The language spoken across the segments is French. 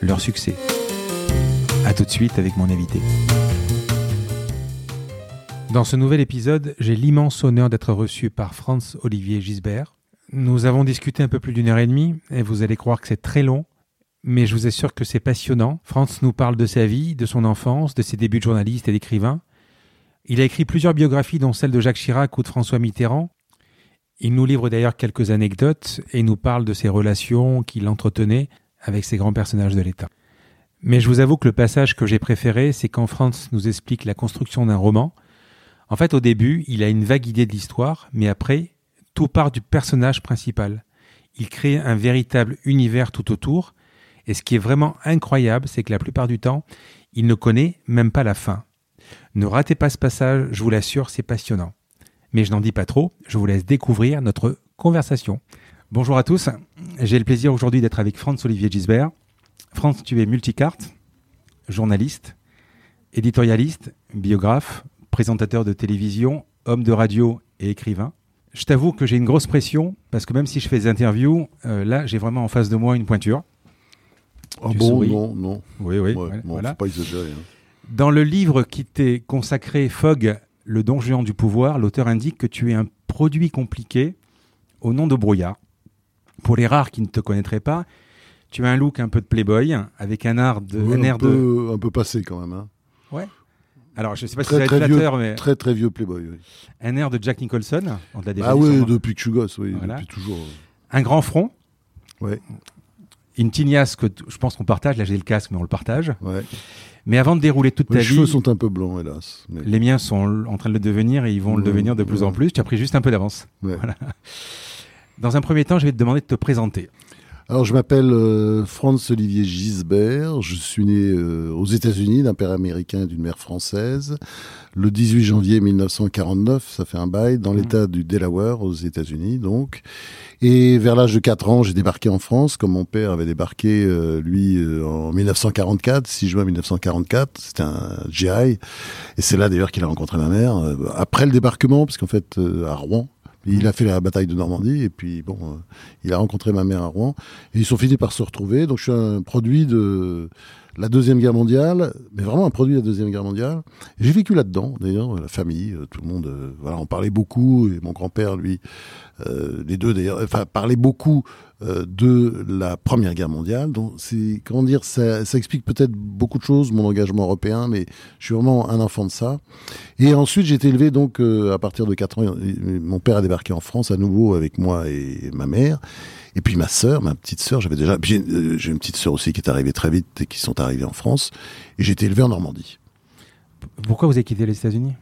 leur succès. A tout de suite avec mon invité. Dans ce nouvel épisode, j'ai l'immense honneur d'être reçu par Franz Olivier Gisbert. Nous avons discuté un peu plus d'une heure et demie et vous allez croire que c'est très long, mais je vous assure que c'est passionnant. Franz nous parle de sa vie, de son enfance, de ses débuts de journaliste et d'écrivain. Il a écrit plusieurs biographies dont celle de Jacques Chirac ou de François Mitterrand. Il nous livre d'ailleurs quelques anecdotes et nous parle de ses relations qu'il entretenait avec ces grands personnages de l'État. Mais je vous avoue que le passage que j'ai préféré, c'est quand Franz nous explique la construction d'un roman. En fait, au début, il a une vague idée de l'histoire, mais après, tout part du personnage principal. Il crée un véritable univers tout autour, et ce qui est vraiment incroyable, c'est que la plupart du temps, il ne connaît même pas la fin. Ne ratez pas ce passage, je vous l'assure, c'est passionnant. Mais je n'en dis pas trop, je vous laisse découvrir notre conversation. Bonjour à tous, j'ai le plaisir aujourd'hui d'être avec Franz Olivier Gisbert. Franz, tu es multicarte, journaliste, éditorialiste, biographe, présentateur de télévision, homme de radio et écrivain. Je t'avoue que j'ai une grosse pression parce que même si je fais des interviews, euh, là j'ai vraiment en face de moi une pointure. Ah Tu bon, souris. non, non. Oui, oui, Ouais, voilà, bon, voilà. faut pas exagérer. hein. Dans le livre qui t'est consacré, Fogg, le don géant du pouvoir, l'auteur indique que tu es un produit compliqué au nom de brouillard. Pour les rares qui ne te connaîtraient pas, tu as un look un peu de playboy, avec un, art de, Ouais, un air un, de... un peu passé quand même. hein. Alors, je ne sais pas si ça va être flatteur, mais très très vieux Playboy. oui. un air de Jack Nicholson, on l'a déjà Ah oui, depuis que je suis gosse, oui, Voilà. depuis toujours. Un grand front, Ouais, une tignasse que je pense qu'on partage, là j'ai le casque, mais on le partage. ouais. Mais avant de dérouler toute Mes ta cheveux vie, sont un peu blancs, hélas. mais- les miens sont en train de le devenir et ils vont le Ouais, devenir de plus ouais. en plus. Tu as pris juste un peu d'avance. Ouais. Voilà. Dans un premier temps, je vais te demander de te présenter. Alors, je m'appelle euh, Franz Olivier Gisbert. Je suis né euh, aux États-Unis d'un père américain et d'une mère française. Le 18 janvier 1949, ça fait un bail, dans Mhm. l'État du Delaware, aux États-Unis, donc. Et vers l'âge de 4 ans, j'ai débarqué en France, comme mon père avait débarqué, euh, lui, en 1944, 6 juin 1944. C'était un GI. Et c'est là, d'ailleurs, qu'il a rencontré ma mère. après le débarquement, parce qu'en fait, à Rouen, il a fait la bataille de Normandie, et puis, bon, euh, il a rencontré ma mère à Rouen. Et ils sont finis par se retrouver. Donc, je suis un produit de la Deuxième Guerre mondiale, mais vraiment un produit de la Deuxième Guerre mondiale. J'ai vécu là-dedans, d'ailleurs, la famille, euh, tout le monde, euh, voilà, on parlait beaucoup, et mon grand-père, lui, euh, les deux d'ailleurs, enfin, parlaient beaucoup euh, de la Première Guerre mondiale. Donc, c'est, comment dire, ça, ça explique peut-être beaucoup de choses, mon engagement européen, mais je suis vraiment un enfant de ça. Et ensuite, j'ai été élevé, donc, euh, à partir de 4 ans, mon père a débarqué en France à nouveau avec moi et ma mère. Et puis ma sœur, ma petite sœur, j'avais déjà, euh, j'ai une petite sœur aussi qui est arrivée très vite et qui sont arrivées en France. Et j'ai été élevé en Normandie. Pourquoi vous avez quitté les États-Unis?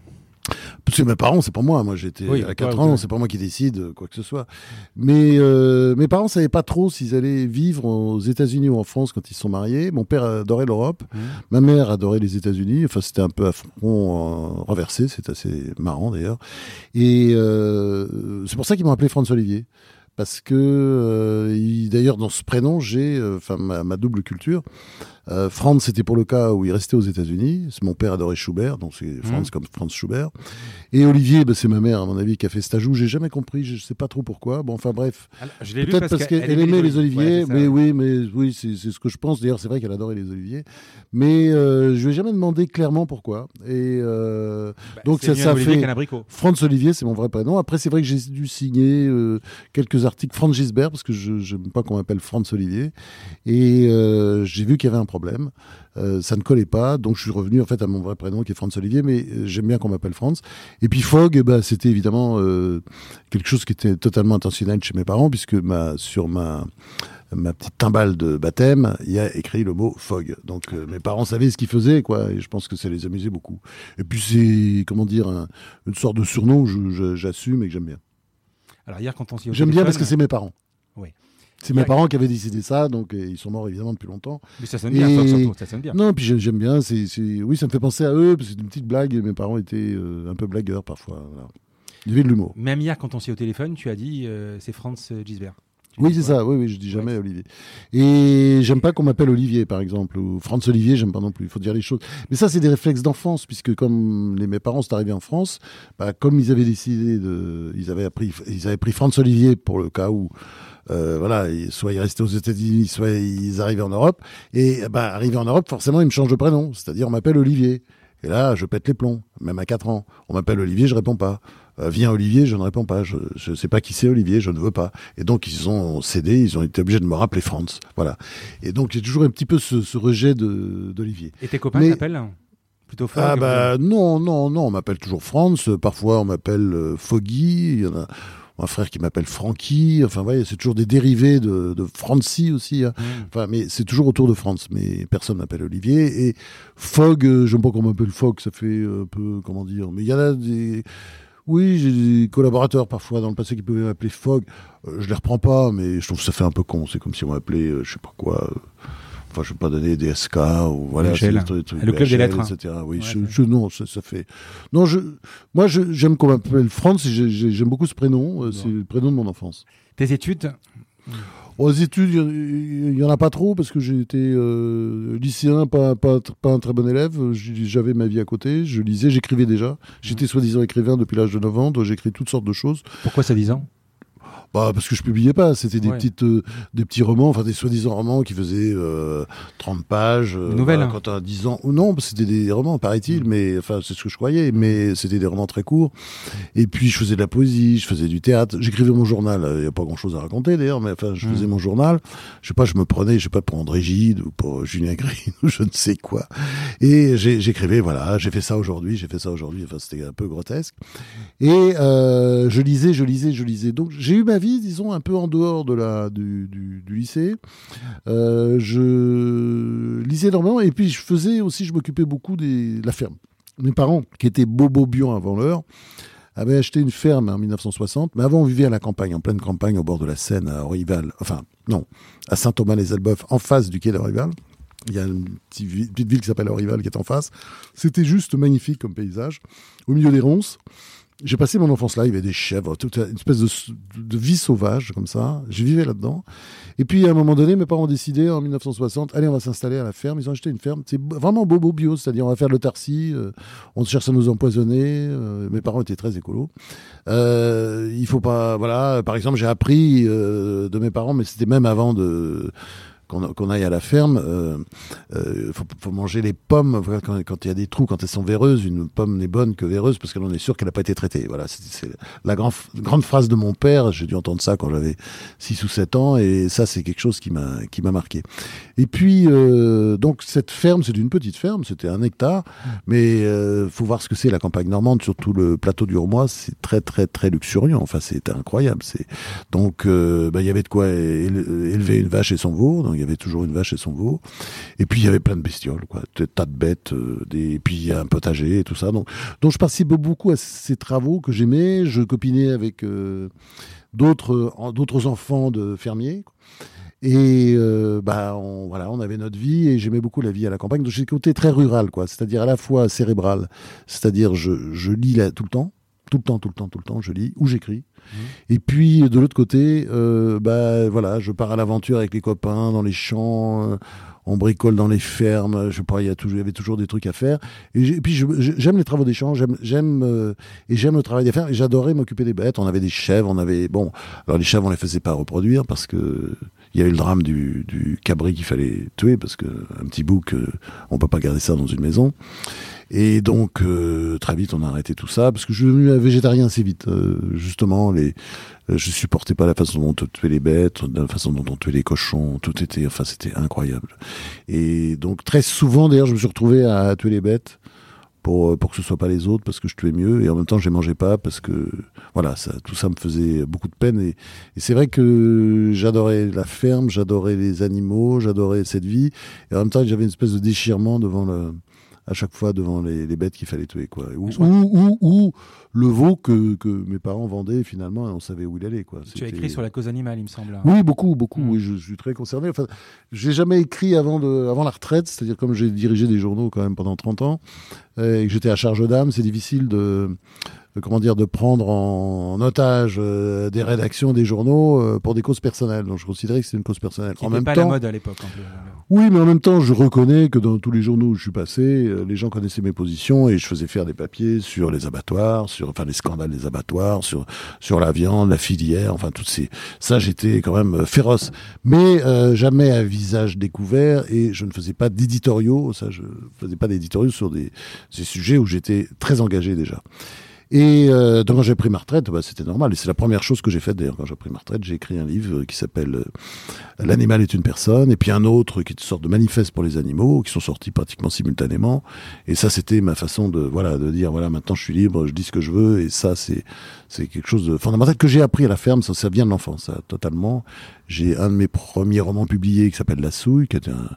Parce que mes parents, c'est pas moi. Moi, j'étais Oui, à toi, 4 vous- ans, c'est pas moi qui décide euh, quoi que ce soit. Mais euh, mes parents savaient pas trop s'ils allaient vivre aux États-Unis ou en France quand ils se sont mariés. Mon père adorait l'Europe, Mhm. ma mère adorait les États-Unis. Enfin, c'était un peu à front euh, renversé. C'est assez marrant d'ailleurs. Et euh, c'est pour ça qu'ils m'ont appelé François Olivier. Parce que, il- d'ailleurs, dans ce prénom, j'ai, enfin, ma, ma double culture. Euh, Franz, c'était pour le cas où il restait aux États-Unis. Mon père adorait Schubert, donc c'est Franz comme Franz Schubert. Et Olivier, bah, c'est ma mère, à mon avis, qui a fait cet ajout. J'ai jamais compris, je sais pas trop pourquoi. Bon, enfin bref. Peut-être parce, qu'elle aimait les oliviers, Ouais, mais oui, mais oui, c'est ce que je pense. D'ailleurs, c'est vrai qu'elle adorait les oliviers, mais euh, je lui ai jamais demandé clairement pourquoi. Et euh, Bah, donc ça, ça fait. Franz Olivier, c'est mon vrai prénom. Après, c'est vrai que j'ai dû signer euh, quelques articles Franz Gisbert parce que je n'aime pas qu'on m'appelle Franz Olivier. Et j'ai vu qu'il y avait un problème. Euh, ça ne collait pas, donc je suis revenu en fait à mon vrai prénom qui est Franz Olivier, mais euh, j'aime bien qu'on m'appelle Franz. Et puis Fogg, bah, c'était évidemment euh, quelque chose qui était totalement intentionnel chez mes parents, puisque ma, sur ma ma petite timbale de baptême, il y a écrit le mot Fogg. Donc euh, mes parents savaient ce qu'ils faisaient, quoi, et je pense que ça les amusait beaucoup. Et puis c'est, comment dire, un- une sorte de surnom que j'assume et que j'aime bien. Alors hier, quand on s'y J'aime bien parce que c'est mes parents. C'est mes parents qui avaient décidé ça, donc ils sont morts évidemment depuis longtemps. Mais ça sonne bien, surtout, ça sonne bien. Non, puis j'aime bien. C'est, oui, ça me fait penser à eux, parce que c'est une petite blague. Mes parents étaient euh, un peu blagueurs parfois. Voilà. Il y avait de l'humour. Même hier, quand on s'est au téléphone, tu as dit euh, c'est Franz Gisbert. Oui, c'est ça. Oui, oui, je dis jamais Olivier. Et j'aime pas qu'on m'appelle Olivier, par exemple, ou Franz Olivier, j'aime pas non plus. Il faut dire les choses. Mais ça, c'est des réflexes d'enfance, puisque comme les, mes parents sont arrivés en France, bah, comme ils avaient décidé de, ils avaient appris, ils avaient pris Franz Olivier pour le cas où euh, voilà, soit ils restaient aux États-Unis, soit ils arrivaient en Europe. Et bah, arrivé en Europe, forcément, ils me changent de prénom. C'est-à-dire, on m'appelle Olivier. Et là, je pète les plombs, même à 4 ans. On m'appelle Olivier, je réponds pas. Euh, viens Olivier, je ne réponds pas. Je ne sais pas qui c'est Olivier, je ne veux pas. Et donc, ils ont cédé, ils ont été obligés de me rappeler Franz. Voilà. Et donc, j'ai toujours un petit peu ce, ce rejet d'Olivier. Et tes copains t'appellent Plutôt Ah bah non, non, non, on m'appelle toujours Franz. Parfois, on m'appelle euh, Foggy. Il y en a un frère qui m'appelle Francky. Enfin, voyez, c'est toujours des dérivés de, de Francie aussi. Hein. Mmh. Enfin, mais c'est toujours autour de France. Mais personne m'appelle Olivier. Et Fogg, euh, j'aime pas qu'on m'appelle Fogg. Ça fait un peu, comment dire. Mais il y en a des. Oui, j'ai des collaborateurs parfois dans le passé qui pouvaient m'appeler Fogg. Euh, je les reprends pas, mais je trouve que ça fait un peu con. C'est comme si on m'appelait, euh, je sais pas quoi. Enfin, je vais pas donner des SK ou voilà, le club des lettres, etc. Oui, je, non, ça, ça, fait. Non, je, moi, j'aime qu'on m'appelle Franz. J'aime beaucoup ce prénom. Euh, c'est le prénom de mon enfance. Tes études? Aux études, il n'y en a pas trop parce que j'ai été euh, lycéen, pas, pas, pas, un très bon élève. J'avais ma vie à côté, je lisais, j'écrivais déjà. J'étais mmh. soi-disant écrivain depuis l'âge de 9 ans, donc j'écris toutes sortes de choses. Pourquoi ça 10 ans bah, parce que je publiais pas, c'était des petites, euh, des petits romans, enfin des soi-disant romans qui faisaient 30 euh, pages. Euh, nouvelles. Bah, quand tu as 10 ans, ou non, c'était des romans, paraît-il, mm. mais enfin c'est ce que je croyais, mais c'était des romans très courts. Et puis je faisais de la poésie, je faisais du théâtre, j'écrivais mon journal. Il n'y a pas grand-chose à raconter d'ailleurs, mais enfin je mm. faisais mon journal. Je sais pas, je me prenais, je sais pas pour André Gide ou pour Julien Gris ou je ne sais quoi. Et j'écrivais, voilà, j'ai fait ça aujourd'hui, j'ai fait ça aujourd'hui. Enfin c'était un peu grotesque. Et je lisais, je lisais, je lisais. Donc j'ai eu ma vie, disons, un peu en dehors de la, du, du, lycée. Euh, je lisais énormément et puis je faisais aussi, je m'occupais beaucoup de la ferme. Mes parents, qui étaient bobo bion avant l'heure, avaient acheté une ferme en 1960, mais avant on vivait à la campagne, en pleine campagne, au bord de la Seine, à Orival, enfin non, à Saint-Thomas-les-Elbeuf, en face du quai d'Orival. Il y a une petite ville qui s'appelle Orival qui est en face. C'était juste magnifique comme paysage, au milieu des ronces j'ai passé mon enfance là, il y avait des chèvres, toute une espèce de, vie sauvage comme ça. Je vivais là-dedans. Et puis à un moment donné, mes parents ont décidé en 1960, allez, on va s'installer à la ferme. Ils ont acheté une ferme. C'est vraiment bobo bio, c'est-à-dire on va faire le tarsi, euh, on cherche à nous empoisonner. Euh, mes parents étaient très écolos. Euh, il faut pas, voilà. Par exemple, j'ai appris euh, de mes parents, mais c'était même avant de qu'on aille à la ferme, euh, euh, faut, faut, manger les pommes quand, il y a des trous, quand elles sont véreuses. Une pomme n'est bonne que véreuse parce qu'on est sûr qu'elle n'a pas été traitée. Voilà, c'est la grand, grande phrase de mon père. J'ai dû entendre ça quand j'avais 6 ou 7 ans et ça, c'est quelque chose qui m'a marqué. Et puis, euh, donc cette ferme, c'est une petite ferme, c'était un hectare, mais euh, faut voir ce que c'est la campagne normande, surtout le plateau du Romois, c'est très très très luxuriant. Enfin, c'est incroyable. Donc, euh, bah, il y avait de quoi élever une vache et son veau. Il y avait toujours une vache et son veau. Et puis il y avait plein de bestioles, quoi, des tas de bêtes, euh, des, et puis un potager et tout ça. Donc, donc je participe beaucoup à ces travaux que j'aimais. Je copinais avec euh, d'autres enfants de fermiers. Et euh, bah on, voilà, on avait notre vie et j'aimais beaucoup la vie à la campagne. Donc j'ai côté très rural, quoi. C'est-à-dire à la fois cérébral, c'est-à-dire je, je lis tout le temps, tout le temps, tout le temps, tout le temps, je lis ou j'écris. Mmh. Et puis de l'autre côté, euh, bah voilà, je pars à l'aventure avec les copains dans les champs. Euh, on bricole dans les fermes, je sais pas, il y, avait toujours des trucs à faire. Et, puis j'aime les travaux des champs, j'aime euh, et j'aime le travail des fermes. J'adorais m'occuper des bêtes. On avait des chèvres, on avait bon. Alors les chèvres, on les faisait pas reproduire parce que il y a eu le drame du, du cabri qu'il fallait tuer parce que un petit bouc, on peut pas garder ça dans une maison. Et donc euh, très vite on a arrêté tout ça parce que je suis devenu végétarien assez vite. Euh, justement, les, euh, je supportais pas la façon dont on tuait les bêtes, la façon dont on tuait les cochons. Tout était, enfin c'était incroyable. Et donc très souvent d'ailleurs je me suis retrouvé à, tuer les bêtes pour pour que ce soit pas les autres parce que je tuais mieux et en même temps je les mangeais pas parce que voilà ça tout ça me faisait beaucoup de peine et, et c'est vrai que j'adorais la ferme j'adorais les animaux j'adorais cette vie et en même temps j'avais une espèce de déchirement devant le à chaque fois devant les, les bêtes qu'il fallait tuer. Quoi. Ou, ou, ou, le veau que, que, mes parents vendaient finalement et on savait où il allait. Quoi. Tu as écrit sur la cause animale, il me semble. Oui, beaucoup, beaucoup. Mm. Oui, je, suis très concerné. Enfin, j'ai jamais écrit avant, de, avant la retraite, c'est-à-dire comme j'ai dirigé des journaux quand même pendant 30 ans et que j'étais à charge d'âme, c'est difficile de comment dire, de prendre en, otage euh, des rédactions, des journaux euh, pour des causes personnelles. Donc je considérais que c'était une cause personnelle. Qui en même pas la mode à l'époque. Oui, mais en même temps, je reconnais que dans tous les journaux où je suis passé, euh, les gens connaissaient mes positions et je faisais faire des papiers sur les abattoirs, sur enfin les scandales des abattoirs, sur sur la viande, la filière, enfin toutes ces. Ça, j'étais quand même féroce, mais jamais à visage découvert et je ne faisais pas d'éditoriaux. Ça, je faisais pas d'éditoriaux sur des, des sujets où j'étais très engagé déjà. Et euh, donc quand j'ai pris ma retraite, bah, c'était normal. Et c'est la première chose que j'ai faite d'ailleurs quand j'ai pris ma retraite. J'ai écrit un livre qui s'appelle euh, L'animal est une personne, et puis un autre qui est une sorte de manifeste pour les animaux, qui sont sortis pratiquement simultanément. Et ça, c'était ma façon de voilà de dire voilà maintenant je suis libre, je dis ce que je veux. Et ça, c'est c'est quelque chose de fondamental que j'ai appris à la ferme. Ça, ça vient de l'enfance, totalement. J'ai un de mes premiers romans publiés qui s'appelle La Souille, qui était un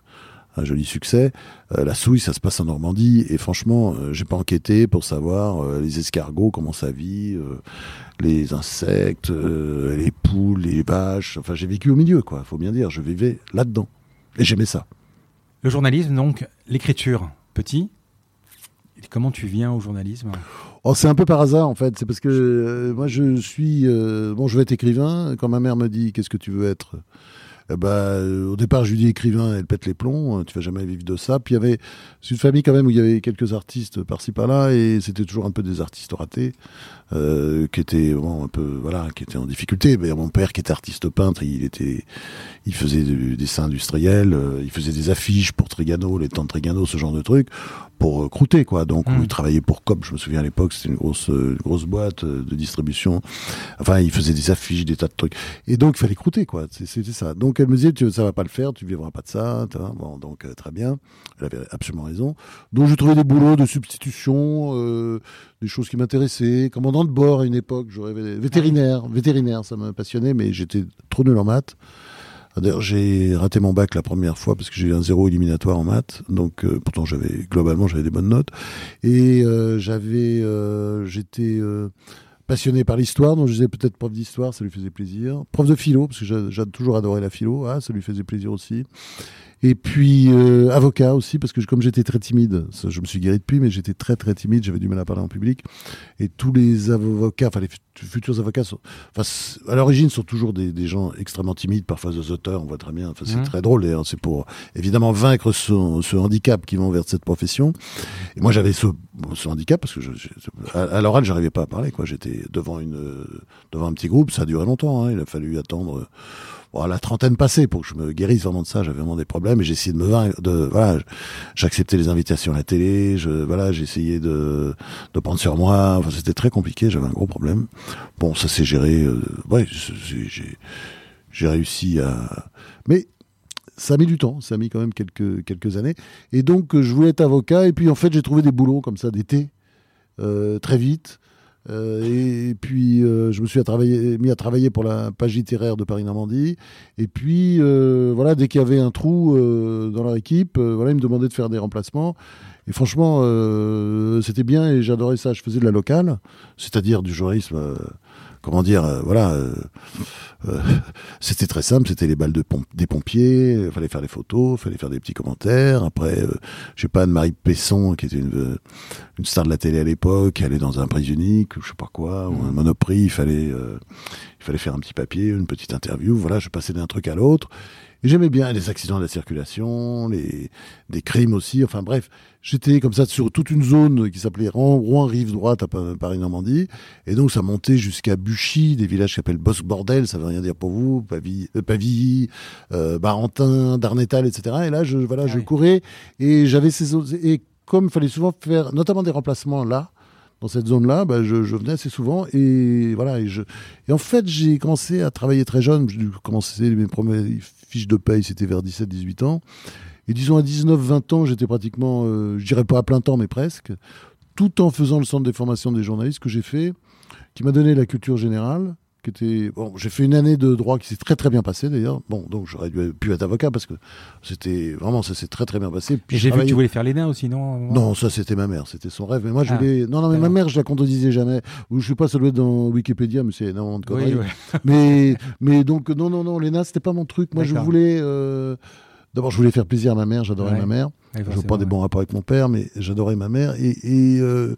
un joli succès. Euh, la souille, ça se passe en Normandie, et franchement, euh, j'ai pas enquêté pour savoir euh, les escargots, comment ça vit, les insectes, les poules, les vaches. Enfin, j'ai vécu au milieu, quoi. Faut bien dire, je vivais là-dedans, et j'aimais ça. Le journalisme, donc, l'écriture, petit. comment tu viens au journalisme? Oh, c'est un peu par hasard en fait. C'est parce que moi je suis bon, je vais être écrivain. Quand ma mère me dit qu'est-ce que tu veux être, euh, au départ, je lui dis écrivain, elle pète les plombs, euh, tu vas jamais vivre de ça. Puis il y avait une famille quand même où il y avait quelques artistes par-ci par-là, et c'était toujours un peu des artistes ratés, euh, qui étaient bon, un peu voilà, qui étaient en difficulté. Mais mon père, qui était artiste peintre, il était, il faisait du dessin industriel, euh, il faisait des affiches pour Trigano, les temps de Trigano, ce genre de trucs pour euh, croûter quoi. Donc mmh. il travaillait pour Coop, je me souviens à l'époque, c'était une grosse euh, grosse boîte euh, de distribution. Enfin, il faisait des affiches, des tas de trucs. Et donc il fallait croûter quoi. C'était ça. Donc elle me disait tu ça va pas le faire, tu vivras pas de ça. Bon donc très bien. Elle avait absolument raison. Donc je trouvais des boulots de substitution, des choses qui m'intéressaient. Commandant de bord à une époque, j'aurais vétérinaire, vétérinaire, ça m'a passionné, mais j'étais trop nul en maths. D'ailleurs, j'ai raté mon bac la première fois parce que j'ai eu un zéro éliminatoire en maths. Donc, euh, pourtant, j'avais globalement, j'avais des bonnes notes. Et euh, j'avais, euh, j'étais passionné par l'histoire, donc je disais peut-être prof d'histoire, ça lui faisait plaisir. Prof de philo, parce que j'ai toujours adoré la philo, ah, ça lui faisait plaisir aussi. Et puis euh, avocat aussi, parce que comme j'étais très timide, je me suis guéri depuis, mais j'étais très très timide, j'avais du mal à parler en public. Et tous les avocats, enfin les futurs avocats, sont, à l'origine sont toujours des, des, gens extrêmement timides, parfois des auteurs, on voit très bien. Enfin, c'est mmh. très drôle, et c'est pour évidemment vaincre ce, ce, handicap qui vont vers cette profession. Et moi j'avais ce, ce, handicap parce que je, à, à l'oral j'arrivais pas à parler. quoi. J'étais devant une devant un petit groupe, ça a duré longtemps. Hein. il a fallu attendre bon, la trentaine passée pour que je me guérisse vraiment de ça. J'avais vraiment des problèmes et j'ai essayé de me vaincre. De, voilà, j'acceptais les invitations à la télé. Je, voilà, essayé de, de prendre sur moi. C'était très compliqué. J'avais un gros problème. Bon, ça s'est géré. Euh, j'ai, j'ai réussi à. Mais ça a mis du temps, ça a mis quand même quelques, quelques années. Et donc, je voulais être avocat, et puis en fait, j'ai trouvé des boulots comme ça d'été, euh, très vite. Euh, et, puis, euh, je me suis mis à travailler pour la page littéraire de Paris-Normandie. Et puis, euh, voilà, dès qu'il y avait un trou dans leur équipe, voilà, ils me demandaient de faire des remplacements. Et franchement, c'était bien et j'adorais ça. Je faisais de la locale, c'est-à-dire du journalisme comment dire, euh, voilà, euh, euh, c'était très simple, c'était les balles de des pompiers, il fallait faire des photos, il fallait faire des petits commentaires. Après, je sais pas, Anne-Marie Pesson, qui était une, une star de la télé à l'époque, qui allait dans un prix unique, ou je sais pas quoi, ou un mmh. monoprix, il fallait, il fallait faire un petit papier, une petite interview. Voilà, je passais d'un truc à l'autre. J'aimais bien les accidents de la circulation, les, des crimes aussi. Enfin bref, j'étais comme ça sur toute une zone qui s'appelait Rouen-Rive droite à Paris-Normandie. Et donc ça montait jusqu'à Buchy, des villages qui s'appellent Bosque-Bordel, ça veut rien dire pour vous, Pavilly, euh, euh, Barentin, Darnétal, etc. Et là, je, voilà, je courais et j'avais ces Et comme il fallait souvent faire, notamment des remplacements là, dans cette zone-là, bah, je, je, venais assez souvent et voilà. Et, je, et en fait, j'ai commencé à travailler très jeune. J'ai commencé mes premières fiches de paye, c'était vers 17-18 ans. Et disons à 19-20 ans, j'étais pratiquement, euh, je dirais pas à plein temps, mais presque, tout en faisant le centre des formations des journalistes que j'ai fait, qui m'a donné la culture générale, qui était bon. J'ai fait une année de droit qui s'est très très bien passée d'ailleurs. Bon, donc j'aurais dû pu être avocat parce que c'était vraiment ça s'est très très bien passé. Puis j'ai vu que tu voulais faire l'ENA aussi, non Non, ça c'était ma mère, c'était son rêve. Mais moi je ah. voulais. Non, non, mais ma mère je la contredisais jamais. Ou je sais pas, être dans Wikipédia, mais c'est énormément de conneries. mais mais donc non non non, l'ENA c'était pas mon truc. Moi je voulais. Euh... D'abord, je voulais faire plaisir à ma mère, j'adorais ma mère. je n'ai pas des bons rapports avec mon père, mais j'adorais ma mère. Et, et euh,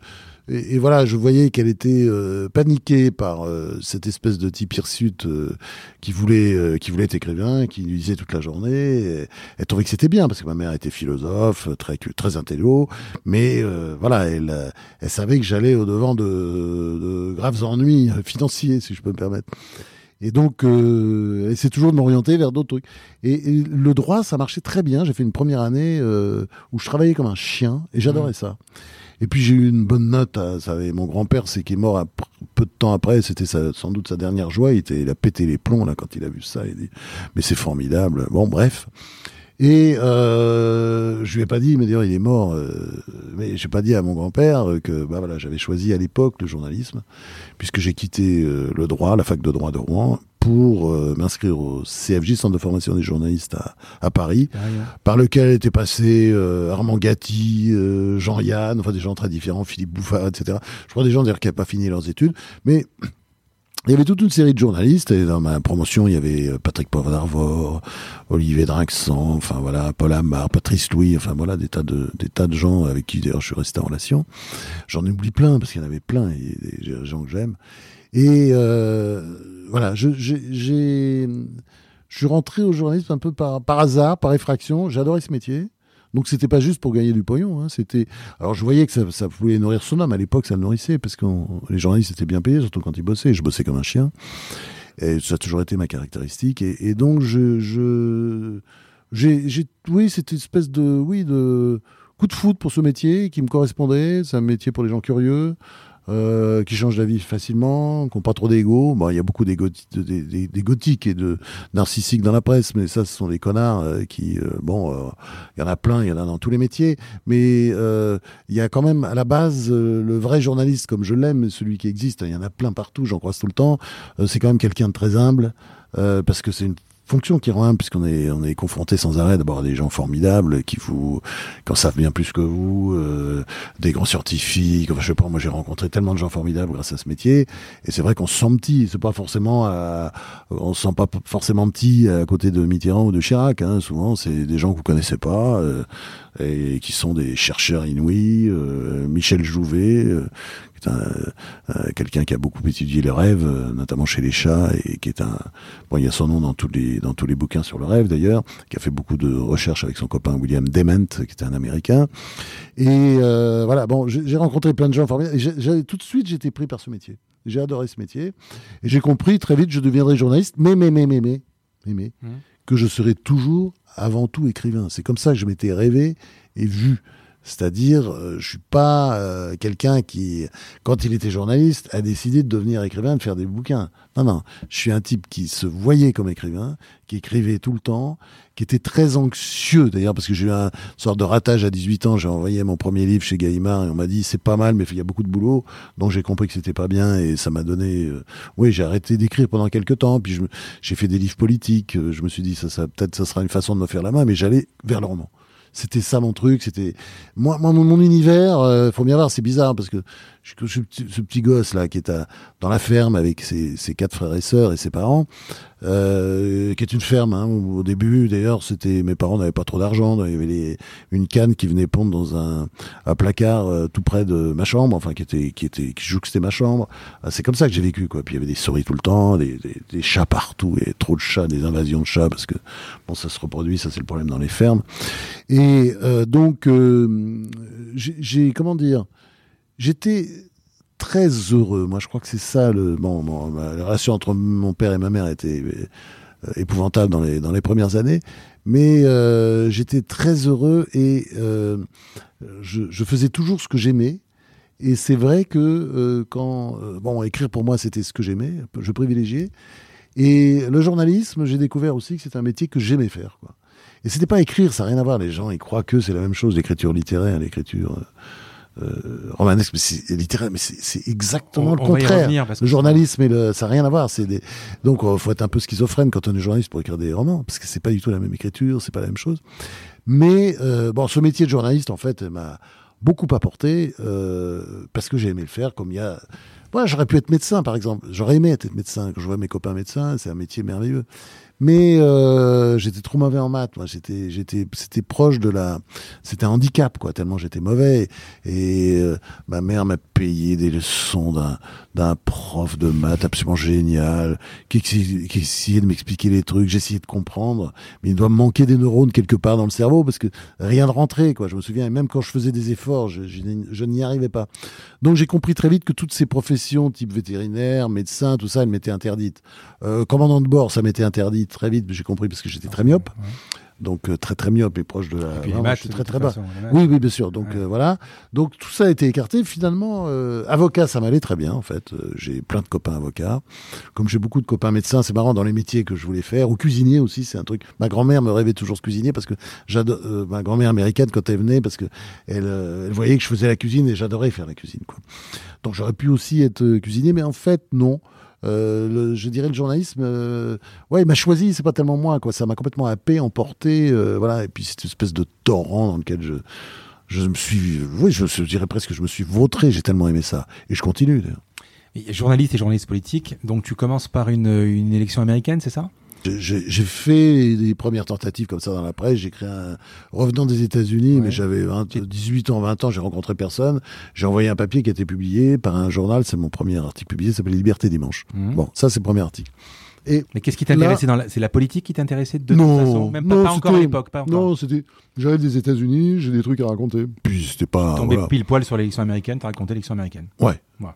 et, voilà, je voyais qu'elle était euh, paniquée par euh, cette espèce de type hirsute euh, qui voulait qui voulait être écrivain, qui lui disait toute la journée. elle trouvait que c'était bien parce que ma mère était philosophe, très très intello, mais voilà, elle elle savait que j'allais au devant de, de, graves ennuis financiers, si je peux me permettre. Et donc, euh, elle essaie toujours de m'orienter vers d'autres trucs. Et, et, le droit, ça marchait très bien. J'ai fait une première année où je travaillais comme un chien et j'adorais mmh. ça. Et puis j'ai eu une bonne note. À, ça mon grand-père, c'est qui est mort peu de temps après. C'était sans doute sa dernière joie. Il, il a pété les plombs là quand il a vu ça. Il dit mais c'est formidable. Bon bref. Et euh, je lui ai pas dit, mais d'ailleurs il est mort. Euh, mais j'ai pas dit à mon grand-père que bah voilà, j'avais choisi à l'époque le journalisme, puisque j'ai quitté euh, le droit, la fac de droit de Rouen, pour euh, m'inscrire au CFJ, Centre de formation des journalistes à, à Paris, par lequel étaient passés euh, Armand Gatti, euh, Jean-Yann, enfin des gens très différents, Philippe Bouffard, etc. Je crois des gens d'ailleurs qui n'avaient pas fini leurs études, mais il y avait toute une série de journalistes, et dans ma promotion, il y avait Patrick Pauvre d'Arvor, Olivier Drinxan, enfin voilà, Paul Amar, Patrice Louis, enfin voilà, des tas de, des tas de gens avec qui d'ailleurs je suis resté en relation. J'en oublie plein, parce qu'il y en avait plein, et des gens que j'aime. Et euh, voilà, je suis rentré au journalisme un peu par, par hasard, par effraction. J'adorais ce métier. Donc c'était pas juste pour gagner du pognon. Hein, c'était. Alors je voyais que ça, ça, pouvait nourrir son âme. À l'époque, ça le nourrissait parce que les journalistes étaient bien payés, surtout quand ils bossaient. Je bossais comme un chien. Et ça a toujours été ma caractéristique. Et, donc je, je j'ai, j'ai, oui, c'était une espèce de, oui, de coup de foot pour ce métier qui me correspondait. C'est un métier pour les gens curieux. Euh, qui changent la vie facilement, qui n'ont pas trop d'ego. Bon, il y a beaucoup des, gothiques et de narcissiques dans la presse, mais ça, ce sont des connards euh, qui, euh, bon, il y en a plein, il y en a dans tous les métiers, mais il y a quand même à la base le vrai journaliste comme je l'aime, celui qui existe. Il y en a plein partout, j'en croise tout le temps. c'est quand même quelqu'un de très humble. parce que c'est une fonction qui rend puisqu'on est on est confronté sans arrêt d'abord à des gens formidables qui vous quand savent bien plus que vous euh, des grands scientifiques. Enfin je sais pas moi j'ai rencontré tellement de gens formidables grâce à ce métier. Et c'est vrai qu'on se sent petit. C'est pas forcément à, on se sent pas forcément petit à côté de Mitterrand ou de Chirac hein. souvent c'est des gens que vous connaissez pas euh, et qui sont des chercheurs inouïs euh, Michel Jouvet euh, quelqu'un qui a beaucoup étudié le rêve, euh, notamment chez les chats, et qui est un, bon, il y a son nom dans tous les dans tous les bouquins sur le rêve d'ailleurs, qui a fait beaucoup de recherches avec son copain William Dement, qui était un Américain. Et euh, voilà, bon, j'ai rencontré plein de gens formidables. Et tout de suite, j'étais pris par ce métier. J'ai adoré ce métier, et j'ai compris très vite, je deviendrai journaliste, mais mais mais mais mais mais, mais mmh. que je serai toujours avant tout écrivain. C'est comme ça que je m'étais rêvé et vu. C'est-à-dire, euh, je suis pas euh, quelqu'un qui, quand il était journaliste, a décidé de devenir écrivain, de faire des bouquins. Non, non, je suis un type qui se voyait comme écrivain, qui écrivait tout le temps, qui était très anxieux d'ailleurs, parce que j'ai eu un sorte de ratage à 18 ans, j'ai envoyé mon premier livre chez Gallimard et on m'a dit c'est pas mal, mais il y a beaucoup de boulot, donc j'ai compris que c'était pas bien et ça m'a donné, euh, oui, j'ai arrêté d'écrire pendant quelques temps, puis j'ai fait des livres politiques, je me suis dit ça, ça peut-être ça sera une façon de me faire la main, mais j'allais vers le roman. C'était ça mon truc. C'était moi, moi mon, univers. Euh, faut bien voir, c'est bizarre parce que ce, petit gosse là qui est à, dans la ferme avec ses, ses, quatre frères et sœurs et ses parents, euh, qui est une ferme. Hein, au début, d'ailleurs, c'était mes parents n'avaient pas trop d'argent. Il y avait les, une canne qui venait pondre dans un, un placard euh, tout près de ma chambre, enfin qui était qui était qui jouxtait ma chambre. Ah, c'est comme ça que j'ai vécu quoi. Puis il y avait des souris tout le temps, des, des, des, chats partout et trop de chats, des invasions de chats parce que bon ça se reproduit, ça c'est le problème dans les fermes. Et euh, donc euh, j'ai comment dire j'étais très heureux. Moi, je crois que c'est ça le. Bon, la relation entre mon père et ma mère était euh, épouvantable dans les dans les premières années, mais euh, j'étais très heureux et euh, je, faisais toujours ce que j'aimais. Et c'est vrai que quand bon écrire pour moi c'était ce que j'aimais, je privilégiais. Et le journalisme, j'ai découvert aussi que c'est un métier que j'aimais faire. Quoi. Et c'était pas écrire, ça n'a rien à voir. Les gens ils croient que c'est la même chose, l'écriture littéraire, l'écriture euh, romanesque, mais c'est littéraire, mais c'est exactement le contraire. le journalisme et le, ça n'a rien à voir. C'est des, donc il faut être un peu schizophrène quand on est journaliste pour écrire des romans, parce que c'est pas du tout la même écriture, c'est pas la même chose. Mais bon, ce métier de journaliste, en fait, m'a beaucoup apporté parce que j'ai aimé le faire, comme il y a moi, j'aurais pu être médecin, par exemple. J'aurais aimé être médecin. Quand je vois mes copains médecins, c'est un métier merveilleux. Mais euh, j'étais trop mauvais en maths. Moi, j'étais, j'étais, c'était proche de la, c'était un handicap, quoi. Tellement j'étais mauvais. Et euh, ma mère m'a payé des leçons d'un, d'un prof de maths absolument génial, qui, qui, essayait de m'expliquer les trucs. J'essayais de comprendre, mais il doit me manquer des neurones quelque part dans le cerveau parce que rien ne rentrait, quoi. Je me souviens, et même quand je faisais des efforts, je, je, je n'y arrivais pas. Donc j'ai compris très vite que toutes ces professions, type vétérinaire, médecin, tout ça, elles m'étaient interdites. Euh, commandant de bord, ça m'était interdit très vite, j'ai compris parce que j'étais très myope. Donc euh, très très myope et proche de la. Et puis les maths, très très bas. Oui oui bien sûr. Donc euh, voilà. Donc tout ça a été écarté. Finalement, euh, avocat ça m'allait très bien en fait. j'ai plein de copains avocats. Comme j'ai beaucoup de copains médecins, c'est marrant dans les métiers que je voulais faire. Ou cuisinier aussi, c'est un truc. Ma grand-mère me rêvait toujours de cuisinier parce que j'adore. ma grand-mère américaine quand elle venait parce que elle, elle, voyait que je faisais la cuisine et j'adorais faire la cuisine quoi. Donc j'aurais pu aussi être cuisinier, mais en fait non. Euh, je dirais le journalisme, euh, ouais, il m'a choisi, c'est pas tellement moi, quoi. Ça m'a complètement happé, emporté, euh, voilà. Et puis cette espèce de torrent dans lequel je, je me suis, oui, je, dirais presque que je me suis vautré. J'ai tellement aimé ça, et je continue. Journaliste et journaliste politique. Donc tu commences par une, une élection américaine, c'est ça? J'ai fait des premières tentatives comme ça dans la presse. J'ai créé un revenant des États-Unis, mais j'avais 18 ans, 20 ans, j'ai rencontré personne. J'ai envoyé un papier qui a été publié par un journal. C'est mon premier article publié, ça s'appelle Liberté dimanche. Mmh. Bon, ça c'est le premier article. Et mais qu'est-ce qui t'intéressait dans la... C'est la politique qui t'intéressait de toute façon? Même pas, encore à l'époque. Non, c'était. J'arrive des États-Unis, j'ai des trucs à raconter. Puis c'était pas. Tombé pile poil sur l'élection américaine, t'as raconté l'élection américaine. Ouais. ouais.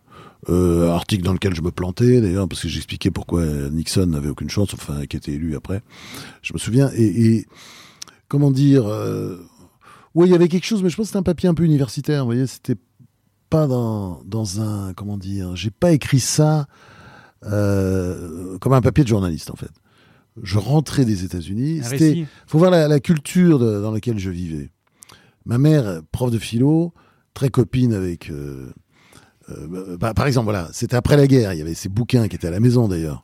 Euh, article dans lequel je me plantais d'ailleurs parce que j'expliquais pourquoi Nixon n'avait aucune chance, enfin qui était élu après. Je me souviens et, et comment dire. Euh... Oui, il y avait quelque chose, mais je pense que c'était un papier un peu universitaire. Vous voyez, c'était pas dans dans un comment dire. J'ai pas écrit ça euh, comme un papier de journaliste en fait. Je rentrais des États-Unis. C'était, faut voir la, culture dans laquelle je vivais. Ma mère, prof de philo, très copine avec. Euh, euh, bah, par exemple, voilà, c'était après la guerre. Il y avait ces bouquins qui étaient à la maison d'ailleurs.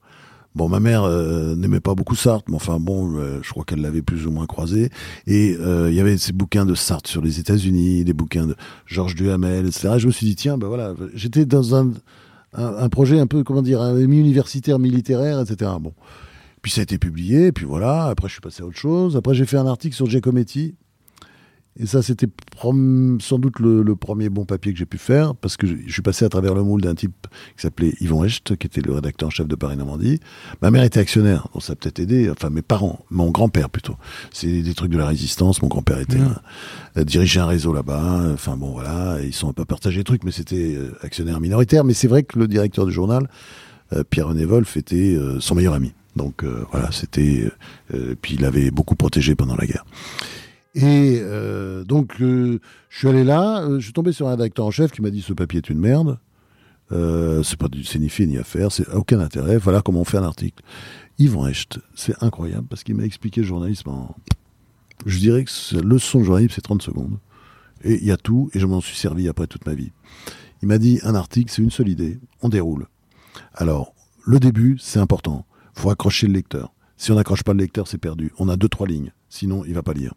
Bon, ma mère n'aimait pas beaucoup Sartre, mais enfin bon, je crois qu'elle l'avait plus ou moins croisé. Et il y avait ces bouquins de Sartre sur les États-Unis, des bouquins de Georges Duhamel, etc. je me suis dit tiens, ben voilà, j'étais dans un un, projet un peu, comment dire, mi-universitaire, mi-littéraire, etc. Bon. Puis ça a été publié, et puis voilà. Après, je suis passé à autre chose. Après, j'ai fait un article sur Giacometti, et ça, c'était sans doute le, premier bon papier que j'ai pu faire, parce que je, suis passé à travers le moule d'un type qui s'appelait Yvon Hecht, qui était le rédacteur en chef de Paris-Normandie. Ma mère était actionnaire, donc ça a peut-être aidé, enfin mes parents, mon grand-père plutôt. C'est des trucs de la résistance, mon grand-père était mmh. dirigeait un réseau là-bas, enfin bon voilà, ils sont un peu partagés les trucs, mais c'était euh, actionnaire minoritaire. Mais c'est vrai que le directeur du journal, euh, Pierre-René Wolf, était euh, son meilleur ami. Donc voilà, c'était... puis il avait beaucoup protégé pendant la guerre. Et euh, donc, euh, je suis allé là, euh, je suis tombé sur un rédacteur en chef qui m'a dit ce papier est une merde. c'est pas du ni fait ni à faire, c'est aucun intérêt. Voilà comment on fait un article. Yvan Hecht, c'est incroyable parce qu'il m'a expliqué le journalisme en. Je dirais que la leçon de journalisme, c'est 30 secondes. Et il y a tout, et je m'en suis servi après toute ma vie. Il m'a dit un article, c'est une seule idée, on déroule. Alors, le début, c'est important. faut accrocher le lecteur. Si on n'accroche pas le lecteur, c'est perdu. On a deux, trois lignes sinon il va pas lire.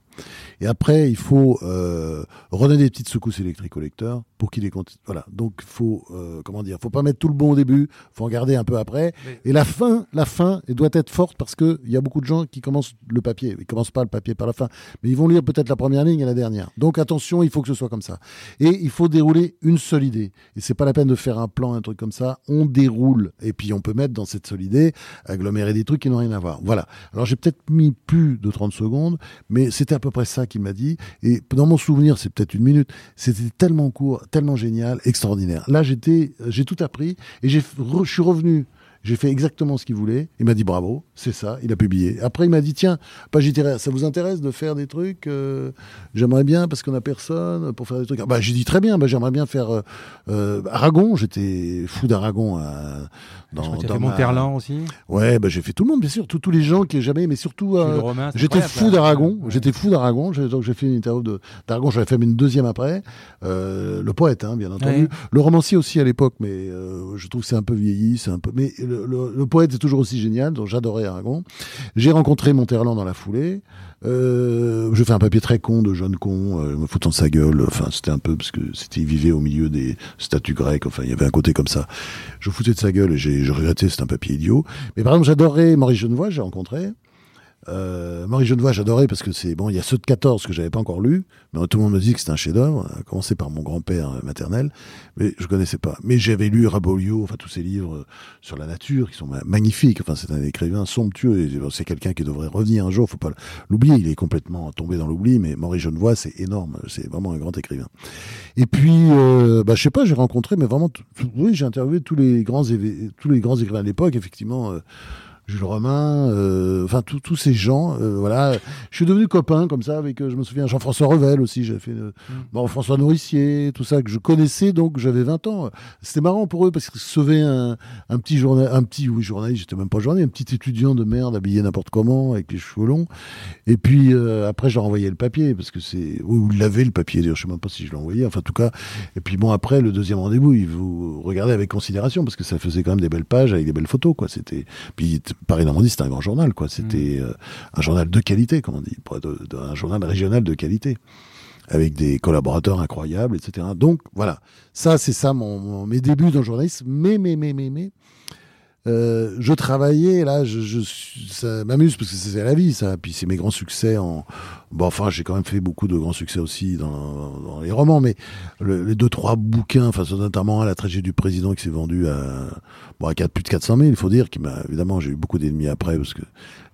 Et après, il faut euh, redonner des petites secousses électriques au lecteur pour qu'il ait voilà. Donc faut euh, comment dire, faut pas mettre tout le bon au début, faut en garder un peu après. Et la fin, la fin, elle doit être forte parce que il y a beaucoup de gens qui commencent le papier, ils commencent pas le papier par la fin, mais ils vont lire peut-être la première ligne et la dernière. Donc attention, il faut que ce soit comme ça. Et il faut dérouler une seule idée. Et c'est pas la peine de faire un plan, un truc comme ça. On déroule et puis on peut mettre dans cette seule idée agglomérer des trucs qui n'ont rien à voir. Voilà. Alors j'ai peut-être mis plus de 30 secondes mais c'était à peu près ça qu'il m'a dit. Et dans mon souvenir, c'est peut-être une minute, c'était tellement court, tellement génial, extraordinaire. Là, j'étais, j'ai tout appris et je suis revenu J'ai fait exactement ce qu'il voulait. Il m'a dit bravo, c'est ça. Il a publié. Après, il m'a dit tiens, page littéraire, ça vous intéresse de faire des trucs euh, J'aimerais bien parce qu'on a personne pour faire des trucs. Ah, bah, j'ai dit très bien. Bah, j'aimerais bien faire euh, euh, Aragon. J'étais fou d'Aragon à, dans, dans Monterland aussi. Ouais, bah, j'ai fait tout le monde, bien sûr, tous les gens qui jamais, mais surtout, j'étais fou d'Aragon. J'étais fou d'Aragon. Donc j'ai fait une interview d'Aragon. J'avais fait une deuxième après. le poète, hein, bien entendu. Le romancier aussi à l'époque, mais je trouve que c'est un peu vieilli, c'est un peu. Mais le, poète est toujours aussi génial, donc j'adorais Aragon. J'ai rencontré Monterland dans la foulée. Euh, je fais un papier très con de jeune con, euh, me foutant de sa gueule. Enfin, c'était un peu parce que c'était il vivait au milieu des statues grecques. Enfin, il y avait un côté comme ça. Je foutais de sa gueule et j'ai, je regrettais. C'était un papier idiot. Mais par exemple, j'adorais Maurice Genevoix. J'ai rencontré. Euh, Marie Genevoix, j'adorais parce que c'est bon. Il y a ceux de 14 que j'avais pas encore lu, mais tout le monde me dit que c'était un chef-d'œuvre. À commencer par mon grand-père euh, maternel, mais je connaissais pas. Mais j'avais lu Rabolio, enfin tous ces livres euh, sur la nature qui sont magnifiques. Enfin, c'est un écrivain somptueux. C'est quelqu'un qui devrait revenir un jour. Faut pas l'oublier. Il est complètement tombé dans l'oubli, mais Marie Genevoix, c'est énorme. C'est vraiment un grand écrivain. Et puis, euh, bah, je sais pas, j'ai rencontré, mais vraiment, oui, j'ai interviewé tous les grands tous les grands écrivains de l'époque. Effectivement. Euh, Jules Romain, euh, enfin tous ces gens. Euh, voilà, je suis devenu copain comme ça avec, euh, je me souviens, Jean-François Revel aussi. J'ai fait mm. bon François Nourricier, tout ça que je connaissais donc j'avais 20 ans. C'était marrant pour eux parce qu'ils sauvaient un, un petit journal, un petit oui journaliste, j'étais même pas journaliste, un petit étudiant de merde habillé n'importe comment avec les cheveux longs. Et puis après j'ai renvoyé le papier parce que c'est ou il avait le papier. D'ailleurs je sais même pas si je l'ai envoyé. Enfin en tout cas. Et puis bon après le deuxième rendez-vous, il vous regardez avec considération parce que ça faisait quand même des belles pages avec des belles photos quoi. C'était puis Paris Normandie, c'était un grand journal, quoi. C'était mm. euh, un journal de qualité, comme on dit, un journal régional de qualité, avec des collaborateurs incroyables, etc. Donc voilà, ça c'est ça mon, mes débuts dans le journalisme. Mais mais mais mais mais euh, je travaillais là, je, je ça m'amuse parce que c'est la vie, ça. Puis c'est mes grands succès en. Bon, enfin, j'ai quand même fait beaucoup de grands succès aussi dans, dans les romans, mais les deux trois bouquins, enfin notamment la tragédie du président qui s'est vendu à bon à 4, plus de 400 000, il faut dire. Qui m'a évidemment, j'ai eu beaucoup d'ennemis après parce que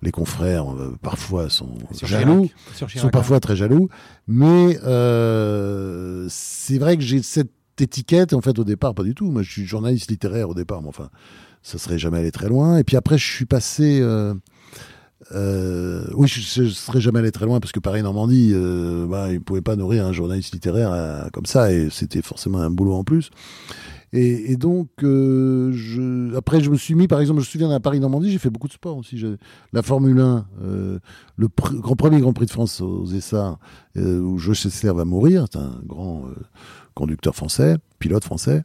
les confrères euh, parfois sont jaloux, sont parfois très jaloux, mais euh, c'est vrai que j'ai cette étiquette en fait au départ pas du tout. Moi, je suis journaliste littéraire au départ, mais enfin ça serait jamais allé très loin. Et puis après, je suis passé. Euh, euh, oui, je, ne serais jamais allé très loin parce que Paris Normandie, euh, bah, il pouvait pas nourrir un journaliste littéraire comme ça et c'était forcément un boulot en plus. Et, et donc, euh, je, après, je me suis mis, par exemple, je me souviens à Paris Normandie, j'ai fait beaucoup de sport aussi. La Formule 1, le grand, premier Grand Prix de France aux Essarts, où Joe Chesler va mourir, c'est un grand conducteur français, pilote français,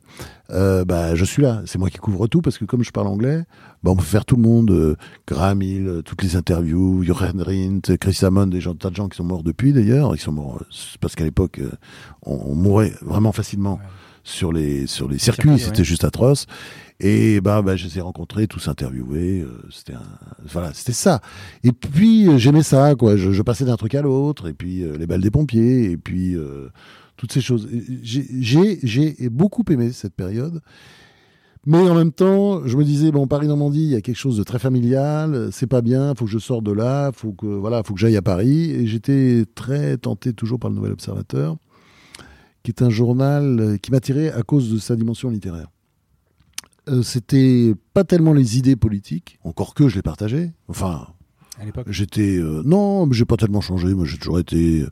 euh, bah, je suis là. C'est moi qui couvre tout parce que comme je parle anglais, bah, on peut faire tout le monde. Euh, Graham Hill, euh, toutes les interviews, Jochen Rindt, Chris Hammond, des gens, tas de gens qui sont morts depuis d'ailleurs. Ils sont morts parce qu'à l'époque, on, mourait vraiment facilement sur les sur les circuits. C'était juste atroce. Et bah, bah, je les ai rencontrés, tous interviewés. c'était voilà, c'était ça. Et puis j'aimais ça, quoi. Je, je passais d'un truc à l'autre. Et puis les balles des pompiers. Et puis toutes ces choses. J'ai beaucoup aimé cette période. Mais en même temps, je me disais bon, Paris Normandie, il y a quelque chose de très familial. C'est pas bien. Faut que je sorte de là. Faut que voilà, faut que j'aille à Paris. Et j'étais très tenté toujours par le Nouvel Observateur, qui est un journal qui m'attirait à cause de sa dimension littéraire. Euh, C'était pas tellement les idées politiques, encore que je les partageais. Enfin, J'étais euh, non, j'ai pas tellement changé. Moi, j'ai toujours été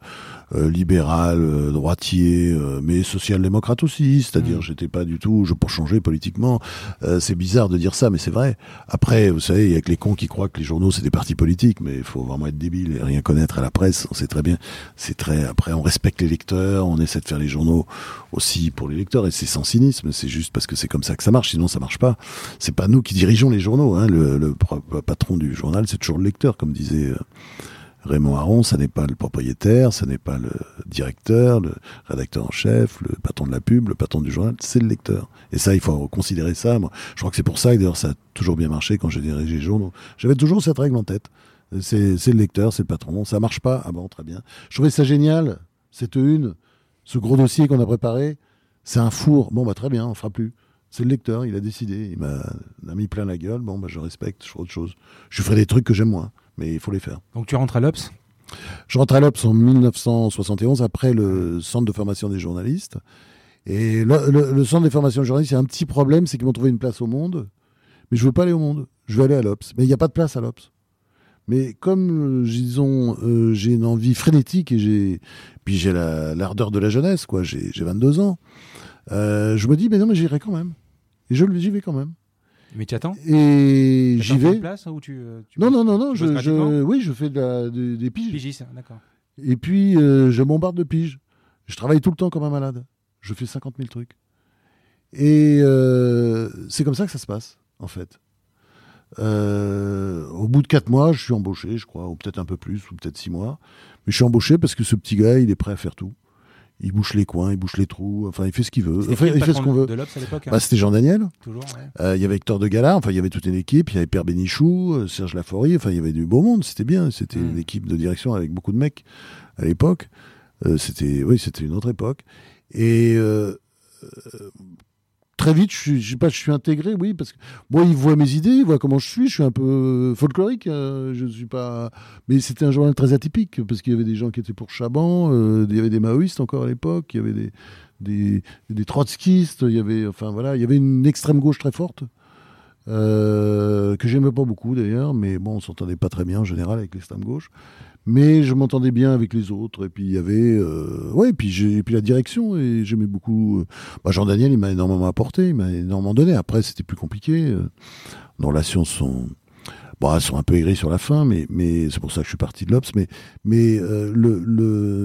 euh, libéral, euh, droitier, euh, mais social-démocrate aussi. C'est-à-dire, mm. j'étais pas du tout, je pour changer politiquement. c'est bizarre de dire ça, mais c'est vrai. Après, vous savez, il y a que les cons qui croient que les journaux c'est des partis politiques, mais il faut vraiment être débile et rien connaître à la presse. On sait très bien. C'est très. Après, on respecte les lecteurs, on essaie de faire les journaux aussi pour les lecteurs, et c'est sans cynisme. C'est juste parce que c'est comme ça que ça marche. Sinon, ça marche pas. C'est pas nous qui dirigeons les journaux. Hein. Le, le patron du journal, c'est toujours le lecteur, comme disait. Raymond Aron, ça n'est pas le propriétaire, ça n'est pas le directeur, le rédacteur en chef, le patron de la pub, le patron du journal, c'est le lecteur. Et ça, il faut considérer ça. Je crois que c'est pour ça que d'ailleurs ça a toujours bien marché quand j'ai dirigé les journaux. J'avais toujours cette règle en tête. C'est le lecteur, c'est le patron. Ça marche pas, ah bon, très bien. Je trouvais ça génial, cette une, ce gros dossier qu'on a préparé. C'est un four. Bon, bah très bien, on fera plus. C'est le lecteur, il a décidé, il m'a mis plein la gueule. Bon, bah je respecte, je ferai autre chose. Je ferai des trucs que j'aime moins mais il faut les faire. Donc tu rentres à l'Obs? Je rentre à l'Obs en 1971, après le centre de formation des journalistes. Et le, centre de formation des journalistes, il y a un petit problème, c'est qu'ils m'ont trouvé une place au monde. mais je veux pas aller au monde. Je veux aller à l'Obs. Mais il n'y a pas de place à l'Obs. Mais comme, euh, disons, euh, j'ai une envie frénétique et j'ai, puis j'ai la- l'ardeur de la jeunesse, quoi. J'ai j'ai 22 ans. euh, je me dis, mais non, mais j'irai quand même. Et je j'y vais quand même. Mais tu attends Et j'y vais. place ou tu, euh, tu Non, non, non, non. Je, je- oui, je fais de la, de- des piges. Pigiste, d'accord. Et puis, euh, je bombarde de piges. Je travaille tout le temps comme un malade. Je fais 50 000 trucs. Et euh, c'est comme ça que ça se passe, en fait. Euh, au bout de 4 mois, je suis embauché, je crois, ou peut-être un peu plus, ou peut-être 6 mois. Mais je suis embauché parce que ce petit gars, il est prêt à faire tout. Il bouche les coins, il bouche les trous, enfin, il fait ce qu'il veut. C'était Enfin, il fait ce qu'on veut. De l'Obs à l'époque hein Bah, C'était Jean Daniel. Toujours, ouais. Euh, Il y avait Hector de Gala, enfin il y avait toute une équipe, il y avait Père Bénichou, euh, Serge Laforie, enfin il y avait du beau monde, c'était bien, c'était Mm. une équipe de direction avec beaucoup de mecs à l'époque. Euh, c'était oui, c'était une autre époque. Et euh, très vite, je suis, sais pas, je suis intégré, oui, parce que moi, ils voient mes idées, ils voient comment je suis, je suis un peu folklorique, euh, je suis pas. Mais c'était un journal très atypique parce qu'il y avait des gens qui étaient pour Chaban, euh, il y avait des maoïstes encore à l'époque, il y avait des des, des trotskistes, il y avait, enfin voilà, il y avait une extrême gauche très forte. Euh, que j'aimais pas beaucoup d'ailleurs, mais bon, on s'entendait pas très bien en général avec l'extrême gauche. Mais je m'entendais bien avec les autres. Et puis il y avait, euh, ouais, et puis la direction. Et j'aimais beaucoup. euh, bah, Jean Daniel, il m'a énormément apporté, il m'a énormément donné. Après, c'était plus compliqué. euh, nos relations sont, bon, elles sont un peu aigries sur la fin, mais, c'est pour ça que je suis parti de l'Obs. Mais,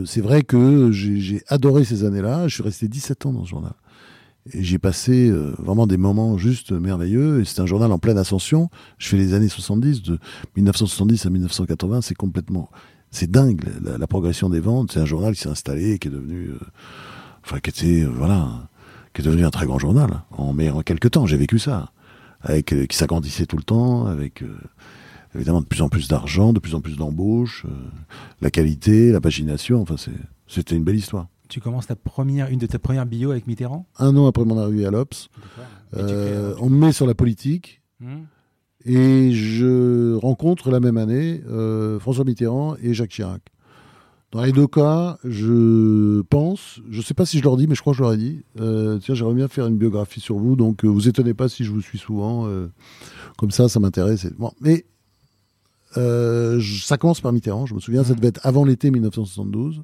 c'est vrai que j'ai adoré ces années-là. Je suis resté 17 ans dans ce journal. Et j'ai passé euh, vraiment des moments juste merveilleux. Et c'est un journal en pleine ascension. Je fais les années 70, de 1970 à 1980. C'est complètement. C'est dingue, la, progression des ventes. C'est un journal qui s'est installé, qui est devenu. euh, enfin, qui était. euh, voilà. Qui est devenu un très grand journal. En, mais en quelques temps, j'ai vécu ça. Avec, euh, qui s'agrandissait tout le temps, avec. évidemment, de plus en plus d'argent, de plus en plus d'embauches, la qualité, la pagination. Enfin, c'était une belle histoire. Tu commences ta première, une de tes premières bio avec Mitterrand? Un an après mon arrivée à l'Obs, euh, on me met sur la politique. Hmm Et je rencontre la même année euh, François Mitterrand et Jacques Chirac. Dans les deux cas, je pense, je ne sais pas si je leur dis, mais je crois que je leur ai dit, euh, tiens, j'aimerais bien faire une biographie sur vous, donc vous étonnez pas si je vous suis souvent, comme ça, ça m'intéresse. Bon, mais ça commence par Mitterrand, je me souviens, ça devait être avant l'été 1972.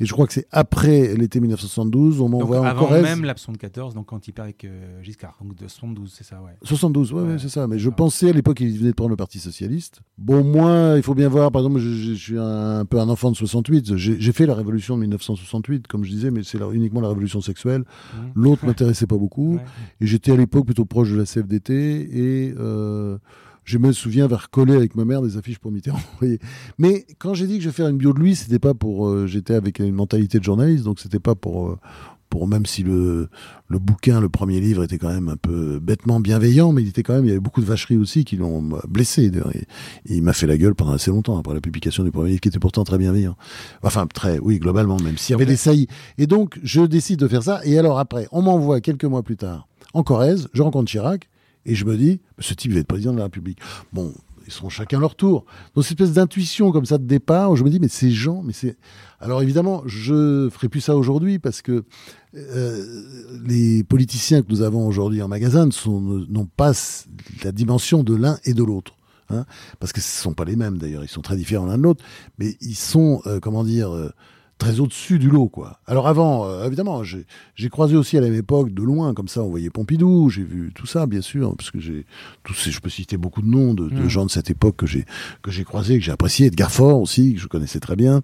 Et je crois que c'est après l'été 1972, on m'envoie en avant même la 74, donc quand il perd avec euh, Giscard, donc de 72, c'est ça, ouais. 72, ouais, Ouais. ouais, c'est ça. Mais je pensais à l'époque qu'il venait de prendre le Parti Socialiste. Bon, moi, il faut bien voir, par exemple, je, suis un, un peu un enfant de 68. J'ai fait la révolution de 1968, comme je disais, mais c'est uniquement la révolution sexuelle. Hmm. L'autre m'intéressait pas beaucoup. Et j'étais à l'époque plutôt proche de la CFDT. Et euh, je me souviens avoir collé avec ma mère des affiches pour Mitterrand. Mais quand j'ai dit que je vais faire une bio de lui, c'était pas pour. euh, j'étais avec une mentalité de journaliste, donc c'était pas pour. euh, pour même si le, le bouquin, le premier livre, était quand même un peu bêtement bienveillant, mais il était quand même, il y avait beaucoup de vacheries aussi qui l'ont euh, blessé. il m'a fait la gueule pendant assez longtemps après la publication du premier livre, qui était pourtant très bienveillant. Enfin, très, oui, globalement, même s'il y avait des saillies. Et donc, je décide de faire ça. Et alors après, on m'envoie quelques mois plus tard en Corrèze, je rencontre Chirac, et je me dis, ce type va être président de la République. Bon, ils seront chacun leur tour. Donc, cette espèce d'intuition comme ça de départ, où je me dis, mais ces gens, mais c'est. Alors évidemment, je ferai plus ça aujourd'hui parce que euh, les politiciens que nous avons aujourd'hui en magasin n'ont pas la dimension de l'un et de l'autre. hein. parce que ce ne sont pas les mêmes d'ailleurs, ils sont très différents l'un de l'autre, mais ils sont, euh, comment dire, euh, très au-dessus du lot. quoi. Alors avant, euh, évidemment, j'ai croisé aussi à la même époque, de loin, comme ça, on voyait Pompidou, j'ai vu tout ça, bien sûr, parce que j'ai, tous ces, je peux citer beaucoup de noms de, de Mm. gens de cette époque que j'ai que j'ai croisés, que j'ai apprécié, Edgar Faure aussi, que je connaissais très bien.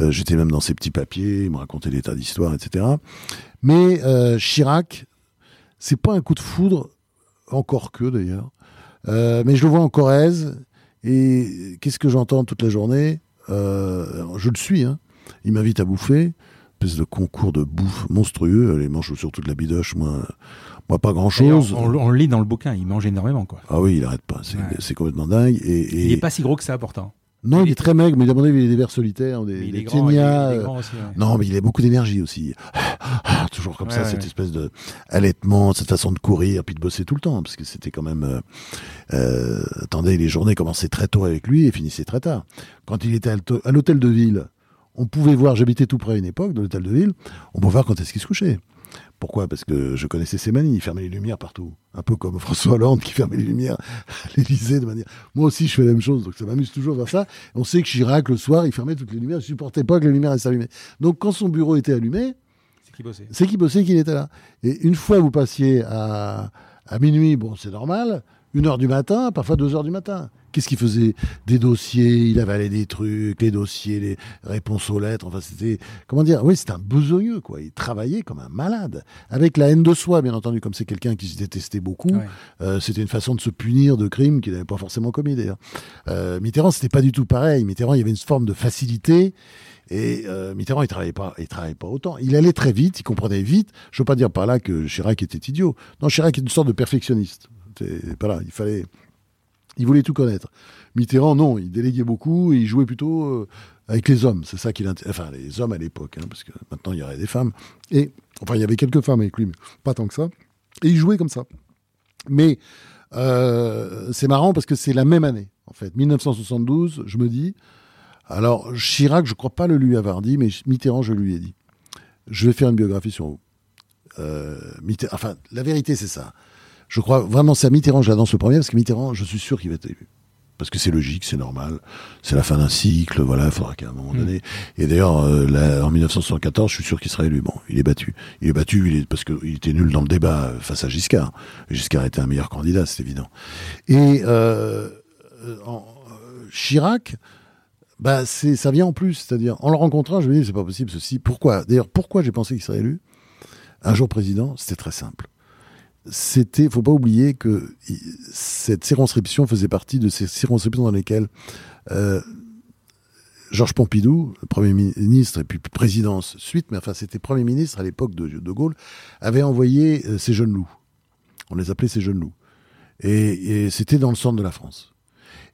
Euh, J'étais même dans ses petits papiers, il me racontait des tas d'histoires, etc. Mais euh, Chirac, c'est pas un coup de foudre, encore que d'ailleurs. Mais je le vois en Corrèze, et qu'est-ce que j'entends toute la journée? Je le suis, hein. Il m'invite à bouffer, espèce de concours de bouffe monstrueux, les mange surtout de la bidoche, moi, moi pas D'ailleurs, grand-chose. On, on le lit dans le bouquin, il mange énormément, quoi. Ah oui, il arrête pas, c'est Ouais. complètement dingue. Et, et- Il est pas si gros que ça, pourtant. Non, il il est- est très maigre, mais il a des vers solitaires, des, il des est grand, il est, ténias, il est grand aussi. ouais. Non, mais il a beaucoup d'énergie aussi. Toujours comme ça, Ouais, cette espèce de allaitement, cette façon de courir, puis de bosser tout le temps, parce que c'était quand même. euh, euh, attendez, les journées commençaient très tôt avec lui et finissaient très tard. Quand il était à l'hôtel de ville, on pouvait voir. J'habitais tout près à une époque de l'hôtel de ville. On pouvait voir quand est-ce qu'il se couchait. Pourquoi? Parce que je connaissais ses manies. Il fermait les lumières partout. Un peu comme François Hollande qui fermait les lumières à l'Élysée de manière. Moi aussi, je fais la même chose. Donc ça m'amuse toujours de faire ça. On sait que Chirac, le soir, il fermait toutes les lumières. Il supportait pas que les lumières allumées. Donc quand son bureau était allumé, c'est qu'il bossait? C'est qu'il bossait qu'il était là. Et une fois vous passiez à, à minuit, bon, c'est normal. Une heure du matin, parfois deux heures du matin. Qu'est-ce qu'il faisait Des dossiers, il avalait des trucs, les dossiers, les réponses aux lettres. Enfin, c'était, comment dire Oui, c'était un besogneux, quoi. Il travaillait comme un malade, avec la haine de soi, bien entendu, comme c'est quelqu'un qui se détestait beaucoup. Euh, c'était une façon de se punir de crimes qu'il n'avait pas forcément commis, d'ailleurs. Euh, Mitterrand, c'était pas du tout pareil. Mitterrand, il y avait une forme de facilité. Et euh, Mitterrand, il travaillait pas, il travaillait pas autant. Il allait très vite, il comprenait vite. Je veux pas dire par là que Chirac était idiot. Non, Chirac est une sorte de perfectionniste. Pas là, il fallait, il voulait tout connaître. Mitterrand, non, il déléguait beaucoup, et il jouait plutôt euh, avec les hommes. C'est ça qui l'intéressait. Enfin, les hommes à l'époque, hein, parce que maintenant il y aurait des femmes. Et enfin, il y avait quelques femmes avec lui, mais pas tant que ça. Et il jouait comme ça. Mais euh, c'est marrant parce que c'est la même année, en fait. 1972, je me dis. Alors, Chirac, je crois pas le lui avoir dit, mais Mitterrand, je lui ai dit. Je vais faire une biographie sur vous. Euh, enfin, la vérité, c'est ça je crois vraiment c'est à Mitterrand j'annonce le premier parce que Mitterrand, je suis sûr qu'il va être élu. Parce que c'est logique, c'est normal, c'est la fin d'un cycle, voilà, il faudra qu'à un moment mm. donné. Et d'ailleurs, euh, en 1974, je suis sûr qu'il sera élu. Bon, il est battu. Il est battu il est, parce qu'il était nul dans le débat face à Giscard. Giscard était un meilleur candidat, c'est évident. Et euh, en, Chirac, bah c'est ça vient en plus, c'est-à-dire en le rencontrant, je me dis c'est pas possible ceci. Pourquoi? D'ailleurs, pourquoi j'ai pensé qu'il serait élu? Un jour président C'était très simple c'était, faut pas oublier que cette circonscription faisait partie de ces circonscriptions dans lesquelles euh, Georges Pompidou, Premier ministre et puis présidence suite, mais enfin c'était Premier ministre à l'époque de, de, Gaulle, avait envoyé euh, ses jeunes loups. On les appelait ses jeunes loups. Et, c'était dans le centre de la France.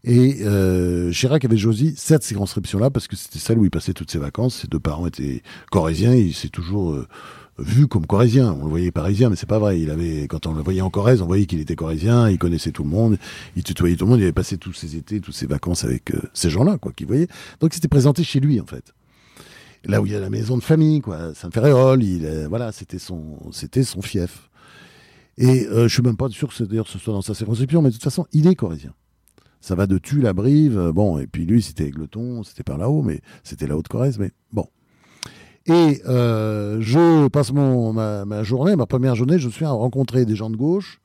Et euh, Chirac avait choisi cette circonscription-là parce que c'était celle où il passait toutes ses vacances. Ses deux parents étaient corésiens. Il s'est toujours euh, vu comme corésien. On le voyait parisien, mais c'est pas vrai. Il avait, quand on le voyait en Corrèze, on voyait qu'il était corésien, il connaissait tout le monde, il tutoyait tout le monde, il avait passé tous ses étés, toutes ses vacances avec euh, ces gens-là, quoi, qu'il voyait. Donc, il s'était présenté chez lui, en fait. Là où il y a la maison de famille, quoi, Saint-Ferréol, il, euh, voilà, c'était son, c'était son fief. Et euh, je suis même pas sûr que d'ailleurs ce soit dans sa circonscription, mais de toute façon, il est corésien. Ça va de Tu, la Brive, bon, et puis lui, c'était Aigleton, c'était par là-haut, mais c'était la Haute-Corrèze, mais bon. Et euh, je passe mon, ma, journée, ma première journée, je suis à rencontrer des gens de gauche,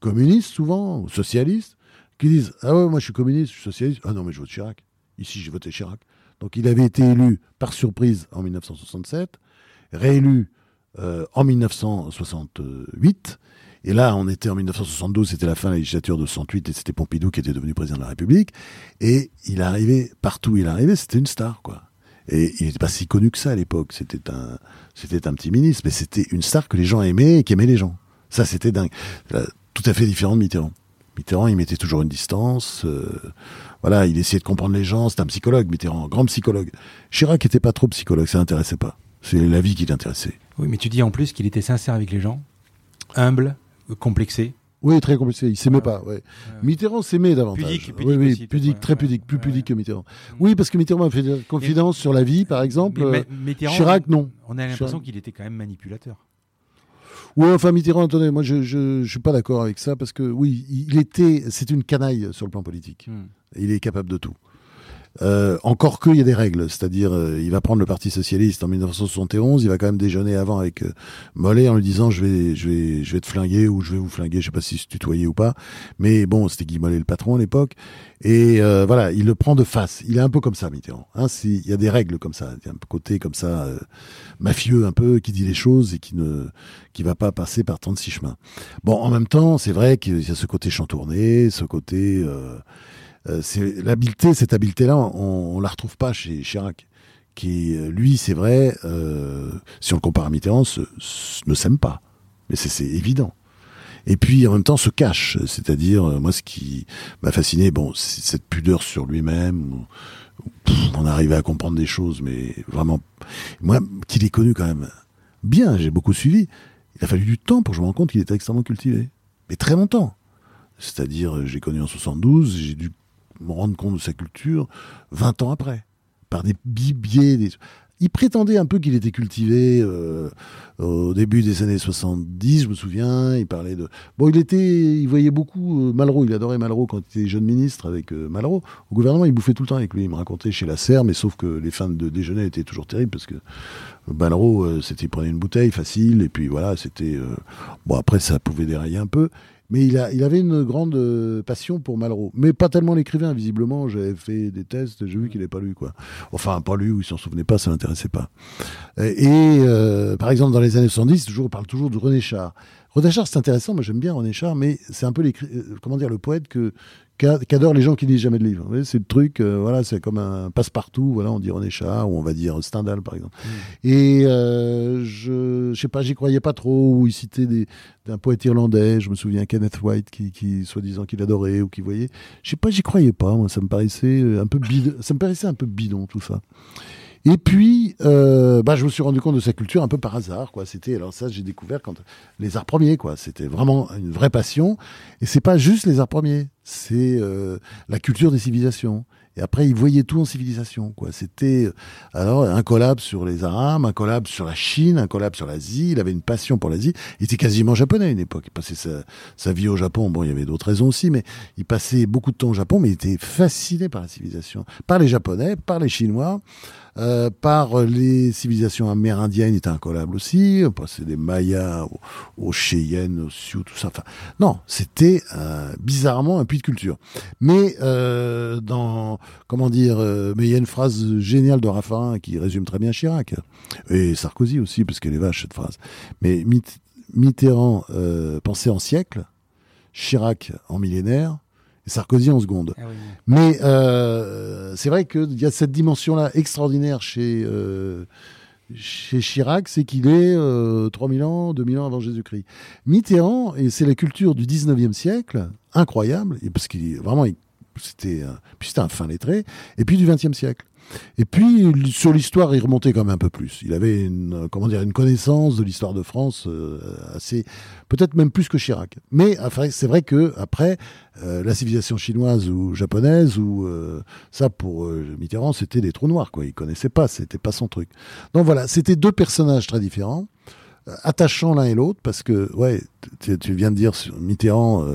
communistes souvent, ou socialistes, qui disent Ah ouais, moi je suis communiste, je suis socialiste. Ah non, mais je vote Chirac. Ici, j'ai voté Chirac. Donc il avait été élu par surprise en 1967, réélu euh, en 1968. Et là, on était en 1972, c'était la fin de la législature de 68 et c'était Pompidou qui était devenu président de la République. Et il arrivait partout il arrivait, c'était une star, quoi. Et il n'était pas si connu que ça à l'époque. C'était un, c'était un petit ministre, mais c'était une star que les gens aimaient et qui aimait les gens. Ça, c'était dingue. Euh, tout à fait différent de Mitterrand. Mitterrand, il mettait toujours une distance. Euh, voilà, il essayait de comprendre les gens. C'était un psychologue, Mitterrand, grand psychologue. Chirac n'était pas trop psychologue, ça l'intéressait pas. C'est la vie qui l'intéressait. Oui, mais tu dis en plus qu'il était sincère avec les gens, humble, complexé. Oui, très compliqué. Il s'aimait pas. Ouais. Mitterrand s'aimait davantage. Pudique, pudique oui, oui, pudique, très pudique, plus pudique que Mitterrand. Oui, parce que Mitterrand m'a fait des confidences sur la vie, par exemple. Mais, Chirac, non. On a l'impression qu'il était quand même manipulateur. Oui, enfin Mitterrand, attendez, moi je, je, je suis pas d'accord avec ça parce que oui, il était, c'est une canaille sur le plan politique. Hmm. Il est capable de tout. Euh, encore qu'il y a des règles, c'est-à-dire euh, il va prendre le Parti socialiste en 1971, il va quand même déjeuner avant avec euh, Mollet en lui disant je vais je vais je vais te flinguer ou je vais vous flinguer, je sais pas si se tutoyer ou pas, mais bon c'était Guy Mollet le patron à l'époque. Et voilà il le prend de face, il est un peu comme ça Mitterrand, hein, il y a des règles comme ça, il y a un côté comme ça mafieux un peu qui dit les choses et qui ne qui va pas passer par 36 chemins. Bon en même temps c'est vrai qu'il y a ce côté chantourné, ce côté euh, c'est l'habileté, cette habileté-là, on, on, la retrouve pas chez Chirac, qui euh, lui, c'est vrai, euh, si on le compare à Mitterrand, ne s'aime pas, mais c'est évident. Et puis en même temps se cache, c'est-à-dire moi ce qui m'a fasciné, bon, c'est cette pudeur sur lui-même. On arrivait à comprendre des choses, mais vraiment, moi qui l'ai connu quand même bien, j'ai beaucoup suivi. Il a fallu du temps pour que je me rende compte qu'il était extrêmement cultivé, mais très longtemps. C'est-à-dire, j'ai connu en 72, j'ai dû me rendre compte de sa culture 20 ans après, par des biais. Des... il prétendait un peu qu'il était cultivé euh, au début des années 70, je me souviens. Il parlait de. Bon, il. Il voyait beaucoup euh, Malraux. Il adorait Malraux quand il était jeune ministre avec euh, Malraux. Au gouvernement, il bouffait tout le temps avec lui. Il me racontait chez la serre, mais sauf que les fins de déjeuner étaient toujours terribles parce que Malraux, c'était, il prenait une bouteille facile et puis voilà, c'était. bon, après, ça pouvait dérailler un peu. Mais il, a, il avait une grande euh, passion pour Malraux. Mais pas tellement l'écrivain, visiblement. J'avais fait des tests, j'ai vu qu'il n'avait pas lu, quoi. Enfin, pas lu, ou il s'en souvenait pas, ça l'intéressait pas. Et, euh, par exemple, dans les années 70, toujours, on parle toujours de René Char. René Char, c'est intéressant, moi j'aime bien René Char, mais c'est un peu euh, comment dire, le poète que qu'adorent les gens qui lisent jamais de livres. C'est le truc, euh, voilà, c'est comme un passe-partout. Voilà, on dit René Char ou on va dire Stendhal par exemple. Mm. Et euh, je, je sais pas, j'y croyais pas trop. Ou il citait des, d'un poète irlandais. Je me souviens Kenneth White qui, qui soi-disant qu'il adorait ou qui voyait. Je sais pas, j'y croyais pas. Moi, ça me paraissait un peu bidon. Ça me paraissait un peu bidon tout ça. Et puis, euh, bah, je me suis rendu compte de sa culture un peu par hasard, quoi. C'était, alors ça, j'ai découvert quand les arts premiers, quoi. C'était vraiment une vraie passion. Et c'est pas juste les arts premiers, c'est euh, la culture des civilisations. Et après, il voyait tout en civilisation, quoi. C'était euh, alors un collab sur les Arabes, un collab sur la Chine, un collab sur l'Asie. Il avait une passion pour l'Asie. Il était quasiment japonais à une époque. Il passait sa, sa vie au Japon. Bon, il y avait d'autres raisons aussi, mais il passait beaucoup de temps au Japon. Mais il était fasciné par la civilisation, par les Japonais, par les Chinois. Euh, par les civilisations amérindiennes, était incollable aussi. C'est des Mayas, aux, aux Cheyennes, aux Sioux, tout ça. Enfin, non, c'était euh, bizarrement un puits de culture. Mais euh, dans comment dire, euh, mais il y a une phrase géniale de Raffarin qui résume très bien Chirac et Sarkozy aussi, parce qu'elle est vache cette phrase. Mais Mitterrand euh, pensait en siècle, Chirac en millénaire, et Sarkozy en seconde. Ah Mais euh, c'est vrai qu'il y a cette dimension-là extraordinaire chez, euh, chez Chirac, c'est qu'il est, euh, 3000 ans, 2000 ans avant Jésus-Christ. Mitterrand, et c'est la culture du 19e siècle, incroyable, parce qu'il vraiment, c'était un fin lettré, et puis du 20e siècle. Et puis, sur l'histoire, il remontait quand même un peu plus. Il avait une, comment dire, une connaissance de l'histoire de France euh, assez, peut-être même plus que Chirac. Mais c'est vrai que après, euh, la civilisation chinoise ou japonaise ou euh, ça pour Mitterrand, c'était des trous noirs quoi. Il connaissait pas, c'était pas son truc. Donc voilà, c'était deux personnages très différents, attachants l'un et l'autre parce que ouais, tu viens de dire Mitterrand.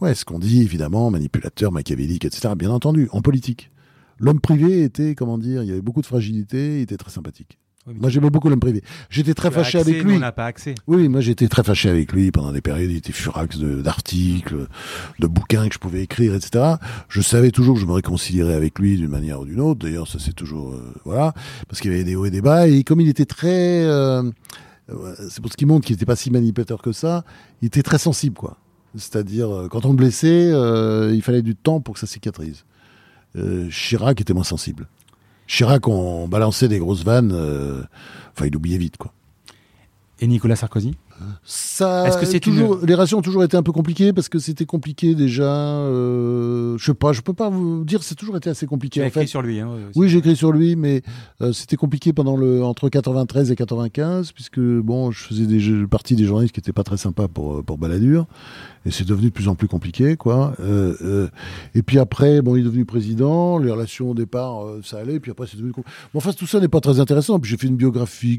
Ouais, ce qu'on dit, évidemment, manipulateur, machiavélique, etc., bien entendu, en politique. L'homme privé était, comment dire, il y avait beaucoup de fragilité, il était très sympathique. moi, j'aimais beaucoup l'homme privé. J'étais très fâché avec lui. On n'a pas accès. Oui, moi, j'étais très fâché avec lui pendant des périodes. Il était furax d'articles, de, bouquins que je pouvais écrire, etc. Je savais toujours que je me réconcilierais avec lui d'une manière ou d'une autre. D'ailleurs, ça c'est toujours, euh, voilà, parce qu'il y avait des hauts et des bas. Et comme il était très, euh, c'est pour ce qui montre qu'il n'était pas si manipulateur que ça, il était très sensible, quoi. C'est-à-dire, euh, quand on le blessait, il fallait du temps pour que ça cicatrise. Euh, Chirac était moins sensible. Chirac, on balançait des grosses vannes, euh, enfin, il oubliait vite, quoi. Et Nicolas Sarkozy? Ça, Est-ce que c'est toujours les relations ont toujours été un peu compliquées parce que c'était compliqué déjà. Euh, je sais pas, je peux pas vous dire, c'est toujours été assez compliqué. J'ai écrit sur lui. Hein, oui, j'ai écrit sur lui, mais euh, c'était compliqué pendant le entre 93 et 95 puisque bon, je faisais des partie des journalistes qui étaient pas très sympas pour pour Balladur et c'est devenu de plus en plus compliqué, quoi. Euh, euh, et puis après, bon, il est devenu président, les relations au départ, euh, ça allait, puis après, c'est devenu. Bon, enfin, tout ça n'est pas très intéressant. Puis j'ai fait une biographie.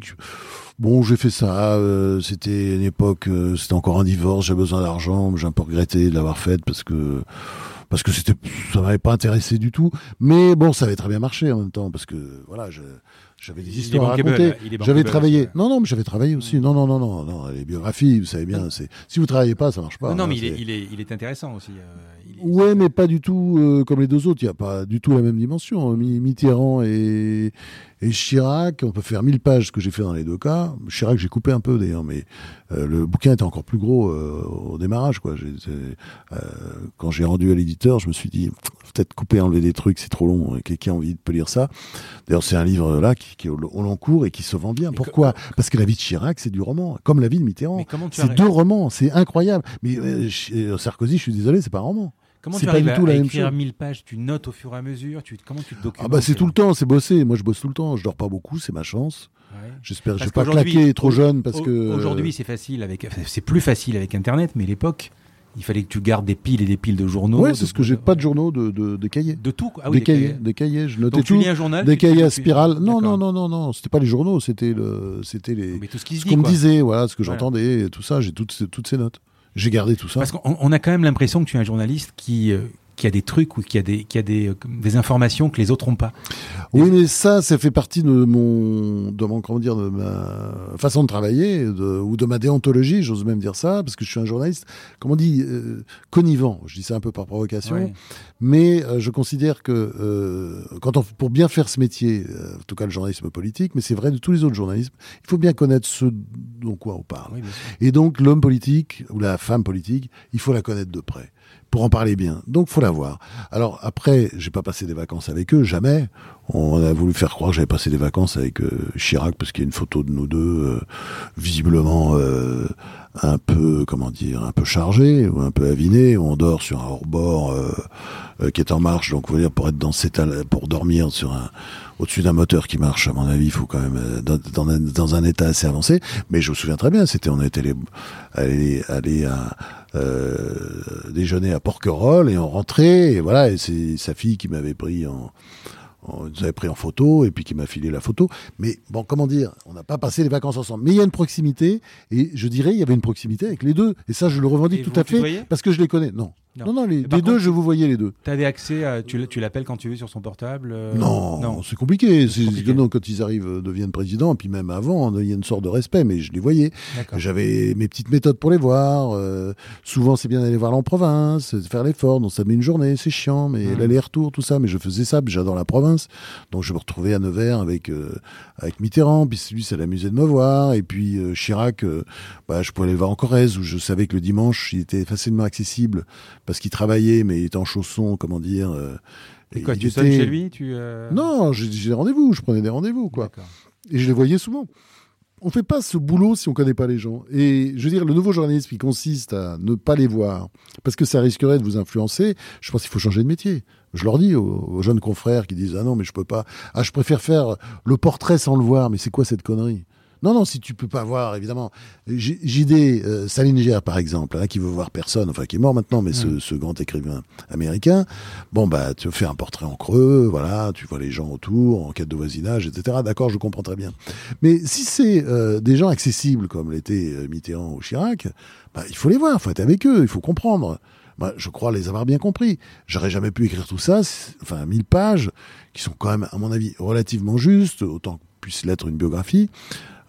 Bon, j'ai fait ça. c'était une époque, c'était encore un divorce, j'ai besoin d'argent, j'ai un peu regretté de l'avoir faite parce que parce que c'était ça m'avait pas intéressé du tout. Mais bon, ça avait très bien marché en même temps parce que voilà, j'avais des histoires à raconter. J'avais travaillé. Non, non, mais j'avais travaillé aussi. Non, non, non, non, non. Les biographies, vous savez bien. C'est si vous travaillez pas, ça marche pas. Non, non mais il est, il est, il est, intéressant aussi. Euh, ouais, mais pas du tout euh, comme les deux autres. Il n'y a pas du tout la même dimension. Mitterrand et, et Chirac, on peut faire mille pages, ce que j'ai fait dans les deux cas. Chirac, j'ai coupé un peu d'ailleurs, mais euh, le bouquin était encore plus gros euh, au démarrage. Quoi. Euh, quand j'ai rendu à l'éditeur, je me suis dit, peut-être couper, enlever des trucs, c'est trop long. Quelqu'un a envie de lire ça. D'ailleurs, c'est un livre là qui, qui est au, long cours et qui se vend bien. Pourquoi Parce que la vie de Chirac, c'est du roman, comme la vie de Mitterrand. C'est deux romans, c'est incroyable. Mais Sarkozy, je suis désolé, c'est pas un roman. Comment tu arrives pas du tout à, la écrire 1000 pages Tu notes au fur et à mesure tu, Comment tu te documentes Ah bah c'est tout le temps, c'est bosser. Moi je bosse tout le temps. Je dors pas beaucoup, c'est ma chance. J'espère que je vais pas claquer trop jeune parce que. Aujourd'hui c'est facile avec, c'est plus facile avec Internet, mais l'époque il fallait que tu gardes des piles et des piles de journaux. De- c'est ce que j'ai pas de journaux, de, de, de cahiers. De tout. Ah oui, des, cahiers, des cahiers, je notais Donc tu tout. lis un journal. Des tu- cahiers à tu- spirale. Non, non, non, non, non, c'était pas les journaux, c'était le, c'était les, Mais tout ce qu'on me disait, voilà, ce que j'entendais, tout ça, j'ai toutes ces notes. J'ai gardé tout ça. Parce qu'on on a quand même l'impression que tu es un journaliste qui, euh, qui a des trucs ou qui a des, qui a des, euh, des informations que les autres n'ont pas. Oui, mais ça, ça fait partie de mon, de mon, comment dire, de ma façon de travailler, de, ou de ma déontologie, j'ose même dire ça, parce que je suis un journaliste, comment on dit, euh, connivant. Je dis ça un peu par provocation. Ouais. Mais euh, je considère que euh, quand on, pour bien faire ce métier, euh, en tout cas le journalisme politique, mais c'est vrai de tous les autres journalismes, il faut bien connaître ce dont quoi on parle. Oui. Et donc l'homme politique ou la femme politique, il faut la connaître de près pour en parler bien. Donc faut la voir. Alors après, j'ai pas passé des vacances avec eux, jamais. On a voulu faire croire que j'avais passé des vacances avec euh, Chirac parce qu'il y a une photo de nous deux euh, visiblement euh, un peu comment dire, un peu chargé ou un peu aviné. où On dort sur un hors-bord euh, qui est en marche. Donc, vous dire pour être dans cet pour dormir sur un au-dessus d'un moteur qui marche, à mon avis, il faut quand même euh, dans, dans un, dans un état assez avancé. Mais je me souviens très bien, c'était on était les, allé, allé à euh, déjeuner à Porquerolles et on rentrait et voilà et c'est sa fille qui m'avait pris en on nous avait pris en photo et puis qui m'a filé la photo. Mais bon, comment dire, on n'a pas passé les vacances ensemble. Mais il y a une proximité et je dirais il y avait une proximité avec les deux. Et ça, je le revendique Et tout à fait parce que je les connais. Non, Non. non, non, les, deux, je vous voyais les deux. Tu avais accès à. Tu, l'appelles quand tu veux sur son portable euh, Non, Non. c'est compliqué. Non, quand ils arrivent, euh, deviennent présidents, puis même avant, il y a une sorte de respect, mais je les voyais. J'avais mes petites méthodes pour les voir. euh, souvent, c'est bien d'aller voir en province, faire l'effort. Donc, ça met une journée, c'est chiant, mais Mhm. l'aller-retour, tout ça. Mais je faisais ça, puis j'adore la province. Donc, je me retrouvais à Nevers avec euh, avec Mitterrand. Puis lui, ça l'amusait de me voir. Et puis Chirac, bah, je pouvais aller le voir en Corrèze, où je savais que le dimanche, il était facilement accessible parce qu'il travaillait, mais il était en chaussons, comment dire. euh, Et quoi, tu sonnes était- chez lui tu, euh, Non, j'ai des rendez-vous. Je prenais des rendez-vous, quoi. Et je les voyais souvent. On fait pas ce boulot si on connaît pas les gens. Et je veux dire, le nouveau journalisme qui consiste à ne pas les voir, parce que ça risquerait de vous influencer, je pense qu'il faut changer de métier. Je leur dis aux, aux jeunes confrères qui disent ah non mais je peux pas, ah je préfère faire le portrait sans le voir, mais c'est quoi cette connerie? Non, non, si tu peux pas voir, évidemment. JD euh, Salinger, par exemple, hein, qui veut voir personne, enfin qui est mort maintenant, mais ce, ce grand écrivain américain, bon, bah, tu fais un portrait en creux, voilà, tu vois les gens autour, en quête de voisinage, etc. D'accord, je comprends très bien. Mais si c'est euh, des gens accessibles, comme l'était euh, Mitterrand ou Chirac, bah, il faut les voir, il faut être avec eux, il faut comprendre. Moi, je crois les avoir bien compris. J'aurais jamais pu écrire tout ça, enfin, 1000 pages, qui sont quand même, à mon avis, relativement justes, autant que puisse l'être une biographie.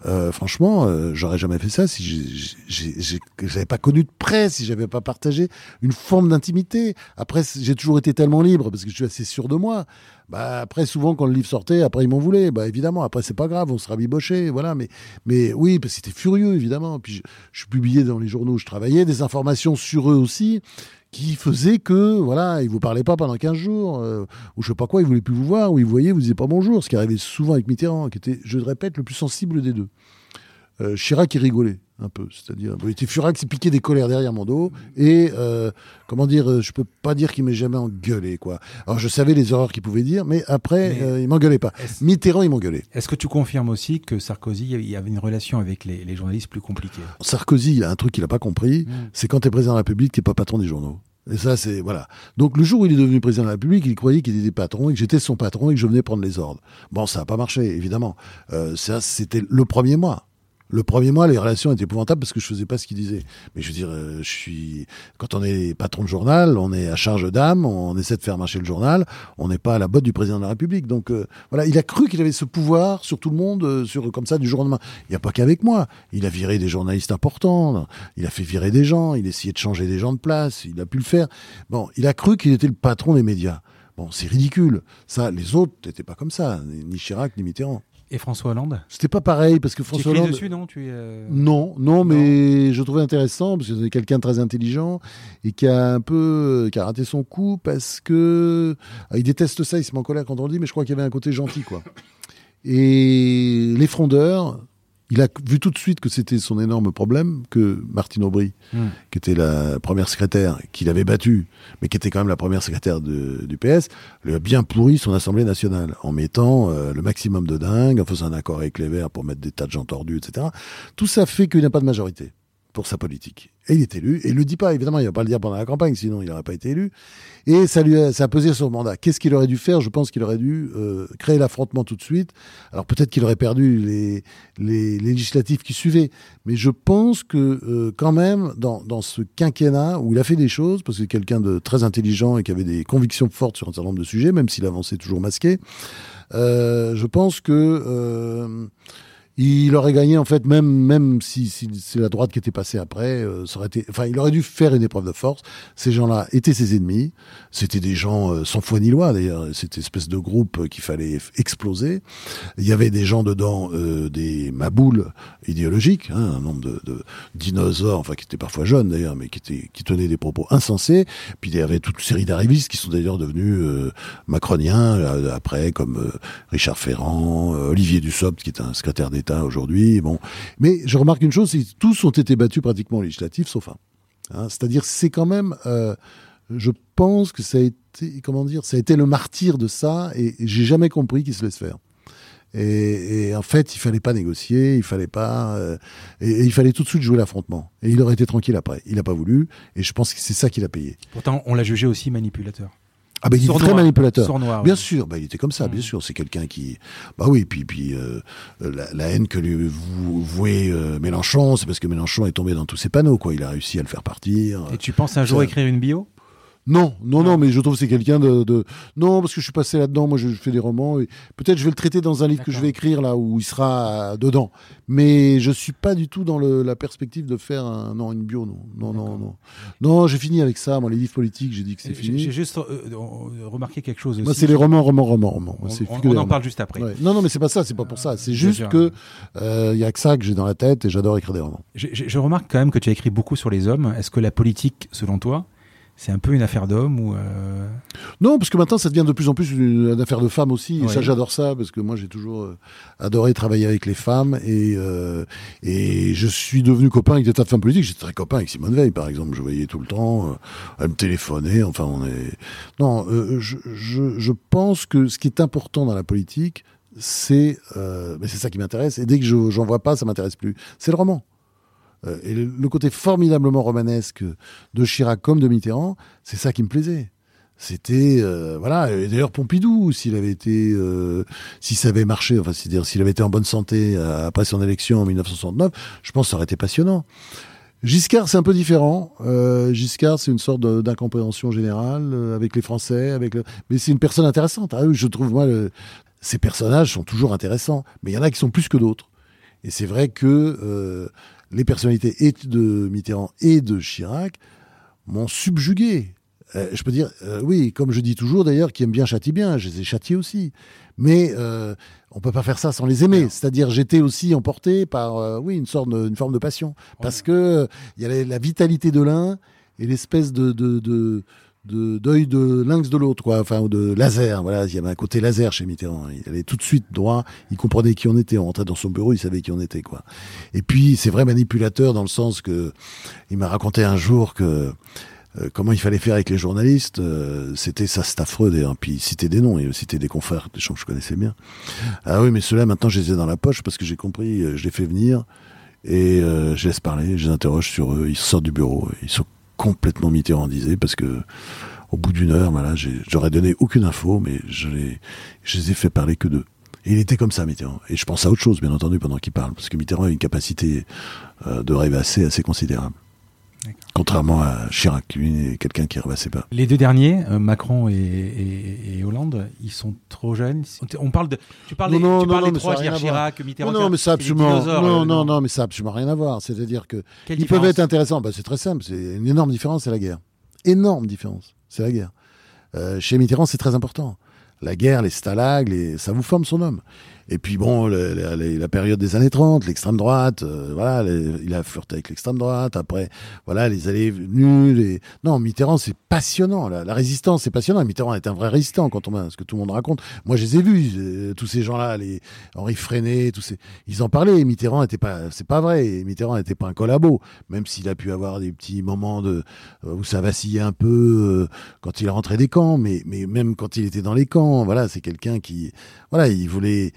Euh, franchement, euh, j'aurais jamais fait ça si j'avais pas connu de près, si j'avais pas partagé une forme d'intimité. Après, j'ai toujours été tellement libre parce que je suis assez sûr de moi. Bah après, souvent quand le livre sortait, après ils m'en voulaient. Bah évidemment, après c'est pas grave, on sera biboché, voilà. Mais mais oui, parce que c'était furieux évidemment. Puis je, je publiais dans les journaux, où je travaillais des informations sur eux aussi qui faisaient que voilà, ils vous parlaient pas pendant 15 jours euh, ou je sais pas quoi, ils voulaient plus vous voir ou ils vous voyaient, vous disaient pas bonjour, ce qui arrivait souvent avec Mitterrand, qui était, je le répète, le plus sensible des deux. Euh, Chirac, il rigolait un peu, c'est-à-dire, il était furax, il piquait des colères derrière mon dos, et euh, comment dire, euh, je peux pas dire qu'il m'ait jamais engueulé, quoi. Alors je savais les erreurs qu'il pouvait dire, mais après, Mais- euh, il m'engueulait pas. Mitterrand, il m'engueulait. est-ce que tu confirmes aussi que Sarkozy il y avait une relation avec les, les journalistes plus compliquée? Sarkozy, il a un truc qu'il a pas compris, c'est quand tu es président de la République, tu pas patron des journaux. Et ça, c'est voilà. Donc le jour où il est devenu président de la République, il croyait qu'il était patron et que j'étais son patron et que je venais prendre les ordres. Bon, ça n'a pas marché, évidemment. Euh, ça, c'était le premier mois. Le premier mois, les relations étaient épouvantables parce que je faisais pas ce qu'il disait. Mais je veux dire, euh, je suis quand on est patron de journal, on est à charge d'âme, on essaie de faire marcher le journal, on n'est pas à la botte du président de la République. Donc euh, voilà, il a cru qu'il avait ce pouvoir sur tout le monde, euh, sur comme ça du jour au lendemain. Il n'y a pas qu'avec moi. Il a viré des journalistes importants, il a fait virer des gens, il a essayé de changer des gens de place, il a pu le faire. Bon, il a cru qu'il était le patron des médias. Bon, c'est ridicule. Ça, les autres n'étaient pas comme ça, ni Chirac ni Mitterrand. Et François Hollande C'était pas pareil parce que François Hollande. dessus, non? Tu es, euh, Non, non, mais je trouvais intéressant parce que c'est quelqu'un de très intelligent et qui a un peu, qui a raté son coup parce que ah, il déteste ça, il se met en colère quand on le dit, mais je crois qu'il y avait un côté gentil, quoi. Et les frondeurs, il a vu tout de suite que c'était son énorme problème que Martine Aubry, Hmm. qui était la première secrétaire, qu'il avait battue, mais qui était quand même la première secrétaire de- du PS, lui a bien pourri son Assemblée nationale en mettant euh, le maximum de dingue, en faisant un accord avec les Verts pour mettre des tas de gens tordus, etc. Tout ça fait qu'il n'y a pas de majorité. pour sa politique. Et il est élu, et il le dit pas, évidemment, il va pas le dire pendant la campagne, sinon il n'aurait pas été élu. Et ça lui a, ça a pesé sur le mandat. Qu'est-ce qu'il aurait dû faire? Je pense qu'il aurait dû euh, créer l'affrontement tout de suite. Alors peut-être qu'il aurait perdu les, les, législatives qui suivaient, mais je pense que euh, quand même, dans, dans ce quinquennat, où il a fait des choses, parce que quelqu'un de très intelligent et qui avait des convictions fortes sur un certain nombre de sujets, même s'il avançait toujours masqué, euh, je pense que euh, il aurait gagné en fait même même si, si c'est la droite qui était passée après euh, ça aurait été enfin il aurait dû faire une épreuve de force. Ces gens-là étaient ses ennemis. C'était des gens euh, sans foi ni loi d'ailleurs. Cette espèce de groupe qu'il fallait exploser. Il y avait des gens dedans euh, des maboules idéologiques hein, un nombre de, de, dinosaures enfin qui étaient parfois jeunes d'ailleurs mais qui étaient qui tenaient des propos insensés. Puis il y avait toute une série d'arrivistes qui sont d'ailleurs devenus euh, macroniens après comme Richard Ferrand Olivier Dussopt qui est un secrétaire aujourd'hui. Bon, mais je remarque une chose, tous ont été battus pratiquement législatifs, sauf un. Hein, C'est-à-dire, c'est quand même, euh, je pense que ça a été, comment dire, ça a été le martyr de ça, et, j'ai jamais compris qu'il se laisse faire. Et, en fait, il fallait pas négocier, il fallait pas, euh, et, il fallait tout de suite jouer l'affrontement. Et il aurait été tranquille après. Il n'a pas voulu, et je pense que c'est ça qu'il a payé. Pourtant, on l'a jugé aussi manipulateur. Ah ben il est très manipulateur. bien sûr, bah, il était comme ça, bien mm. sûr. C'est quelqu'un qui, bah oui, puis puis euh, la, haine que lui vouait euh, Mélenchon, c'est parce que Mélenchon est tombé dans tous ses panneaux, quoi. Il a réussi à le faire partir. Et tu penses un jour écrire une bio? Non, non, non, mais je trouve que c'est quelqu'un de, de, Non, parce que je suis passé là-dedans, moi je fais des romans, et peut-être je vais le traiter dans un livre que je vais écrire, là, où il sera dedans. Mais je suis pas du tout dans le, la perspective de faire un, non, une bio, non. Non, non, non. Non, j'ai fini avec ça, moi, les livres politiques, j'ai dit que c'est fini. J'ai juste euh, euh, remarqué quelque chose aussi. Moi, c'est les romans, romans, romans, romans. On, on, en parle juste après. Non, non, mais c'est pas ça, c'est pas pour ça. C'est juste que euh, il y a que ça que j'ai dans la tête et j'adore écrire des romans. Je, je remarque quand même que tu as écrit beaucoup sur les hommes. Est-ce que la politique, selon toi, c'est un peu une affaire d'homme ou euh... Non, parce que maintenant ça devient de plus en plus une, affaire de femmes aussi. Et ça, j'adore ça parce que moi j'ai toujours euh, adoré travailler avec les femmes et euh, et je suis devenu copain avec des tas de femmes politiques. J'étais très copain avec Simone Veil, par exemple. Je voyais tout le temps. Euh, elle me téléphonait. Enfin, on est. Non, je, je, je pense que ce qui est important dans la politique, c'est mais c'est ça qui m'intéresse. Et dès que j'en vois pas, ça m'intéresse plus. C'est le roman. Euh, et le, côté formidablement romanesque de Chirac comme de Mitterrand, c'est ça qui me plaisait. C'était euh, voilà. Et d'ailleurs Pompidou, s'il avait été, euh, si ça avait marché, enfin, c'est-à-dire s'il avait été en bonne santé après son élection en 1969, je pense que ça aurait été passionnant. Giscard, c'est un peu différent. Giscard, c'est une sorte d'incompréhension générale avec les Français, avec le... mais c'est une personne intéressante. Ah, je trouve moi, ces personnages sont toujours intéressants, mais il y en a qui sont plus que d'autres. Et c'est vrai que les personnalités et de Mitterrand et de Chirac m'ont subjugué. Euh, je peux dire, euh, oui, comme je dis toujours d'ailleurs, qui aime bien châtie bien, je les ai châtiés aussi. Mais euh, on peut pas faire ça sans les aimer. C'est-à-dire, j'étais aussi emporté par, euh, oui, une sorte, de, une forme de passion, parce que il y avait la vitalité de l'un et l'espèce de, de, de, de d'œil de lynx de l'autre, quoi, enfin, ou de laser. Voilà, il y avait un côté laser chez Mitterrand. Il allait tout de suite droit. Il comprenait qui on était. On rentrait dans son bureau, il savait qui on était, quoi. Et puis, c'est vrai manipulateur dans le sens que il m'a raconté un jour que euh, comment il fallait faire avec les journalistes, euh, c'était ça, c'est affreux d'ailleurs. Puis il citait des noms, il citait des confrères, des gens que je connaissais bien. Ah oui, mais ceux-là, maintenant, je les ai dans la poche parce que j'ai compris, euh, je les fais venir et je laisse parler, je les interroge sur eux. Ils sortent du bureau, ils sont complètement mitterrandisé parce que au bout d'une heure, voilà, j'aurais donné aucune info, mais je les, ai fait parler que d'eux. Et il était comme ça, Mitterrand. Et je pense à autre chose, bien entendu, pendant qu'il parle, parce que Mitterrand a une capacité euh, de rêvasser assez considérable. Contrairement à Chirac, lui est quelqu'un qui ne rêvassait pas. Les deux derniers, euh, Macron et, Hollande, ils sont trop jeunes. On parle de, tu parles, non, des, tu parles des trois, Chirac, Mitterrand. Non, mais ça absolument, non, non, non, mais ça absolument rien à voir. C'est-à-dire que ils peuvent être intéressants. Bah, c'est très simple. C'est une énorme différence, c'est la guerre. Énorme différence, c'est la guerre. Euh, chez Mitterrand, c'est très important. La guerre, les stalags, les... ça vous forme son homme. Et puis bon, la période des années 30, l'extrême droite, euh, voilà, il a flirté avec l'extrême droite. Après, voilà, les allées venues. Les... Non, Mitterrand, c'est passionnant. La, résistance, c'est passionnant. Mitterrand est un vrai résistant quand on ce que tout le monde raconte. Moi, je les ai vus, euh, tous ces gens-là, les Henri Freinet, tous ces, ils en parlaient. Mitterrand était pas, c'est pas vrai. Mitterrand n'était pas un collabo, même s'il a pu avoir des petits moments de euh, où ça vacillait un peu quand il rentrait des camps, mais mais même quand il était dans les camps, voilà, c'est quelqu'un qui, voilà, il voulait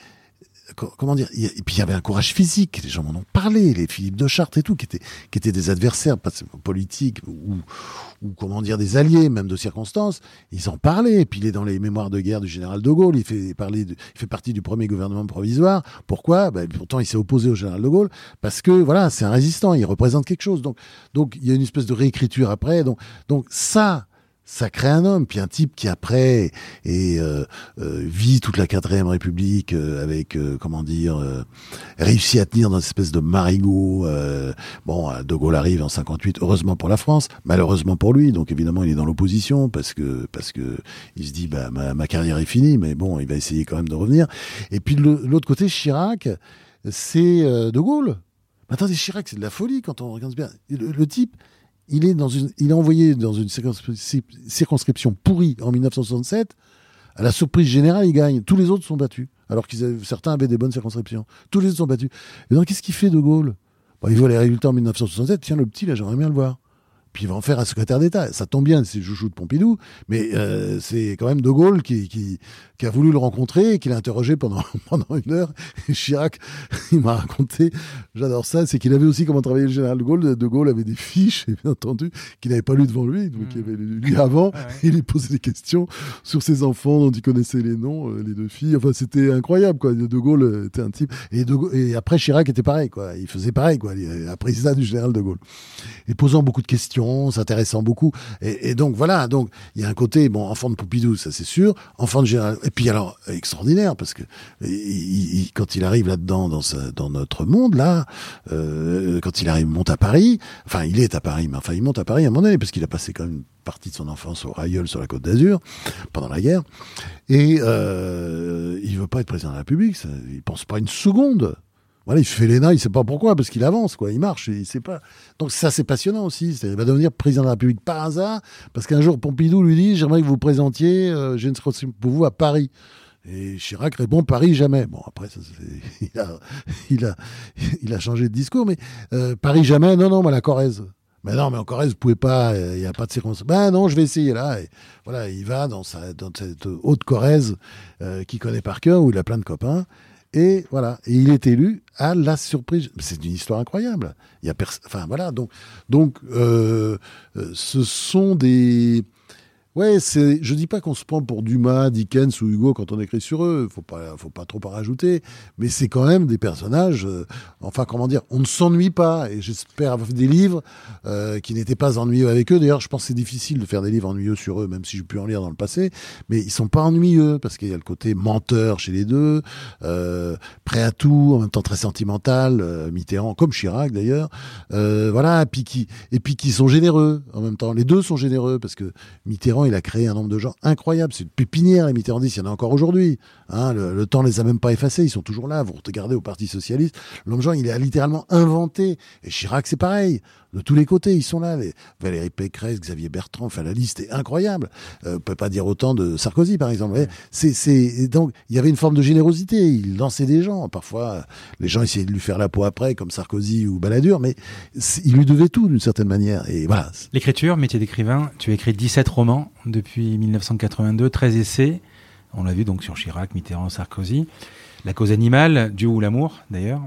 comment dire Et puis il y avait un courage physique. Les gens m'en ont parlé. Les Philippe de Chartres et tout, qui étaient, qui étaient des adversaires politiques ou, ou comment dire des alliés, même de circonstances. Ils en parlaient. Et puis il est dans les mémoires de guerre du général de Gaulle. Il fait parler, il fait partie du premier gouvernement provisoire. Pourquoi? Ben, Pourtant, il s'est opposé au général de Gaulle parce que voilà, c'est un résistant. Il représente quelque chose. Donc, donc il y a une espèce de réécriture après. Donc, donc ça ça crée un homme, puis un type qui après et euh, euh, vit toute la quatrième République euh, avec comment dire réussit à tenir dans une espèce de marigot. bon, De Gaulle arrive en 58, heureusement pour la France, malheureusement pour lui, donc évidemment il est dans l'opposition parce que parce que il se dit bah ma, carrière est finie, mais bon il va essayer quand même de revenir. Et puis de l'autre côté Chirac, c'est De Gaulle. attendez Chirac c'est de la folie quand on regarde bien. le type il est, dans une, il est envoyé dans une circonscription pourrie en 1967. À la surprise générale, il gagne. Tous les autres sont battus. Alors qu'ils certains avaient des bonnes circonscriptions. Tous les autres sont battus. Et donc, qu'est-ce qu'il fait, De Gaulle? Bah, Il voit les résultats en 1967. Tiens, le petit, là, j'aimerais bien le voir puis il va en faire un secrétaire d'État. Ça tombe bien, c'est Jouchou de Pompidou, mais euh, c'est quand même De Gaulle qui, qui, qui, a voulu le rencontrer et qui l'a interrogé pendant, pendant une heure. Et Chirac, il m'a raconté, j'adore ça, c'est qu'il avait aussi comment travailler le général de Gaulle. De Gaulle avait des fiches, bien entendu, qu'il n'avait pas lu devant lui, donc il avait lu avant. Ah il lui posait des questions sur ses enfants dont il connaissait les noms, euh, les deux filles. Enfin, c'était incroyable, quoi. De Gaulle était un type. Et, de et après, Chirac était pareil, quoi. Il faisait pareil, quoi. Après ça du général de Gaulle. Et posant beaucoup de questions s'intéressant beaucoup. Et, donc voilà, donc il y a un côté, bon, enfant de Poupidou, ça c'est sûr, enfant de Gérald, et puis alors extraordinaire parce que quand il arrive là-dedans dans, dans notre monde là, euh, quand il arrive, monte à Paris, enfin il est à Paris, mais enfin il monte à Paris à un moment donné parce qu'il a passé quand même une partie de son enfance au Rayeul sur la Côte d'Azur pendant la guerre, et euh, il veut pas être président de la République, ça, il pense pas une seconde voilà, il fait l'ENA, il sait pas pourquoi, parce qu'il avance, quoi. Il marche, il sait pas. Donc ça, c'est passionnant aussi. Il va devenir président de la République par hasard, parce qu'un jour, Pompidou lui dit, j'aimerais que vous présentiez, euh, pour vous à Paris. Et Chirac répond Paris jamais. Bon après il, a, changé de discours, mais euh, Paris jamais. Non non, mais la Corrèze. Mais non, mais en Corrèze, vous pouvez pas. Il n'y a pas de circonstances. Ben non, je vais essayer là. Voilà, il va dans cette haute Corrèze euh, qu'il connaît par cœur, où il a plein de copains. Et voilà, il est élu à la surprise. C'est une histoire incroyable. Il y a enfin voilà, donc donc euh, euh, ce sont des Ouais, c'est. Je dis pas qu'on se prend pour Dumas, Dickens ou Hugo quand on écrit sur eux. Faut pas, faut pas trop en rajouter. Mais c'est quand même des personnages. Euh, enfin, comment dire On ne s'ennuie pas. Et j'espère avoir fait des livres euh, qui n'étaient pas ennuyeux avec eux. D'ailleurs, je pense que c'est difficile de faire des livres ennuyeux sur eux, même si j'ai pu en lire dans le passé. Mais ils sont pas ennuyeux parce qu'il y a le côté menteur chez les deux, euh, prêt à tout, en même temps très sentimental. Euh, Mitterrand, comme Chirac d'ailleurs. Euh, voilà. Et puis qui, et puis qui sont généreux en même temps. Les deux sont généreux parce que Mitterrand il a créé un nombre de gens incroyable. C'est une pépinière, les Mitterrandistes, il y en a encore aujourd'hui. Hein, le, le, temps les a même pas effacés, ils sont toujours là. Vous regardez au Parti Socialiste, l'homme Jean, il a littéralement inventé. Et Chirac, c'est pareil. De tous les côtés, ils sont là. Les Valérie Pécresse, Xavier Bertrand, enfin la liste est incroyable. Euh, on peut pas dire autant de Sarkozy, par exemple. C'est, c'est donc il y avait une forme de générosité. Il lançait des gens. Parfois, les gens essayaient de lui faire la peau après, comme Sarkozy ou Balladur, mais il lui devait tout d'une certaine manière. Et voilà. L'écriture, métier d'écrivain. Tu as écrit 17 romans depuis 1982, 13 essais. On l'a vu donc sur Chirac, Mitterrand, Sarkozy. La cause animale, Dieu ou l'amour, d'ailleurs.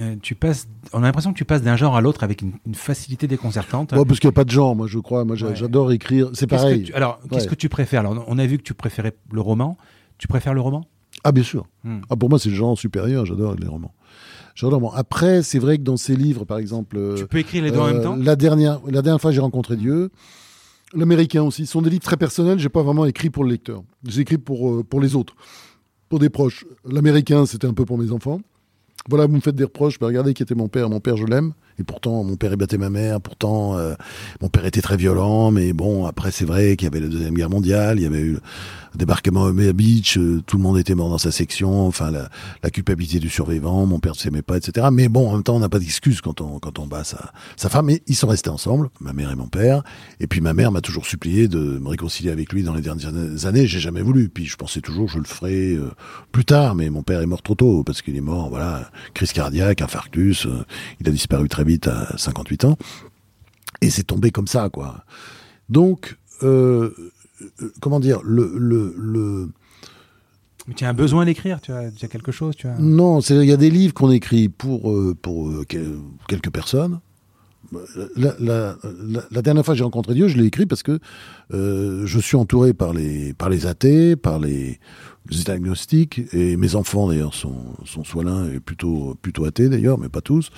Euh, tu passes, on a l'impression que tu passes d'un genre à l'autre avec une, facilité déconcertante. Ouais, parce qu'il n'y a pas de genre, moi, je crois. Moi, j'adore écrire. C'est pareil. alors, qu'est-ce que tu préfères? Alors, On a vu que tu préférais le roman. Tu préfères le roman? Ah, bien sûr. Hmm. Ah, pour moi, c'est le genre supérieur. J'adore les romans. J'adore. Après, c'est vrai que dans ces livres, par exemple. Tu peux écrire les deux en même euh, temps? la dernière, la dernière fois, j'ai rencontré Dieu. L'américain aussi. Ce sont des livres très personnels. J'ai pas vraiment écrit pour le lecteur. J'ai écrit pour, euh, pour les autres, pour des proches. L'américain, c'était un peu pour mes enfants. Voilà, vous me faites des reproches. Mais regardez qui était mon père. Mon père, je l'aime. Pourtant, mon père battait ma mère. Pourtant, euh, mon père était très violent. Mais bon, après, c'est vrai qu'il y avait la Deuxième Guerre mondiale. Il y avait eu débarquement à Beach, euh, tout le monde était mort dans sa section, enfin la, culpabilité du survivant, mon père ne s'aimait pas, etc. Mais bon, en même temps, on n'a pas d'excuse quand on, quand on bat sa, sa femme. Et ils sont restés ensemble, ma mère et mon père. Et puis ma mère m'a toujours supplié de me réconcilier avec lui dans les dernières années. J'ai jamais voulu. Puis je pensais toujours je le ferais euh, plus tard, mais mon père est mort trop tôt parce qu'il est mort, voilà, crise cardiaque, infarctus. Il a disparu très vite à 58 ans. Et c'est tombé comme ça, quoi. Donc, euh, comment dire, le, le, le Mais tu as un besoin d'écrire, tu as, tu as quelque chose, tu as... Non, c'est- il y a des livres qu'on écrit pour, euh, pour euh, quel- quelques personnes. La, la- la- la dernière fois que j'ai rencontré Dieu, je l'ai écrit parce que euh, je suis entouré par les, par les athées, par les, les agnostiques, et mes enfants d'ailleurs sont, sont soit l'un et plutôt, plutôt athées d'ailleurs, mais pas tous.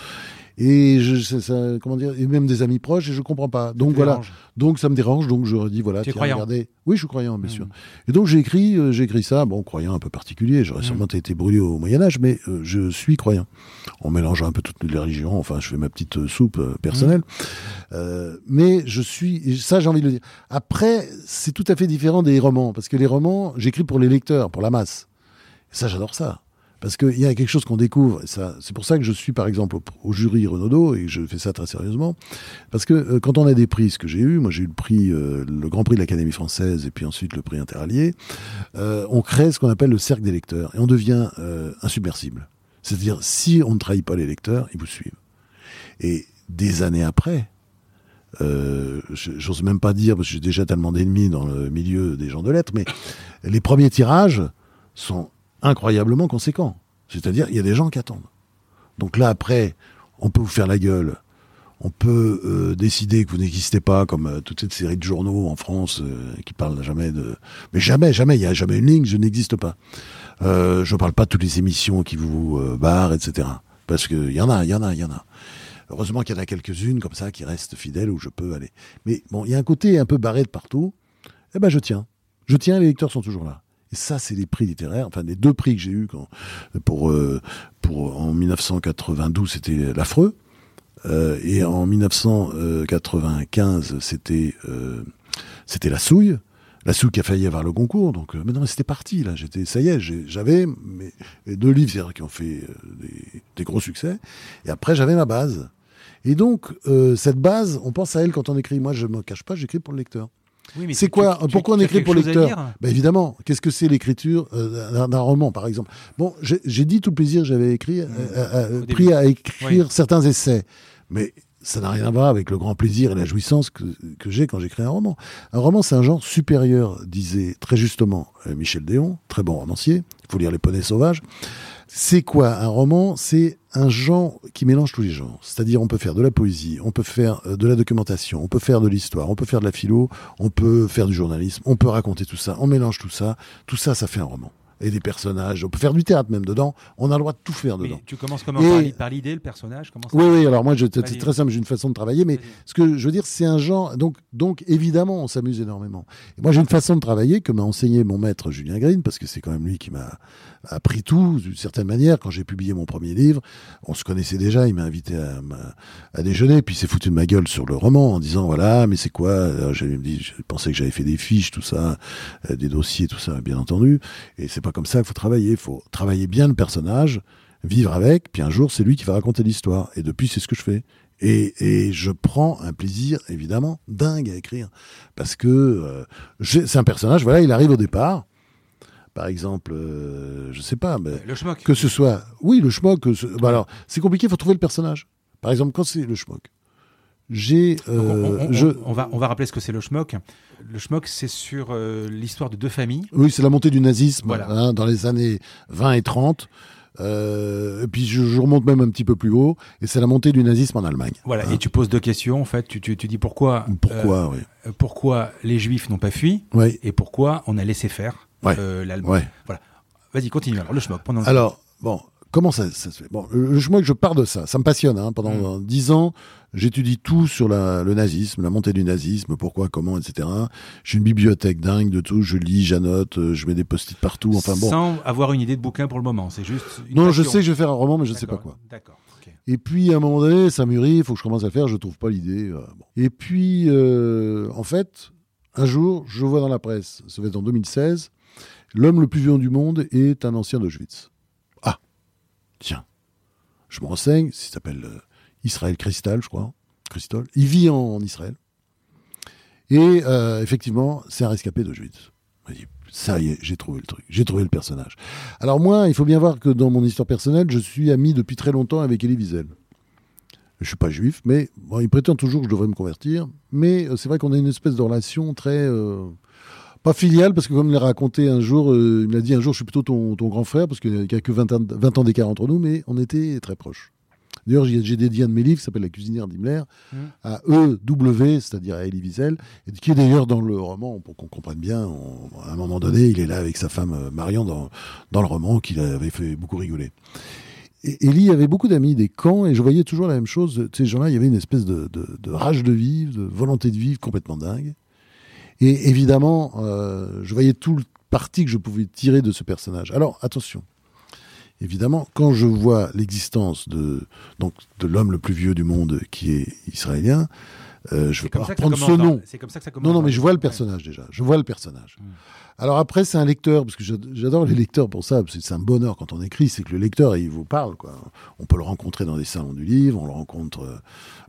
Et je, ça, comment dire, et même des amis proches, et je comprends pas. Donc voilà, donc ça me dérange, donc je dis voilà. Tiens, croyant regardez. Oui, je suis croyant, bien Mm. sûr. Et donc j'ai écrit, euh, j'ai écrit ça, bon, croyant un peu particulier, j'aurais Mm. sûrement été brûlé au Moyen Âge, mais euh, je suis croyant. En mélangeant un peu toutes les religions, enfin je fais ma petite euh, soupe personnelle. Mm. Euh, mais je suis, et ça j'ai envie de le dire. Après, c'est tout à fait différent des romans, parce que les romans, j'écris pour les lecteurs, pour la masse. Et ça j'adore ça. Parce qu'il y a quelque chose qu'on découvre. et C'est pour ça que je suis, par exemple, au, jury Renaudot, et je fais ça très sérieusement. Parce que euh, quand on a des prix, ce que j'ai eu, moi j'ai eu le prix, euh, le Grand Prix de l'Académie française, et puis ensuite le prix Interallié, euh, on crée ce qu'on appelle le cercle des lecteurs, et on devient insubmersible. C'est-à-dire, si on ne trahit pas les lecteurs, ils vous suivent. Et des années après, j'ose même pas dire, parce que j'ai déjà tellement d'ennemis dans le milieu des gens de lettres, mais les premiers tirages sont incroyablement conséquents. C'est-à-dire, il y a des gens qui attendent. Donc là, après, on peut vous faire la gueule. On peut euh, décider que vous n'existez pas, comme euh, toute cette série de journaux en France euh, qui parlent jamais de. Mais jamais, jamais, il n'y a jamais une ligne, je n'existe pas. Euh, je ne parle pas de toutes les émissions qui vous barrent, etc. Parce qu'il y en a, il y en a, il y en a. Heureusement qu'il y en a quelques-unes comme ça qui restent fidèles où je peux aller. Mais bon, il y a un côté un peu barré de partout. Eh ben, je tiens. Je tiens, les lecteurs sont toujours là. Et ça, c'est les prix littéraires. Enfin, les deux prix que j'ai eus quand, pour, euh, pour, en 1992, c'était l'affreux. Euh, et en 1995, c'était euh, c'était la souille. La souille qui a failli avoir le concours. Donc, euh, mais non, c'était parti là. J'étais, ça y est, j'avais mes, deux livres qui ont fait euh, des, des gros succès. Et après, j'avais ma base. Et donc, cette base, on pense à elle quand on écrit. Moi, je me cache pas, j'écris pour le lecteur. Oui, mais C'est quoi tu- Pourquoi on tu écrit pour lecteur bah Évidemment. Qu'est-ce que c'est l'écriture euh, d'un- roman, par exemple? Bon, j'ai dit tout le plaisir que j'avais écrit, euh, euh, Au pris à écrire Oui. certains essais. Mais ça n'a rien à voir avec le grand plaisir et la jouissance que, que j'ai quand j'écris un roman. Un roman, c'est un genre supérieur, disait très justement euh, Michel Déon, très bon romancier. Il faut lire Les Poneys Sauvages. C'est quoi un roman? C'est un genre qui mélange tous les genres. C'est-à-dire, on peut faire de la poésie, on peut faire euh, de la documentation, on peut faire de l'histoire, on peut faire de la philo, on peut faire du journalisme, on peut raconter tout ça, on mélange tout ça. Tout ça, ça fait un roman. Et des personnages, on peut faire du théâtre même dedans. On a le droit de tout faire dedans. Mais tu commences comment? Et- par l'i- Par l'idée, le personnage comment ça Oui, oui, alors moi, je- c'est très simple, j'ai une façon de travailler, mais ce que je veux dire, c'est un genre. Donc, donc évidemment, on s'amuse énormément. Et moi, j'ai une façon de travailler que m'a enseigné mon maître Julien Green, parce que c'est quand même lui qui m'a appris tout, d'une certaine manière. Quand j'ai publié mon premier livre, on se connaissait déjà, il m'a invité à, à déjeuner, puis s'est foutu de ma gueule sur le roman en disant voilà, mais c'est quoi? J'ai dit, je pensais que j'avais fait des fiches, tout ça, euh, des dossiers, tout ça, bien entendu. Et c'est pas comme ça qu'il faut travailler. Il faut travailler bien le personnage, vivre avec, puis un jour, c'est lui qui va raconter l'histoire. Et depuis, c'est ce que je fais. Et, et je prends un plaisir, évidemment, dingue à écrire. Parce que euh, c'est un personnage, voilà, il arrive au départ. Par exemple, euh, je sais pas, mais Le schmock. que ce soit. Oui, le schmock. ce- bah alors, c'est compliqué, il faut trouver le personnage. Par exemple, quand c'est le schmock, j'ai. Euh, on, on- je... on va, on va rappeler ce que c'est le schmock. Le schmock, c'est sur euh, l'histoire de deux familles. Oui, c'est la montée du nazisme Voilà. hein, dans les années 20 et 30. Euh, et puis je, je remonte même un petit peu plus haut, et c'est la montée du nazisme en Allemagne. Voilà, Hein. et tu poses deux questions. En fait, tu, tu, tu dis pourquoi, Pourquoi, oui. euh, pourquoi les Juifs n'ont pas fui Oui, et pourquoi on a laissé faire Ouais. euh, ouais. Vas-y, continue. Alors, le schmock. Pendant Alors, bon, comment ça, ça se fait? Bon, le, schmock, je pars de ça. Ça me passionne. Hein. Pendant Mm. dix ans, j'étude tout sur la- le nazisme, la montée du nazisme, pourquoi, comment, etc. J'ai une bibliothèque dingue de tout. Je lis, j'annote, euh, je mets des post-it partout. Enfin bon. Sans avoir une idée de bouquin pour le moment. C'est juste. Une Non, je sais que je vais faire un roman, mais je sais pas quoi. D'accord. Et puis à un moment donné, ça mûrit, il faut que je commence à le faire, je trouve pas l'idée. euh, bon. Et puis, euh, en fait, un jour, je vois dans la presse, ça va être en 2016, l'homme le plus violent du monde est un ancien d'Auschwitz. Ah, tiens, je me renseigne, il s'appelle euh, Israël Cristal, je crois. Christol. Il vit en, Israël. Et euh, effectivement, c'est un rescapé d'Auschwitz. Ça y est, j'ai trouvé le truc, j'ai trouvé le personnage. Alors moi, il faut bien voir que dans mon histoire personnelle, je suis ami depuis très longtemps avec Elie Wiesel. Je suis pas juif, mais il prétend toujours que je devrais me convertir. Mais euh, c'est vrai qu'on a une espèce de relation très, Pas filial, parce que comme il l'a raconté un jour, euh, il me l'a dit un jour, je suis plutôt ton, ton grand frère, parce qu'il n'y a que 20 ans, 20 ans d'écart entre nous, mais on était très proches. D'ailleurs, j'ai dédié un de mes livres qui s'appelle La cuisinière d'Himmler Mm. à EW, c'est-à-dire à Elie Wiesel, et qui est d'ailleurs dans le roman, pour qu'on comprenne bien, on- à un moment donné, il est là avec sa femme euh, Marion dans, dans le roman qui l'avait fait beaucoup rigoler. Et Elie avait beaucoup d'amis des camps et je voyais toujours la même chose. Ces gens-là, il y avait une espèce de, de- de rage de vivre, de volonté de vivre complètement dingue. Et évidemment, euh, je voyais tout le parti que je pouvais tirer de ce personnage. Alors, attention. Évidemment, quand je vois l'existence de, l'homme le plus vieux du monde qui est israélien, euh, je vais pas reprendre ce nom. C'est comme ça que ça commence. Non, non, mais je vois le personnage déjà. Je vois le personnage. Mm. Alors après, c'est un lecteur, parce que j'ad- j'adore les lecteurs pour ça, parce que c'est un bonheur quand on écrit, c'est que le lecteur, il vous parle. Quoi. On peut le rencontrer dans des salons du livre, on le rencontre, euh,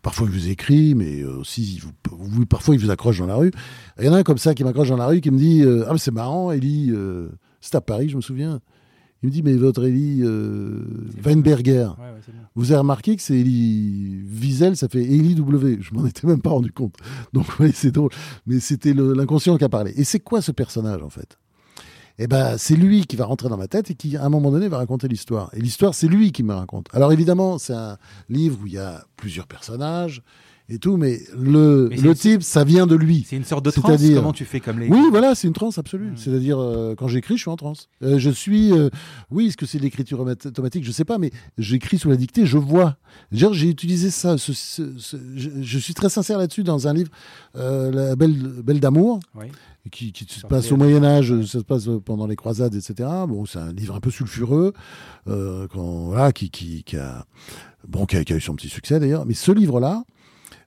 parfois il vous écrit, mais euh, aussi, il vous, vous- parfois il vous accroche dans la rue. Il y en a un comme ça qui m'accroche dans la rue, qui me dit, euh, ah mais c'est marrant, euh, c'est à Paris, je me souviens. Il me dit, mais votre Elie euh, Weinberger, Ouais, ouais, vous avez remarqué que c'est Elie Wiesel, ça fait Elie W. Je m'en étais même pas rendu compte. Donc, oui, c'est drôle. Mais c'était l'inconscient qui a parlé. Et c'est quoi ce personnage, en fait? Eh ben, c'est lui qui va rentrer dans ma tête et qui, à un moment donné, va raconter l'histoire. Et l'histoire, c'est lui qui me raconte. Alors, évidemment, c'est un livre où il y a plusieurs personnages et tout, mais le, Mais le type, ça vient de lui. C'est une sorte de transe. C'est-à-dire- Comment tu fais comme les. Oui, voilà, c'est une transe absolue. C'est-à-dire, euh, quand j'écris, je suis en transe. Euh, je suis, euh, oui, est-ce que c'est de l'écriture automatique? Je sais pas, mais j'écris sous la dictée, je vois. J'ai utilisé ça. ce- ce- ce- je, je suis très sincère là-dessus dans un livre, La Belle, Belle d'amour, Oui. qui, qui se passe au Moyen Âge, ça se passe pendant les croisades, etc. Bon, c'est un livre un peu sulfureux, euh, quand, voilà, qui, qui, qui a, bon, qui a, qui a eu son petit succès d'ailleurs. Mais ce livre-là,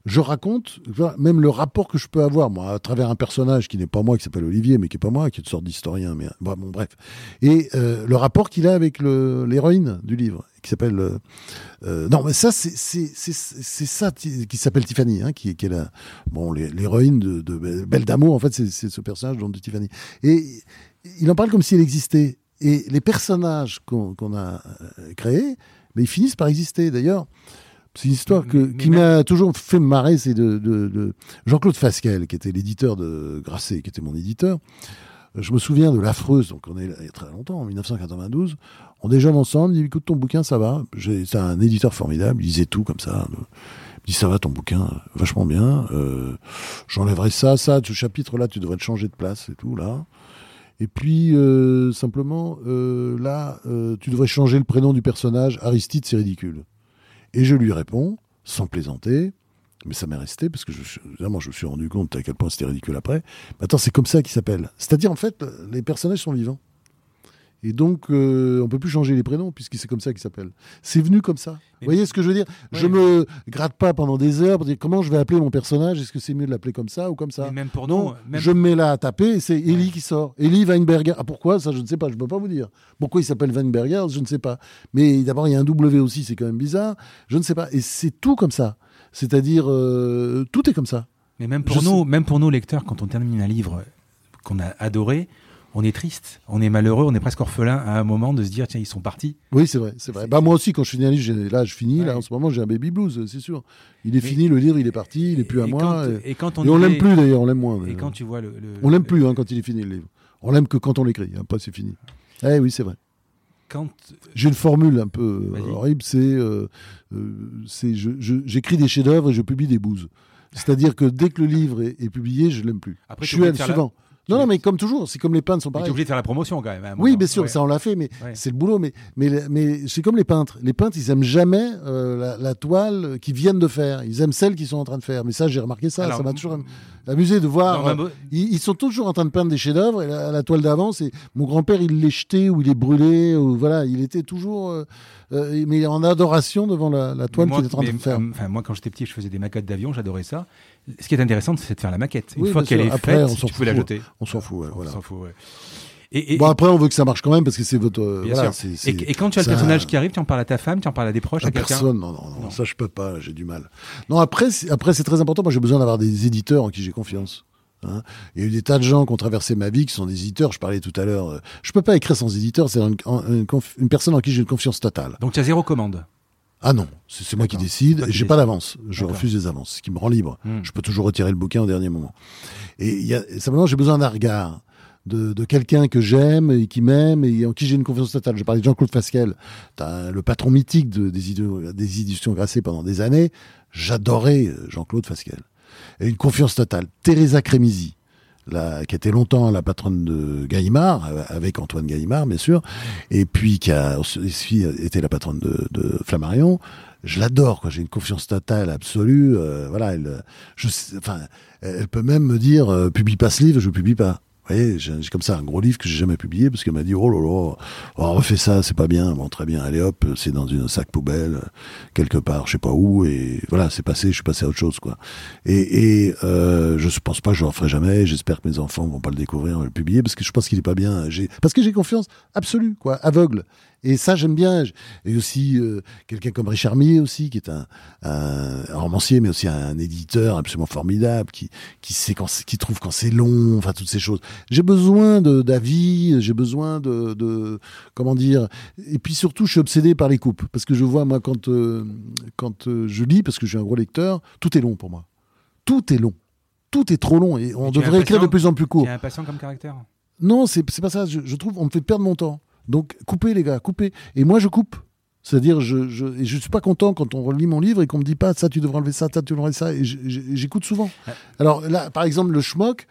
je raconte même le rapport que je peux avoir, moi, à travers un personnage qui n'est pas moi, qui s'appelle Olivier, mais qui n'est pas moi, qui est une sorte d'historien, mais bon, bref. Et euh, le rapport qu'il a avec l'héroïne du livre, qui s'appelle... euh, euh, non, mais ça, c'est ça qui s'appelle Tiffany, hein, qui, est la, bon, l'hé- l'héroïne de, Belle d'amour, en fait, c'est ce personnage de Tiffany. Et il en parle comme si elle existait. Et les personnages qu'on a créés, mais ils finissent par exister. D'ailleurs, c'est une histoire que, qui m'a toujours fait me marrer, c'est de, de- de Jean-Claude Fasquelle, qui était l'éditeur de Grasset, qui était mon éditeur. Je me souviens de l'affreuse, donc on est là il y a très longtemps, en 1992. On déjeune ensemble, il dit écoute ton bouquin, ça va. C'est un éditeur formidable, il lisait tout comme ça. Il me dit ça va ton bouquin, vachement bien. Euh, J'enlèverai ça, ça, ce chapitre-là, tu devrais le changer de place et tout là. Et puis euh, simplement euh, là, tu devrais changer le prénom du personnage. Aristide, c'est ridicule. Et je lui réponds, sans plaisanter, mais ça m'est resté parce que je, évidemment, je me suis rendu compte à quel point c'était ridicule après. Mais attends, c'est comme ça qu'il s'appelle. C'est-à-dire, en fait, les personnages sont vivants. Et donc, euh, on peut plus changer les prénoms puisque c'est comme ça qu'ils s'appellent. C'est venu comme ça. Mais- Vous voyez ce que je veux dire? Je Ouais. me gratte pas pendant des heures pour dire comment je vais appeler mon personnage. Est-ce que c'est mieux de l'appeler comme ça ou comme ça? Mais même pour non, nous, même je me mets là à taper et c'est Eli Ouais. qui sort. Eli Weinberger. Ah, pourquoi? Ça, je ne sais pas. Je ne peux pas vous dire. Pourquoi il s'appelle Weinberger? Je ne sais pas. Mais d'abord, il y a un W aussi, c'est quand même bizarre. Je ne sais pas. Et c'est tout comme ça. C'est-à-dire, euh, tout est comme ça. Mais même pour Je nous, même pour nous lecteurs, quand on termine un livre qu'on a adoré, on est triste, on est malheureux, on est presque orphelin à un moment de se dire tiens ils sont partis. Oui, c'est vrai, c'est vrai. Bah moi aussi, quand je finis un livre, j'ai- là, je finis. Là, en ce moment, j'ai un baby blues, c'est sûr. Il est Mais- fini, le livre, il est parti, il est plus à moi. Et, quand on, et on l'aime plus d'ailleurs, on l'aime moins. Et quand tu vois le, le- On l'aime le- plus hein, quand il est fini le livre. On l'aime que quand on l'écrit. Après, c'est fini. Eh oui, c'est vrai. Quand J'ai une formule un peu euh, horrible, c'est euh, euh, j'écris des chefs-d'œuvre et je publie des bouses. C'est-à-dire que dès que le livre est, est publié, je l'aime plus. Après, je suis à la- suivant. Non, non, mais comme toujours, c'est comme les peintres sont tu es pareils. obligé de faire la promotion quand même. un Oui, bien sûr, Ouais. ça on l'a fait, mais Ouais. c'est le boulot. Mais, mais, mais c'est comme les peintres. Les peintres, ils aiment jamais euh, la, la toile qu'ils viennent de faire. Ils aiment celle qu'ils sont en train de faire. Mais ça, j'ai remarqué ça. Alors, ça m'a toujours amusé de voir. euh, ils, ils sont toujours en train de peindre des chefs-d'œuvre. Et la, la toile d'avant, c'est mon grand-père, il l'est jeté ou il est brûlé. Ou, voilà, il était toujours, euh, mais en adoration devant la, la toile qu'il est en train de faire. enfin, moi, quand j'étais petit, je faisais des maquettes d'avion, j'adorais ça. Ce qui est intéressant, c'est de faire la maquette. Une Oui, fois qu'elle est Après, on faite, s'en tu peux la jeter. On s'en fout. ouais, On s'en fout, ouais. Et, et- Bon, après, on veut que ça marche quand même parce que c'est votre. euh, Et, et quand tu as le personnage qui arrive, tu en parles à ta femme, tu en parles à des proches, à, À quelqu'un. personne, non, non, non, Non. ça je peux pas, j'ai du mal. Non, après, c'est- après c'est très important. Moi, j'ai besoin d'avoir des éditeurs en qui j'ai confiance. hein. Il y a eu des tas de gens qui ont traversé ma vie qui sont des éditeurs. Je parlais tout à l'heure. euh, Je peux pas écrire sans éditeur. C'est une, une conf- une personne en qui j'ai une confiance totale. Donc tu as zéro commande. Ah non, c'est moi qui décide. J'ai pas d'avance. Je refuse les avances, ce qui me rend libre. Hmm. Je peux toujours retirer le bouquin au dernier moment. Et y a, simplement, j'ai besoin d'un regard. de, de quelqu'un que j'aime et qui m'aime et en qui j'ai une confiance totale. Je parlais de Jean-Claude Fasquelle, le patron mythique de, des, des éditions Grasset pendant des années. J'adorais Jean-Claude Fasquelle. Et une confiance totale. Teresa Crémisi, la, qui était longtemps la patronne de Gaïmard, avec Antoine Gaïmard, bien sûr, et puis qui a aussi été la patronne de, de Flammarion. Je l'adore, quoi. J'ai une confiance totale, absolue. Euh, voilà, elle, je, enfin, elle peut même me dire, euh, publie pas ce livre, je publie pas. Voyez, j'ai comme ça un gros livre que j'ai jamais publié parce qu'elle m'a dit oh là là, on refait ça, c'est pas bien. Bon, très bien, allez hop, c'est dans une sac poubelle quelque part, je sais pas où, et voilà, c'est passé, je suis passé à autre chose quoi. Et, et euh, je pense pas je le referai jamais. J'espère que mes enfants vont pas le découvrir, le publier parce que je pense qu'il est pas bien. Parce que j'ai confiance absolue quoi, aveugle. Et ça, j'aime bien. Et aussi, euh, quelqu'un comme Richard Millet aussi, qui est un, un, romancier, mais aussi un, éditeur absolument formidable, qui, qui, sait quand qui trouve quand c'est long, enfin, toutes ces choses. J'ai besoin d'avis, j'ai besoin de, de, comment dire. Et puis surtout, je suis obsédé par les coupes. Parce que je vois, moi, quand, euh, quand euh, je lis, parce que je suis un gros lecteur, tout est long pour moi. Tout est long. Tout est trop long. Et on devrait écrire de plus en plus court. Tu impatient comme caractère? Non, c'est pas ça. Je, je trouve, on me fait perdre mon temps. Donc coupez les gars, coupez. Et moi je coupe. C'est-à-dire, je, je, et je suis pas content quand on relit mon livre et qu'on me dit pas ça, tu devrais enlever ça, ça, tu devrais enlever ça. Et j'écoute souvent. Alors là, par exemple, le schmock,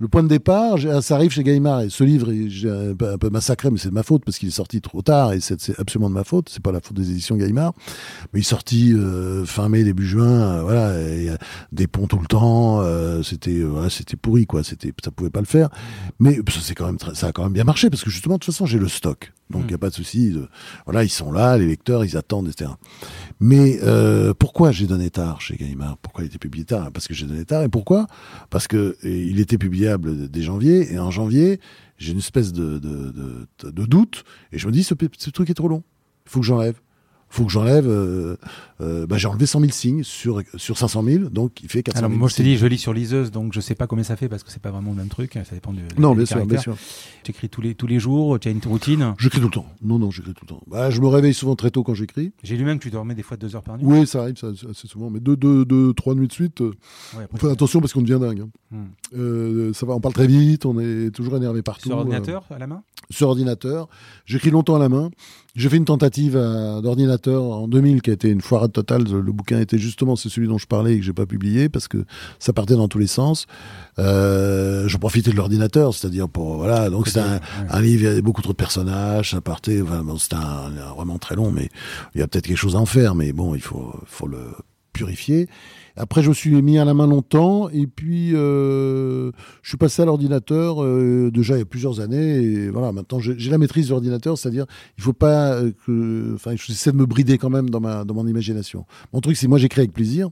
le point de départ, ça arrive chez Gaïmard. Et ce livre, j'ai un, peu massacré, mais c'est de ma faute parce qu'il est sorti trop tard et c'est absolument de ma faute. C'est pas la faute des éditions Gaïmard. Mais il est sorti euh, fin mai, début juin. Euh, voilà, et, des ponts tout le temps. Euh, c'était, voilà, c'était pourri, quoi. C'était, ça pouvait pas le faire. Mais ça, c'est quand même, ça a quand même bien marché parce que justement, de toute façon, j'ai le stock. Donc il n'y a pas de souci. voilà, ils sont là, les lecteurs, ils attendent, etc. Mais euh, pourquoi j'ai donné tard chez Gallimard Pourquoi il était publié tard? Parce que j'ai donné tard. Et pourquoi? Parce que il était dès janvier. Et en janvier, j'ai une espèce de, doute. Et je me dis, ce, truc est trop long. Il faut que j'enlève faut que j'enlève. Euh, euh, bah, j'ai enlevé 100 000 signes sur sur 500 000, donc il fait 400 000. Alors moi je t'ai dit, je lis sur liseuse, donc je sais pas combien ça fait parce que c'est pas vraiment le même truc. Ça dépend de. Non, bien sûr, bien sûr. Tu écris tous les tous les jours. Tu as une routine. J'écris tout le temps. Non, non, j'écris tout le temps. Bah, je me réveille souvent très tôt quand j'écris. J'ai lu même que tu dormais des fois deux heures par nuit. Oui, ça arrive, ça, assez souvent, mais deux, deux, deux, trois nuits de suite. Euh, on fait attention parce qu'on devient dingue. Hein. Hmm. ça va, on parle très vite, on est toujours énervé partout. Sur ordinateur à la main? Sur ordinateur. J'écris longtemps à la main. J'ai fait une tentative d'ordinateur en 2000 qui a été une foirade totale. Le bouquin était justement, c'est celui dont je parlais et que j'ai pas publié parce que ça partait dans tous les sens. Euh, je profitais de l'ordinateur, c'est-à-dire pour voilà. Donc c'est un, livre, il y avait beaucoup trop de personnages, ça partait. Enfin, bon, c'était vraiment très long, mais il y a peut-être quelque chose à en faire. Mais bon, il faut, faut le purifier. Après, je me suis mis à la main longtemps et puis euh, je suis passé à l'ordinateur euh, déjà il y a plusieurs années. Et voilà, maintenant j'ai la maîtrise de l'ordinateur, c'est-à-dire il faut pas euh, que, enfin, j'essaie de me brider quand même dans ma dans mon imagination. Mon truc, c'est moi j'écris avec plaisir.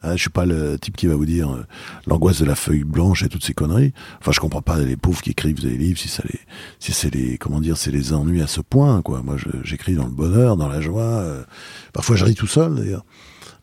Ah, je suis pas le type qui va vous dire l'angoisse de la feuille blanche et toutes ces conneries. Enfin, je comprends pas les pauvres qui écrivent des livres si ça les, si c'est les, comment dire, c'est les ennuis à ce point, quoi. Moi, j'écris dans le bonheur, dans la joie. parfois, je ris tout seul, d'ailleurs.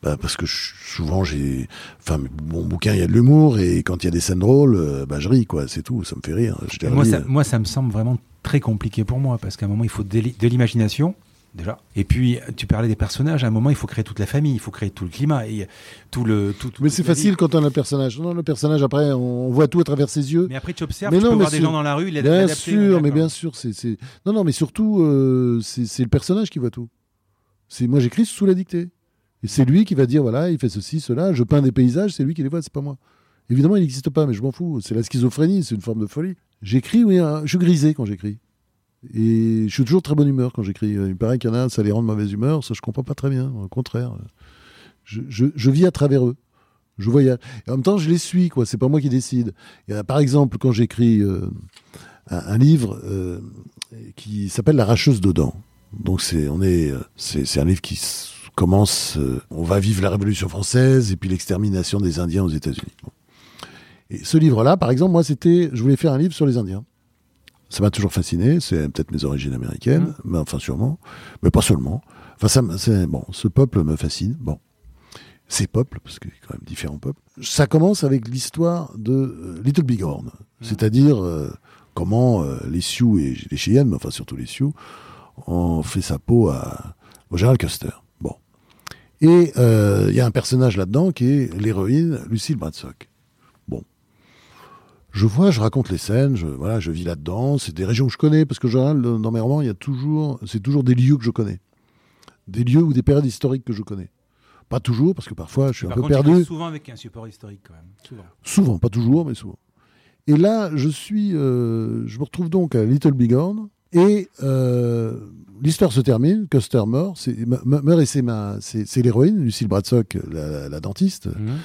Bah, parce que souvent j'ai, enfin mon bouquin il y a de l'humour et quand il y a des scènes drôles, euh, bah je ris quoi, c'est tout, ça me fait rire. moi, ça, moi ça me semble vraiment très compliqué pour moi parce qu'à un moment il faut de l'imagination déjà. Et puis, tu parlais des personnages. À un moment, il faut créer toute la famille, il faut créer tout le climat et tout le. Tout, mais c'est facile quand on a un personnage. Non, le personnage après, on voit tout à travers ses yeux. Mais après, tu observes, tu peux voir des gens dans la rue, il Bien sûr, mais bien sûr, c'est non, non, mais surtout, euh, c'est le personnage qui voit tout. C'est moi, j'écris sous la dictée. C'est lui qui va dire voilà, il fait ceci, cela. Je peins des paysages, c'est lui qui les voit, c'est pas moi. Évidemment, il n'existe pas, mais je m'en fous. C'est la schizophrénie, c'est une forme de folie. J'écris, oui, hein, je suis grisé quand j'écris. Et je suis toujours très bonne humeur quand j'écris. Il paraît qu'il y en a, ça les rend de mauvaise humeur. Ça, je comprends pas très bien. Au contraire, je, je, vis à travers eux. Je voyage. Et en même temps, je les suis, quoi. C'est pas moi qui décide. par exemple, quand j'écris euh, un, livre euh, qui s'appelle L'arracheuse de dents. Donc c'est, on est, euh, c'est un livre qui commence, euh, on va vivre la Révolution française et puis l'extermination des Indiens aux États-Unis. Et ce livre-là, par exemple, moi, c'était, je voulais faire un livre sur les Indiens. Ça m'a toujours fasciné, c'est peut-être mes origines américaines, mmh. mais enfin sûrement, mais pas seulement. Enfin, ça, c'est bon, ce peuple me fascine. Bon, ces peuples, parce qu'il y a quand même différents peuples. Ça commence avec l'histoire de euh, Little Bighorn, mmh. c'est-à-dire euh, comment les Sioux et les Cheyennes, mais enfin surtout les Sioux, ont fait sa peau à, au Gerald Custer. Et euh, il y a un personnage là-dedans qui est l'héroïne Lucille Bradsock. Bon. je vois, je raconte les scènes, je, voilà, je vis là-dedans. C'est des régions que je connais parce que dans mes romans, il y a toujours, c'est toujours des lieux que je connais, des lieux ou des périodes historiques que je connais. Pas toujours, parce que parfois je suis un peu perdu. Souvent avec un support historique quand même. Souvent. Souvent, pas toujours, mais souvent. Et là, je suis, euh, je me retrouve donc à Little Bighorn et euh, l'histoire se termine. Custer meurt, c'est, meurt et c'est ma, c'est, l'héroïne, Lucille Bradsock, la, dentiste, mhm.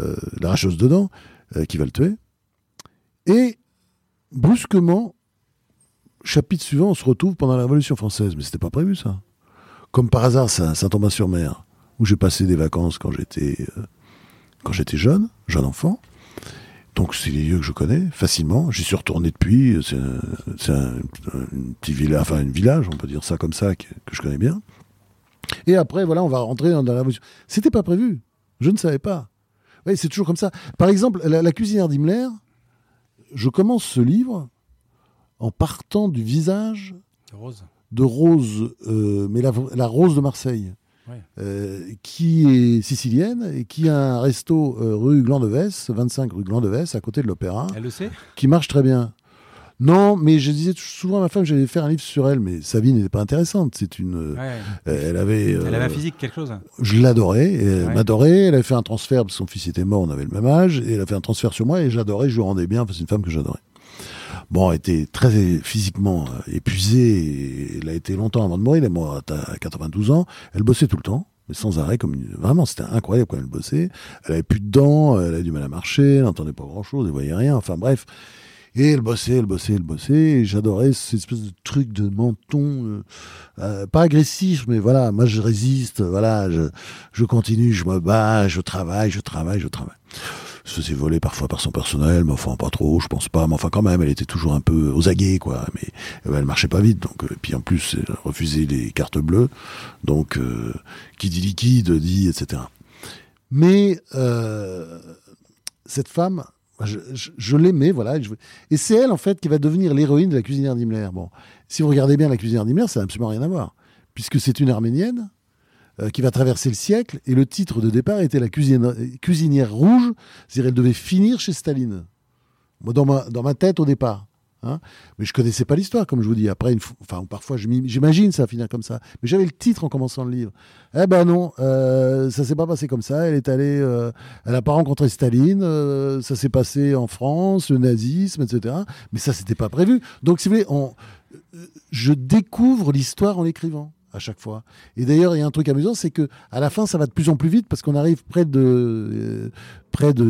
euh, l'arracheuse de dents, qui va le tuer. Et brusquement, chapitre suivant, on se retrouve pendant la Révolution française. Mais c'était pas prévu ça. Comme par hasard, ça, Saint-Thomas-sur-Mer, où j'ai passé des vacances quand j'étais euh, quand j'étais jeune, jeune enfant. Donc c'est des lieux que je connais facilement. J'y suis retourné depuis. C'est un, petit village, enfin un village, on peut dire ça comme ça, que, je connais bien. Et après, voilà, on va rentrer dans la révolution. C'était pas prévu. Je ne savais pas. Oui, c'est toujours comme ça. Par exemple, la, la cuisinière d'Himmler, je commence ce livre en partant du visage Rose. de Rose, euh, mais la, Rose de Marseille, euh, qui est sicilienne et qui a un resto euh, rue Glandevès, 25 rue Glandevès, à côté de l'Opéra. Elle le sait? Qui marche très bien. Non, mais je disais souvent à ma femme que j'allais faire un livre sur elle, mais sa vie n'était pas intéressante. C'est une. elle avait. elle avait un physique, quelque chose. Je l'adorais, elle m'adorait. Elle avait fait un transfert parce que son fils était mort, on avait le même âge, et elle a fait un transfert sur moi et j'adorais, je lui rendais bien. c'est une femme que j'adorais. Bon, était très physiquement euh, épuisée. elle a été longtemps avant de mourir. Elle est morte à 92 ans. Elle bossait tout le temps mais sans arrêt, comme vraiment, c'était incroyable quand elle bossait. Elle avait plus de dents, elle avait du mal à marcher, elle n'entendait pas grand chose, elle voyait rien. Enfin bref, et elle bossait, elle bossait, elle bossait. Et j'adorais cette espèce de truc de menton, euh, euh, pas agressif, mais voilà, moi je résiste, voilà, je, je continue, je me bats, je travaille, je travaille, je travaille. Se faisait voler parfois par son personnel, mais enfin pas trop, je pense pas, mais enfin quand même, elle était toujours un peu aux aguets, quoi. Mais elle marchait pas vite, donc. Et puis en plus, elle refusait les cartes bleues, donc euh, qui dit liquide dit etc. Mais cette femme je, l'aimais, voilà. Et c'est elle, en fait, qui va devenir l'héroïne de la cuisinière d'Himmler. Bon, si vous regardez bien la cuisinière d'Himmler, ça n'a absolument rien à voir. Puisque c'est une arménienne euh, qui va traverser le siècle, et le titre de départ était la cuisinière, rouge, c'est-à-dire elle devait finir chez Staline. Moi, dans ma, tête, au départ. Hein. mais je connaissais pas l'histoire, comme je vous dis. Après, une enfin, parfois, j'imagine ça finir comme ça. Mais j'avais le titre en commençant le livre. Eh ben non, euh, ça s'est pas passé comme ça. Elle est allée, euh, elle a pas rencontré Staline. Euh, ça s'est passé en France, le nazisme, etc. Mais ça, c'était pas prévu. Donc, si vous voulez, on, je découvre l'histoire en l'écrivant à chaque fois. Et d'ailleurs, il y a un truc amusant, c'est que à la fin, ça va de plus en plus vite parce qu'on arrive près de euh, près de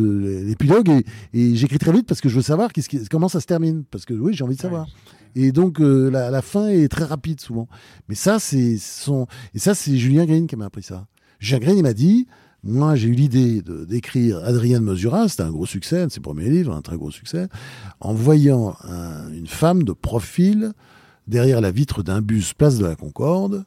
l'épilogue et, j'écris très vite parce que je veux savoir comment ça se termine parce que oui, j'ai envie de savoir. Et donc euh, la, fin est très rapide souvent. Mais ça, c'est son et ça, c'est Julien Green qui m'a appris ça. Julien Green, il m'a dit. Moi, j'ai eu l'idée d'écrire Adrienne Mesura, c'était un gros succès, un de ses premiers livres, un très gros succès, en voyant une femme de profil derrière la vitre d'un bus place de la Concorde,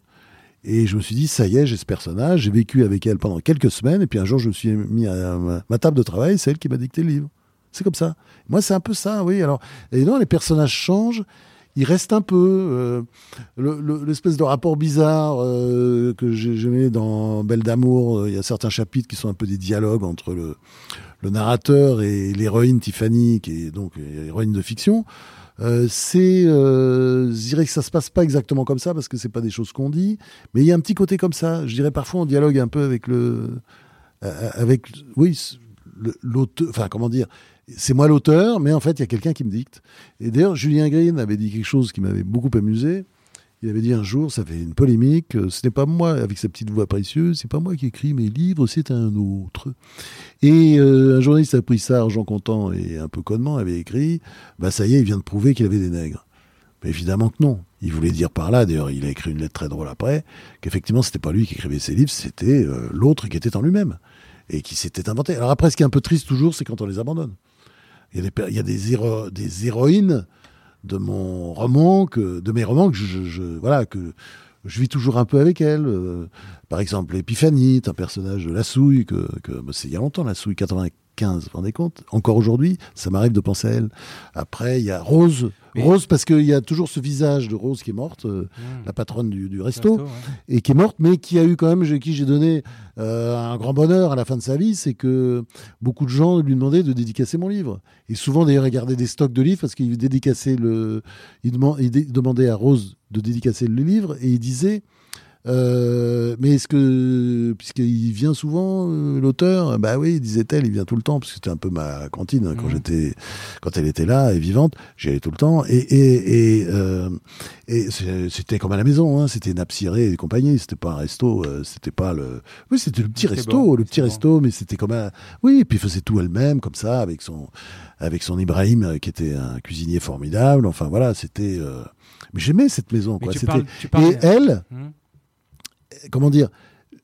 et je me suis dit, ça y est, j'ai ce personnage. J'ai vécu avec elle pendant quelques semaines. Et puis un jour, je me suis mis à ma, table de travail. C'est elle qui m'a dicté le livre. C'est comme ça. Moi, c'est un peu ça, oui. Alors, non, les personnages changent. Il reste un peu euh, l'espèce de rapport bizarre euh, que j'ai dans Belle d'amour. Il y a certains chapitres qui sont un peu des dialogues entre le, le narrateur et l'héroïne Tiffany, qui est donc héroïne de fiction. Euh, c'est, euh, je dirais que ça se passe pas exactement comme ça parce que c'est pas des choses qu'on dit, mais il y a un petit côté comme ça. Je dirais parfois on dialogue un peu avec le, euh, avec, oui, l'auteur, enfin comment dire, c'est moi l'auteur, mais en fait il y a quelqu'un qui me dicte. Et d'ailleurs Julien Green avait dit quelque chose qui m'avait beaucoup amusé. Il avait dit un jour, ça fait une polémique, euh, ce n'est pas moi, avec sa petite voix précieuse, c'est pas moi qui écris mes livres, c'est un autre. Et euh, un journaliste a pris ça, argent comptant et un peu connement, avait écrit, bah ça y est, il vient de prouver qu'il avait des nègres. Mais évidemment que non. Il voulait dire par là, d'ailleurs, il a écrit une lettre très drôle après, qu'effectivement, c'était pas lui qui écrivait ses livres, c'était euh, l'autre qui était en lui-même et qui s'était inventé. Alors après, ce qui est un peu triste toujours, c'est quand on les abandonne. Il y a des héroïnes de mon roman, que, de mes romans, que je, voilà, que je vis toujours un peu avec elle. Euh, par exemple, Épiphanie, un personnage de La Souille, que, que bah, c'est il y a longtemps, La Souille, 84, 15. Vous vous rendez compte? Encore aujourd'hui, ça m'arrive de penser à elle. Après, il y a Rose. Mais- Rose, parce qu'il y a toujours ce visage de Rose qui est morte, euh, Mmh. la patronne du, du resto, ouais. et qui est morte, mais qui a eu quand même, qui j'ai donné euh, un grand bonheur à la fin de sa vie, c'est que beaucoup de gens lui demandaient de dédicacer mon livre. Et souvent, d'ailleurs, ils gardaient des stocks de livres parce qu'il dédicaçait le, il, il dé- demandait à Rose de dédicacer le livre, et il disait. Euh, mais est-ce que, puisqu'il vient souvent, euh, l'auteur, bah oui, disait-elle, il vient tout le temps, parce que c'était un peu ma cantine hein, quand Mhm. j'étais, quand elle était là et vivante, j'y allais tout le temps, et, et, et, euh, et c'était comme à la maison, hein, c'était Napsiré et compagnie, c'était pas un resto, euh, c'était pas le, oui, c'était le petit resto, bon, le petit bon. resto, mais c'était comme un, oui, et puis faisait tout elle-même, comme ça, avec son, avec son Ibrahim, qui était un cuisinier formidable, enfin voilà, c'était, euh, mais j'aimais cette maison, Mais quoi, c'était, parles, tu parles- et elle, Mmh. Comment dire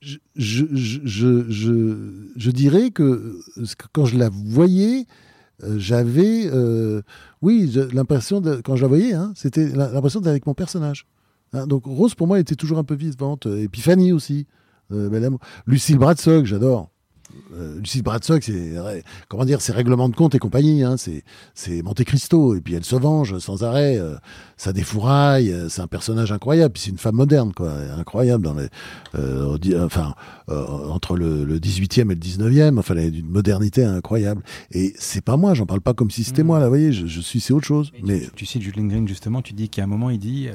je, je, je, je, dirais que euh, que quand je la voyais, euh, j'avais, euh, oui, l'impression, quand je la voyais, hein, c'était l'impression d'être avec mon personnage. Hein, donc Rose, pour moi, était toujours un peu vivante. Et puis Fanny aussi. Euh. Lucille Bradsock, j'adore. Euh, Lucille Bradsock, c'est comment dire, c'est règlement de compte et compagnie. Hein, c'est c'est Monte Cristo. Et puis elle se venge sans arrêt. euh, ça défouraille. euh, c'est un personnage incroyable. Puis c'est une femme moderne, quoi, incroyable dans les, enfin entre le, le 18e et le 19e. Enfin, elle a une modernité incroyable. Et c'est pas moi. J'en parle pas comme si c'était Mhm. moi. Là, vous voyez, je, je suis, c'est autre chose. Et Mais tu, tu cites Julien Green justement, tu dis qu'à un moment il dit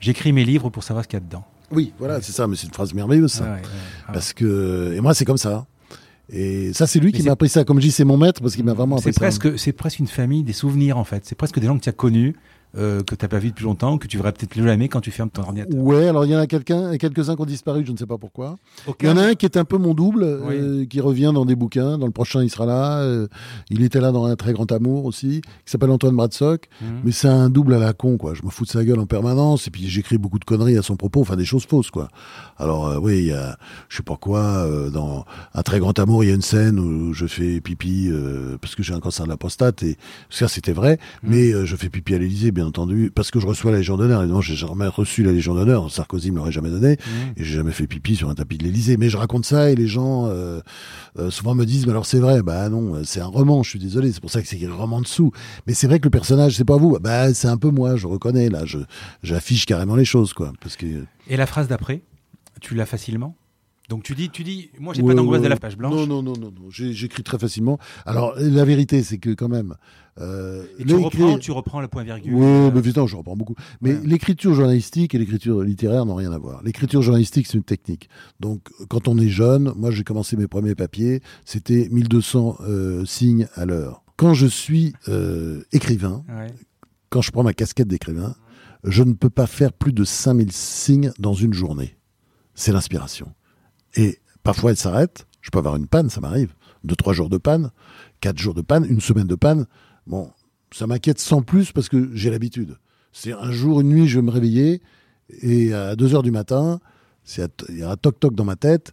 J'écris mes livres pour savoir ce qu'il y a dedans. oui, voilà, c'est ça. Mais c'est une phrase merveilleuse. Ça. Ah ouais, ouais. Ah Parce que et moi c'est comme ça. Et ça c'est lui Mais qui m'a appris ça. Comme je dis, c'est mon maître parce qu'il m'a vraiment appris ça. presque, c'est presque une famille des souvenirs en fait. C'est presque des gens que tu as connus, euh, que tu n'as pas vu depuis longtemps, que tu verras peut-être plus jamais quand tu fermes ton ordinateur. Ouais, alors il y en a quelqu'un, quelques-uns qui ont disparu, je ne sais pas pourquoi. Il y en a un qui est un peu mon double, euh, qui revient dans des bouquins. Dans le prochain, il sera là. Euh, il était là dans un très grand amour aussi, qui s'appelle Antoine Bradsock. Mhm. Mais c'est un double à la con, quoi. Je me fous de sa gueule en permanence, et puis j'écris beaucoup de conneries à son propos, enfin des choses fausses, quoi. Alors euh, oui, il y a, je sais pas quoi, euh, dans un très grand amour, il y a une scène où je fais pipi euh, parce que j'ai un cancer de la prostate, et ça c'était vrai. Mhm. Mais je fais pipi à l'Élysée, bien entendu, parce que je reçois la Légion d'honneur. Évidemment, j'ai jamais reçu la Légion d'honneur. Sarkozy me l'aurait jamais donné, Mhm. et j'ai jamais fait pipi sur un tapis de l'Élysée. Mais je raconte ça, et les gens euh, euh, souvent me disent, mais alors c'est vrai, bah non, c'est un roman. Je suis désolé, c'est pour ça que c'est écrit roman dessous. Mais c'est vrai que le personnage, c'est pas vous. Bah c'est un peu moi, je reconnais là, je j'affiche carrément les choses, quoi. Parce que Et la phrase d'après, tu l'as facilement? Donc tu dis, tu dis, moi j'ai Ouais, pas d'angoisse ouais. de la page blanche. Non, non, non, non, J'écris très facilement. Alors, la vérité, c'est que quand même. Euh, Et tu, reprends, tu reprends le point virgule. Oui, Euh, mais putain, je reprends beaucoup. Mais Ouais. l'écriture journalistique et l'écriture littéraire n'ont rien à voir. L'écriture journalistique, c'est une technique. Donc, quand on est jeune, moi, j'ai commencé mes premiers papiers, c'était 1200 euh, signes à l'heure. Quand je suis euh, écrivain, quand je prends ma casquette d'écrivain, je ne peux pas faire plus de 5000 signes dans une journée. C'est l'inspiration. Et parfois, elle s'arrête. Je peux avoir une panne, ça m'arrive. Deux, trois jours de panne, quatre jours de panne, une semaine de panne. Bon, ça m'inquiète sans plus parce que j'ai l'habitude. C'est un jour, une nuit, je vais me réveiller et à 2 heures du matin, il y a un toc-toc dans ma tête.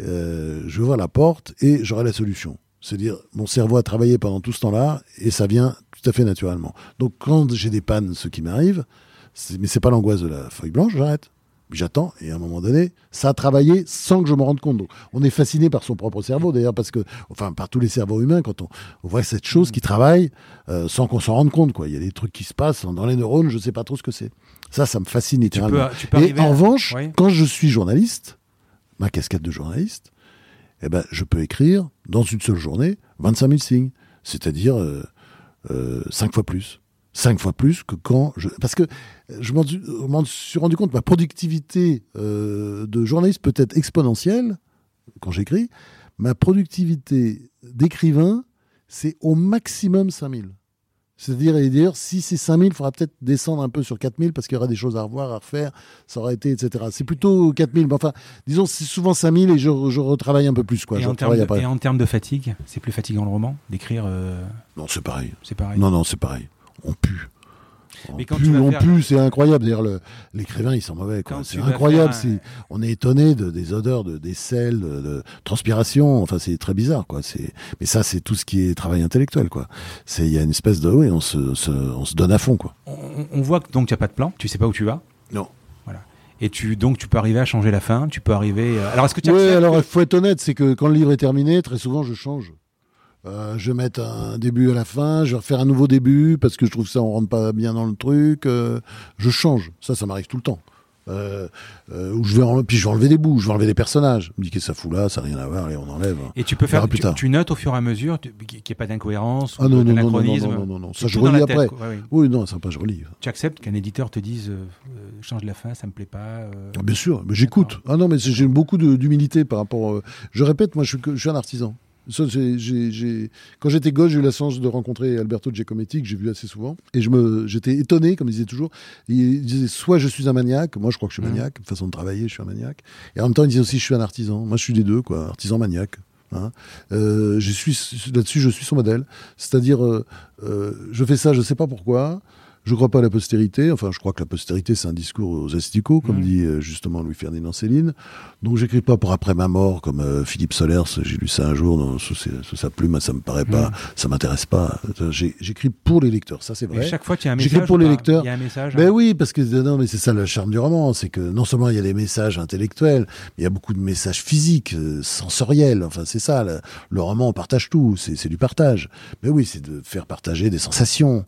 euh, je vais voir la porte et j'aurai la solution. C'est-à-dire, mon cerveau a travaillé pendant tout ce temps-là et ça vient tout à fait naturellement. Donc, quand j'ai des pannes, ce qui m'arrive, mais c'est pas l'angoisse de la feuille blanche, j'arrête. J'attends et à un moment donné, ça a travaillé sans que je me rende compte. Donc, on est fasciné par son propre cerveau, d'ailleurs, parce que, enfin, par tous les cerveaux humains, quand on, on voit cette chose qui travaille euh, sans qu'on s'en rende compte, quoi. Il y a des trucs qui se passent dans les neurones, je sais pas trop ce que c'est. Ça, ça me fascine Tu littéralement. peux, tu peux Et en à- revanche, quand je suis journaliste, ma casquette de journaliste, eh ben, je peux écrire dans une seule journée 25 000 signes, c'est-à-dire euh, euh, cinq fois plus. Cinq fois plus que quand je... Parce que je m'en suis- rendu compte, ma productivité euh, de journaliste peut être exponentielle quand j'écris. Ma productivité d'écrivain, c'est au maximum 5000. C'est-à-dire, et d'ailleurs, si c'est 5000, il faudra peut-être descendre un peu sur 4000 parce qu'il y aura des choses à revoir, à refaire, ça aura été, etc. C'est plutôt 4000. Mais enfin, disons, c'est souvent 5000 et je, je retravaille un peu plus, quoi. et, je en termes retravaille de, après. et en termes de fatigue, c'est plus fatigant le roman d'écrire. euh, Non, c'est pareil. c'est pareil. Non, non, c'est pareil. On pue. On Mais quand pue, tu vas on faire- pue, c'est incroyable. D'ailleurs, le- l'écrivain, il sent mauvais. C'est incroyable. faire On est étonné de, des odeurs, de, des sels, de, de transpiration. Enfin, c'est très bizarre. Quoi. C'est- Mais ça, c'est tout ce qui est travail intellectuel. quoi. C'est Il y a une espèce de... Oui, on se, se- on se donne à fond. quoi. On, on voit que donc tu n'as pas de plan, tu sais pas où tu vas. Non. Voilà. Et tu donc tu peux arriver à changer la fin, tu peux arriver. euh, Alors est-ce que tu Oui, alors que- il faut être honnête, c'est que quand le livre est terminé, très souvent, je change. Euh, je vais mettre un début à la fin, je vais refaire un nouveau début parce que je trouve que ça on rentre pas bien dans le truc. euh, je change, ça, ça m'arrive tout le temps. Euh, euh, où je vais puis je vais enlever des bouts, je vais enlever des personnages. Je me dis qu'est-ce que ça fout là, ça n'a rien à voir, allez, on enlève. Et tu peux faire, plus tu, tard. tu notes au fur et à mesure qu'il n'y ait pas d'incohérence Ah ou non, non, non, non, non, non, ça je relis tête, après. Ouais, oui. Oui, non, ça pas, je relis. Tu acceptes qu'un éditeur te dise euh, change la fin, ça me plaît pas. euh, Ah, Bien sûr, mais j'écoute. Ah non, mais j'ai beaucoup d'humilité par rapport. je répète, moi, je suis, que- je suis un artisan. Ça, Quand j'étais gosse, j'ai eu la chance de rencontrer Alberto Giacometti, que j'ai vu assez souvent. Et je me, j'étais étonné, comme il disait toujours. Il disait soit je suis un maniaque, moi je crois que je suis Mhm. maniaque, façon de travailler, je suis un maniaque. Et en même temps, il disait aussi je suis un artisan. Moi, je suis des deux, quoi, artisan maniaque. hein. Euh, je suis là-dessus, je suis son modèle. C'est-à-dire, euh, euh, je fais ça, je sais pas pourquoi. Je crois pas à la postérité. Enfin, je crois que la postérité, c'est un discours aux asticots, comme Mhm. dit euh, justement Louis-Ferdinand Céline. Donc, j'écris pas pour après ma mort, comme euh, Philippe Solers. J'ai lu ça un jour dans- sous, sa plume. Ça me paraît pas, Mhm. ça m'intéresse pas. J'écris pour les lecteurs. Ça, c'est Et vrai. chaque fois, tu as un J'écris message. pour ou les lecteurs. Il y a un message. Ben hein. oui, parce que non, mais c'est ça le charme du roman, c'est que non seulement il y a des messages intellectuels, mais il y a beaucoup de messages physiques, euh, sensoriels. Enfin, c'est ça. Le, le roman, on partage tout. C'est du partage. Mais oui, c'est de faire partager des sensations,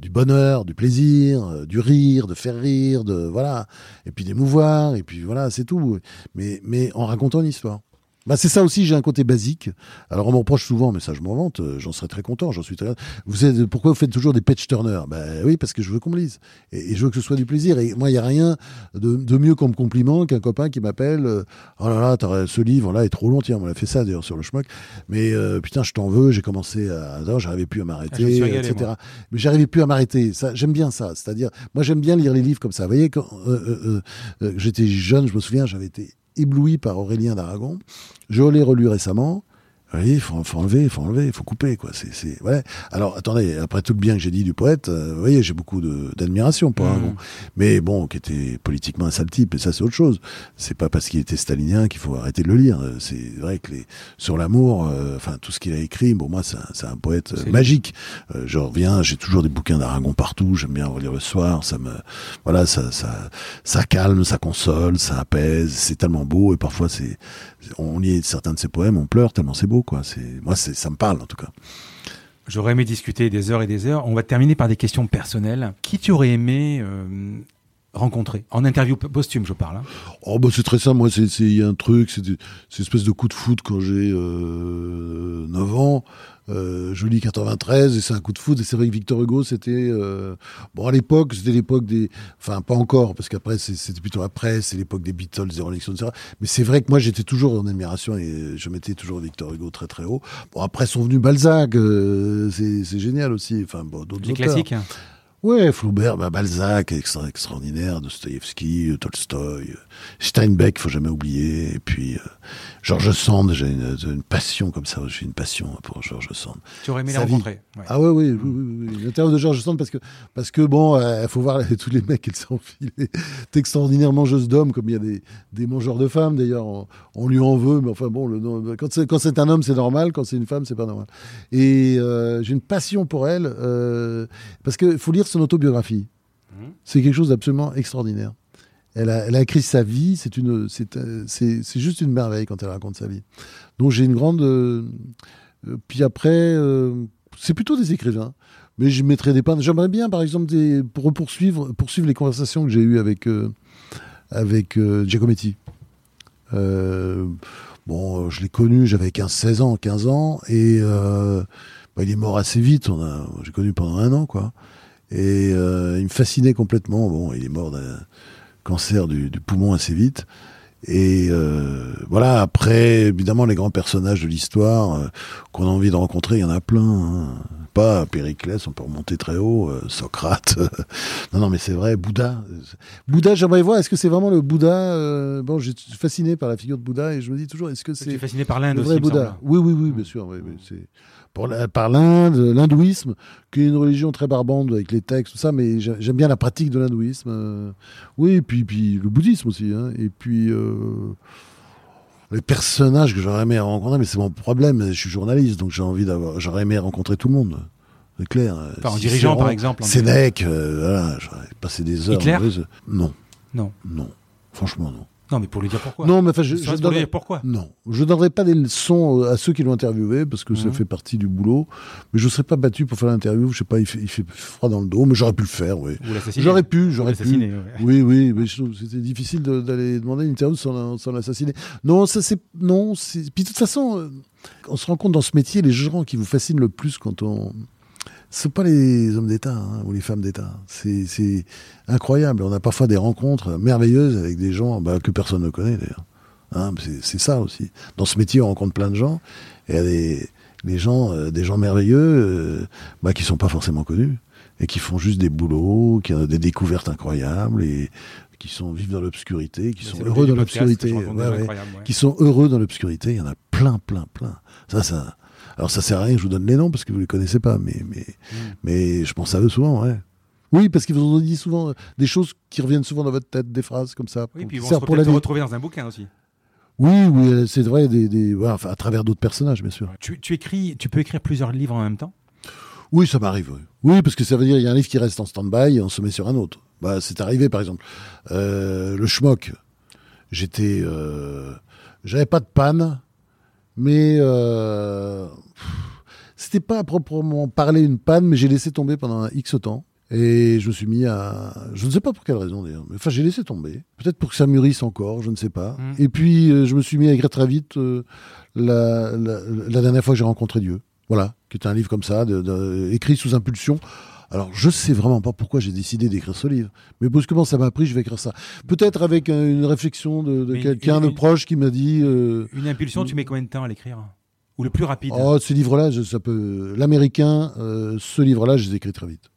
du bonheur, du plaisir, euh, du rire, de faire rire, de voilà, et puis d'émouvoir, et puis voilà, c'est tout. Mais mais en racontant une histoire. Bah c'est ça aussi, j'ai un côté basique. Alors on me reproche souvent, mais ça je m'en vante, euh, j'en serais très content, j'en suis très... Vous êtes, pourquoi vous faites toujours des page turners Ben oui, parce que je veux qu'on me lise. Et, et je veux que ce soit du plaisir. Et moi, il n'y a rien de, de mieux comme compliment qu'un copain qui m'appelle euh, Oh là là, ce livre-là est trop long. Tiens, on l'a fait ça d'ailleurs sur le schmuck. Mais euh, putain, je t'en veux, j'ai commencé à... Non, j'arrivais plus à Ah, me m'arrêter, régalé, etc. moi. Mais j'arrivais plus à m'arrêter. Ça, J'aime bien ça. C'est-à-dire, moi j'aime bien lire les livres comme ça. Vous voyez, quand euh, euh, euh, euh, j'étais jeune, je me souviens, j'avais été ébloui par Aurélien d'Aragon. Je l'ai relu récemment. Oui, il faut, faut enlever, il faut enlever, il faut couper, quoi. C'est, c'est, ouais. Alors, attendez, après tout le bien que j'ai dit du poète, euh, vous voyez, j'ai beaucoup de, d'admiration pour Mhm. Aragon. Mais bon, qui était politiquement un sale type, et ça, c'est autre chose. C'est pas parce qu'il était stalinien qu'il faut arrêter de le lire. C'est vrai que les, sur l'amour, euh, enfin, tout ce qu'il a écrit, pour moi, c'est un, c'est un poète euh, magique. Euh, je reviens, j'ai toujours des bouquins d'Aragon partout, j'aime bien relire le soir, ça me, voilà, ça, ça, ça calme, ça console, ça apaise, c'est tellement beau, et parfois c'est, on lit certains de ses poèmes, on pleure tellement c'est beau, moi, ça me parle, en tout cas. J'aurais aimé discuter des heures et des heures. On va terminer par des questions personnelles. Qui tu aurais aimé euh, rencontrer En interview posthume, je parle. hein. Oh, bah, c'est très simple, moi, c'est, c'est, il y a un truc, c'est, une espèce de coup de foot quand j'ai, euh, 9 ans. Euh, je lis 93 et c'est un coup de foot et c'est vrai que Victor Hugo c'était euh, bon à l'époque c'était l'époque des enfin pas encore parce qu'après c'est- c'était plutôt après c'est l'époque des Beatles des Rolling Stones etc mais c'est vrai que moi j'étais toujours en admiration et je mettais toujours Victor Hugo très très haut bon après sont venus Balzac euh, c'est génial aussi enfin bon d'autres classiques. hein. Ouais, Flaubert, bah, Balzac, extra, extraordinaire, Dostoïevski, euh, Tolstoï, euh, Steinbeck, faut jamais oublier, et puis euh, Georges Sand, j'ai une, une passion comme ça, j'ai une passion pour Georges Sand. Tu aurais aimé vie. rencontrer. ouais. Ah ouais, oui, oui, oui, oui. L'intérieur de Georges Sand, parce que, parce que bon, il faut voir tous les mecs s'est enfilé. C'est extraordinaire mangeuse d'hommes, comme il y a des, des mangeurs de femmes, d'ailleurs, on, on lui en veut, mais enfin bon, le, quand c'est un homme, c'est normal, quand c'est une femme, c'est pas normal. Et euh, j'ai une passion pour elle, euh, parce qu'il faut lire son autobiographie. Mhm. C'est quelque chose d'absolument extraordinaire. Elle a, écrit sa vie, euh, c'est, juste une merveille quand elle raconte sa vie. Donc j'ai une grande. euh, euh, puis après, c'est plutôt des écrivains, mais je mettrais des pannes. J'aimerais bien, par exemple, pour poursuivre, les conversations que j'ai eues avec Giacometti. Bon, je l'ai connu, j'avais 15-16 ans, 15 ans, et bah, il est mort assez vite. J'ai connu pendant un an, quoi. Et il me fascinait complètement. Bon, il est mort d'un cancer du, du poumon assez vite. Et euh, voilà, après, évidemment, les grands personnages de l'histoire euh, qu'on a envie de rencontrer, il y en a plein. hein. Pas Périclès, on peut remonter très haut, euh, Socrate. non, non, mais c'est vrai, Bouddha. Bouddha, j'aimerais voir, est-ce que c'est vraiment le Bouddha Bon, j'ai suis fasciné par la figure de Bouddha et je me dis toujours, est-ce que Tu es c'est fasciné par l'Inde le aussi. Bouddha Oui, oui, oui, bien sûr. oui, oui, c'est pour par l'Inde, l'hindouisme, qui est une religion très barbante avec les textes, tout ça, mais j'ai- j'aime bien la pratique de l'hindouisme. euh, oui, et puis, puis le bouddhisme aussi. hein, et puis euh, les personnages que j'aurais aimé rencontrer, mais c'est mon problème. Je suis journaliste, donc j'ai envie d'avoir, j'aurais aimé rencontrer tout le monde. C'est clair. Enfin, en Cicéron, dirigeant, par exemple. en Sénèque, euh, voilà, j'aurais passé des heures. Hitler. Non, Non. non. Franchement, non. Non, mais pour lui dire pourquoi. Non, mais enfin, je, je donnerai- pourquoi. non, je donnerai pas des leçons euh, à ceux qui l'ont interviewé parce que ça Mhm. fait partie du boulot. Mais je ne serais pas battu pour faire l'interview. Je sais pas, il fait, il fait froid dans le dos, mais j'aurais pu le faire. Oui. Ou l'assassiner. J'aurais pu, j'aurais pu. l'assassiner, ouais. Oui, oui, mais c'était difficile de- d'aller demander une interview sans, sans l'assassiner. Non, ça c'est non. Puis de toute façon, euh, on se rend compte dans ce métier, les gens qui vous fascinent le plus quand on, ce sont pas les hommes d'État hein, ou les femmes d'État. C'est incroyable. On a parfois des rencontres merveilleuses avec des gens bah, que personne ne connaît d'ailleurs. Hein, c'est c'est ça aussi. Dans ce métier, on rencontre plein de gens et il y a des, des gens, euh, des gens merveilleux euh, bah, qui sont pas forcément connus et qui font juste des boulots, qui ont des découvertes incroyables et qui sont vivent dans l'obscurité, qui sont heureux dans l'obscurité, qui sont heureux dans l'obscurité. Il y en a plein, plein, plein. Ça, ça. Alors ça sert à rien que je vous donne les noms parce que vous les connaissez pas, mais mais Mm. mais je pense à eux souvent, ouais. Oui, parce qu'ils vous ont dit souvent euh, des choses qui reviennent souvent dans votre tête, des phrases comme ça, Oui, pour- puis ils vont se pour la retrouver dans un bouquin aussi. Oui, oui, euh, c'est vrai, des, des, ouais, enfin, à travers d'autres personnages, bien sûr. Tu, tu écris, tu peux écrire plusieurs livres en même temps? Oui, ça m'arrive. Oui. Oui, parce que ça veut dire il y a un livre qui reste en stand-by et on se met sur un autre. Bah, c'est arrivé, par exemple. Euh, le schmock. J'étais, euh, j'avais pas de panne, mais euh, c'était pas à proprement parler une panne, mais j'ai laissé tomber pendant un X temps. Et je me suis mis à. Je ne sais pas pour quelle raison d'ailleurs. Mais enfin, j'ai laissé tomber. Peut-être pour que ça mûrisse encore, je ne sais pas. Mm. Et puis, euh, je me suis mis à écrire très vite euh, la, la, la dernière fois que j'ai rencontré Dieu. Voilà, qui est un livre comme ça, de- de- écrit sous impulsion. Alors, je sais vraiment pas pourquoi j'ai décidé d'écrire ce livre. Mais brusquement, ça m'a pris, je vais écrire ça. Peut-être avec une réflexion de, quelqu'un de proche qui m'a dit. euh, Une impulsion, tu mets combien de temps à l'écrire? Ou le plus rapide? Oh, ce livre-là, ça peut. L'américain, euh, ce livre-là, je les écris très vite.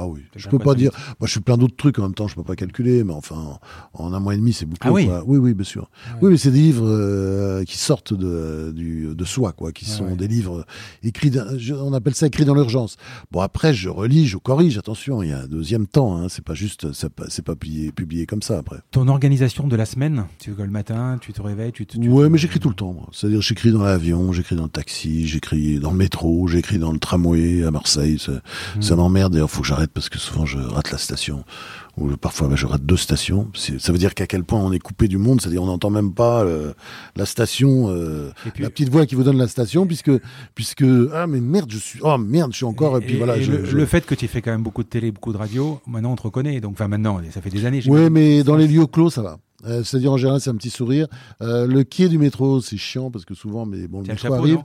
Ah oui, je peux pas dire. Moi, je fais plein d'autres trucs en même temps, je peux pas calculer, mais enfin, en, en un mois et demi, c'est beaucoup. Ah oui quoi. oui, oui, bien sûr. Ah. Oui, mais c'est des livres euh, qui sortent de, du, de soi, quoi, qui Ah sont ouais. des livres écrits. je- on appelle ça écrit dans l'urgence. Bon, après, je relis, je corrige. Attention, il y a un deuxième temps. Hein, c'est pas juste, c'est pas, pas publié, publié comme ça après. Ton organisation de la semaine Tu le matin, tu te réveilles, tu te. tu Ouais, te- mais j'écris tout le temps. C'est-à-dire, j'écris dans l'avion, j'écris dans le taxi, j'écris dans le métro, j'écris dans le tramway à Marseille. Ça, Hmm. ça m'emmerde. D'ailleurs, faut que j'arrête parce que souvent je rate la station. Ou parfois, bah, je rate deux stations. Ça veut dire qu'à quel point on est coupé du monde. C'est-à-dire, on n'entend même pas euh, la station, euh, puis- la petite voix qui vous donne la station, puisque, puisque, ah, mais merde, je suis, oh merde, je suis encore. Et, puis voilà. je- le, je- le fait que tu aies fait quand même beaucoup de télé, beaucoup de radio, maintenant on te reconnaît. Donc, enfin, maintenant, ça fait des années. Oui, mais dans les lieux clos, ça va. Euh, C'est-à-dire, en général, c'est un petit sourire. Le quai du métro, c'est chiant parce que souvent, mais bon, le métro chapeau, arrive.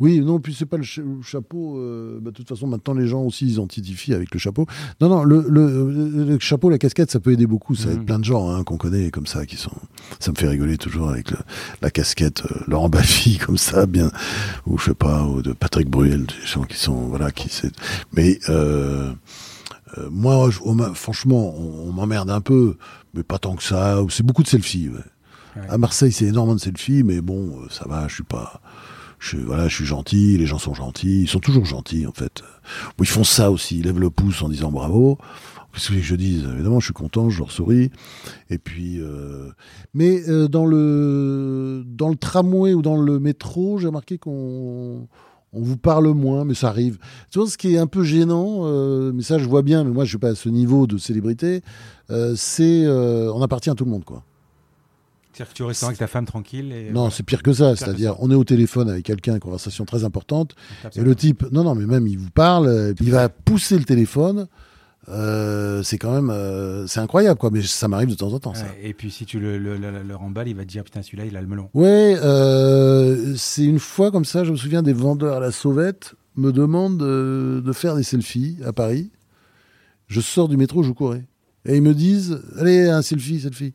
Oui, non, puis c'est pas le, cha- le chapeau. euh, bah, de toute façon, maintenant, les gens aussi, ils identifient avec le chapeau. Non, non, le, le, le- chapeau, la casquette, ça peut aider beaucoup. Ça aide plein de gens hein, qu'on connaît comme ça, qui sont. Ça me fait rigoler toujours avec le- la casquette euh, Laurent Baffy comme ça, bien, ou je sais pas, ou de Patrick Bruel, des gens qui sont voilà, qui c'est. Mais euh, euh, moi, je- on m'a- franchement, on, on m'emmerde un peu, mais pas tant que ça. C'est beaucoup de selfies. ouais. Ouais. À Marseille, c'est énormément de selfies, mais bon, euh, ça va. Je suis pas. Je, voilà, je suis gentil, les gens sont gentils, ils sont toujours gentils en fait. Bon, ils font ça aussi, ils lèvent le pouce en disant bravo. Qu'est-ce que je dise Évidemment, je suis content, je leur souris. Et puis, euh, mais euh, dans le dans le tramway ou dans le métro, j'ai remarqué qu'on on vous parle moins, mais ça arrive. Tu vois, ce qui est un peu gênant, euh, mais ça je vois bien, mais moi je suis pas à ce niveau de célébrité. euh, c'est euh, on appartient à tout le monde, quoi. C'est-à-dire que tu restes avec ta femme tranquille. Et, Non, c'est pire que ça. C'est-à-dire, on est au téléphone avec quelqu'un, une conversation très importante, et le type, non, non, mais même il vous parle, euh, il va pousser le téléphone. Euh, c'est quand même, euh, c'est incroyable, quoi. Mais ça m'arrive de temps en temps, ça. Et puis si tu le, le, le- le remballes, il va te dire putain celui-là il a le melon. Ouais, euh, c'est une fois comme ça, je me souviens des vendeurs à la sauvette me demandent de, de faire des selfies à Paris. Je sors du métro, je courais. Et ils me disent, allez, un selfie, selfie.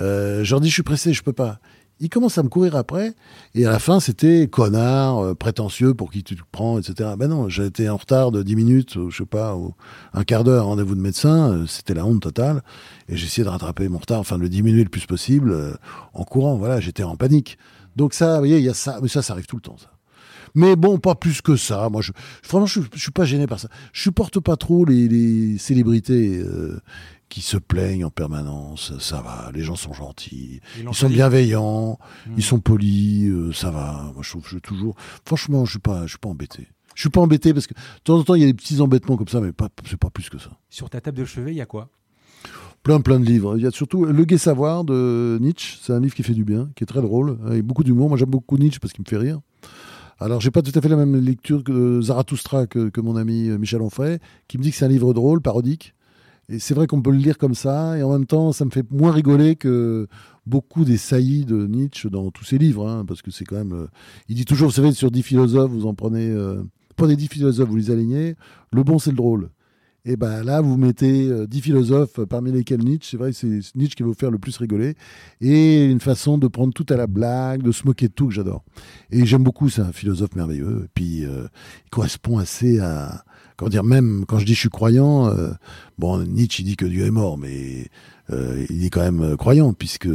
Euh, je leur dis, je suis pressé, je peux pas. Ils commencent à me courir après. Et à la fin, c'était connard, euh, prétentieux, pour qui tu te prends, etc. Ben non, été en retard de 10 minutes, ou je sais pas, ou un quart d'heure, rendez-vous de médecin. euh, C'était la honte totale. Et essayé de rattraper mon retard, enfin de le diminuer le plus possible euh, en courant. Voilà, j'étais en panique. Donc ça, vous voyez, il y a ça. Mais ça, ça arrive tout le temps, ça. Mais bon, pas plus que ça. Moi, je, franchement, je, je suis pas gêné par ça. Je supporte pas trop les, célébrités qui se plaignent en permanence. Ça va, les gens sont gentils, Ils sont bienveillants, Mm. ils sont polis, euh, ça va. Moi, je trouve je toujours. Franchement, je suis pas, je suis pas embêté. Je suis pas embêté parce que de temps en temps, il y a des petits embêtements comme ça, mais pas, c'est pas plus que ça. Sur ta table de chevet, il y a quoi? Plein plein de livres. Il y a surtout Le Gai Savoir de Nietzsche, c'est un livre qui fait du bien, qui est très drôle, avec beaucoup d'humour. Moi j'aime beaucoup Nietzsche parce qu'il me fait rire. Alors j'ai pas tout à fait la même lecture que Zarathustra que, que mon ami Michel Onfray, qui me dit que c'est un livre drôle, parodique. Et c'est vrai qu'on peut le lire comme ça, et en même temps, ça me fait moins rigoler que beaucoup des saillies de Nietzsche dans tous ses livres, hein, parce que c'est quand même. Euh, il dit toujours, vous savez, sur dix philosophes, vous en prenez. Euh, prenez dix philosophes, vous les alignez. Le bon, c'est le drôle. Et ben là, vous mettez euh, dix philosophes, parmi lesquels Nietzsche, c'est vrai, c'est Nietzsche qui va vous faire le plus rigoler. Et une façon de prendre tout à la blague, de se moquer de tout que j'adore. Et j'aime beaucoup, c'est un philosophe merveilleux. Et puis, il correspond assez à, même quand je dis je suis croyant, euh, bon, Nietzsche dit que Dieu est mort, mais euh, il est quand même euh, croyant puisque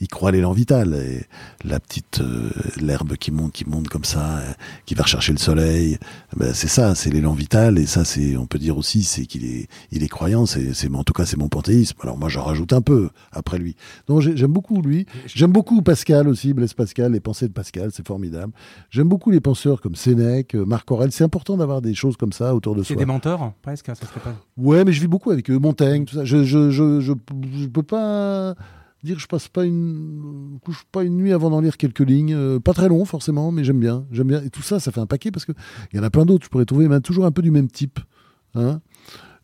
il croit à l'élan vital et la petite euh, l'herbe qui monte qui monte comme ça qui va rechercher le soleil ben, c'est ça c'est l'élan vital et ça c'est on peut dire aussi c'est qu'il est il est croyant c'est c'est en tout cas c'est mon panthéisme. Alors moi j'en rajoute un peu après lui. Donc j'aime beaucoup lui. J'aime beaucoup Pascal aussi Blaise Pascal les pensées de Pascal c'est formidable. J'aime beaucoup les penseurs comme Sénèque Marc Aurèle. C'est important d'avoir des choses comme ça autour de soi. c'est des mentors presque ça serait pas. Ouais mais je vis beaucoup avec eux Montaigne tout ça. Je je je, je je peux pas dire que je passe pas une couche pas une nuit avant d'en lire quelques lignes euh, pas très long forcément mais j'aime bien j'aime bien et tout ça ça fait un paquet parce que il y en a plein d'autres je pourrais trouver mais toujours un peu du même type hein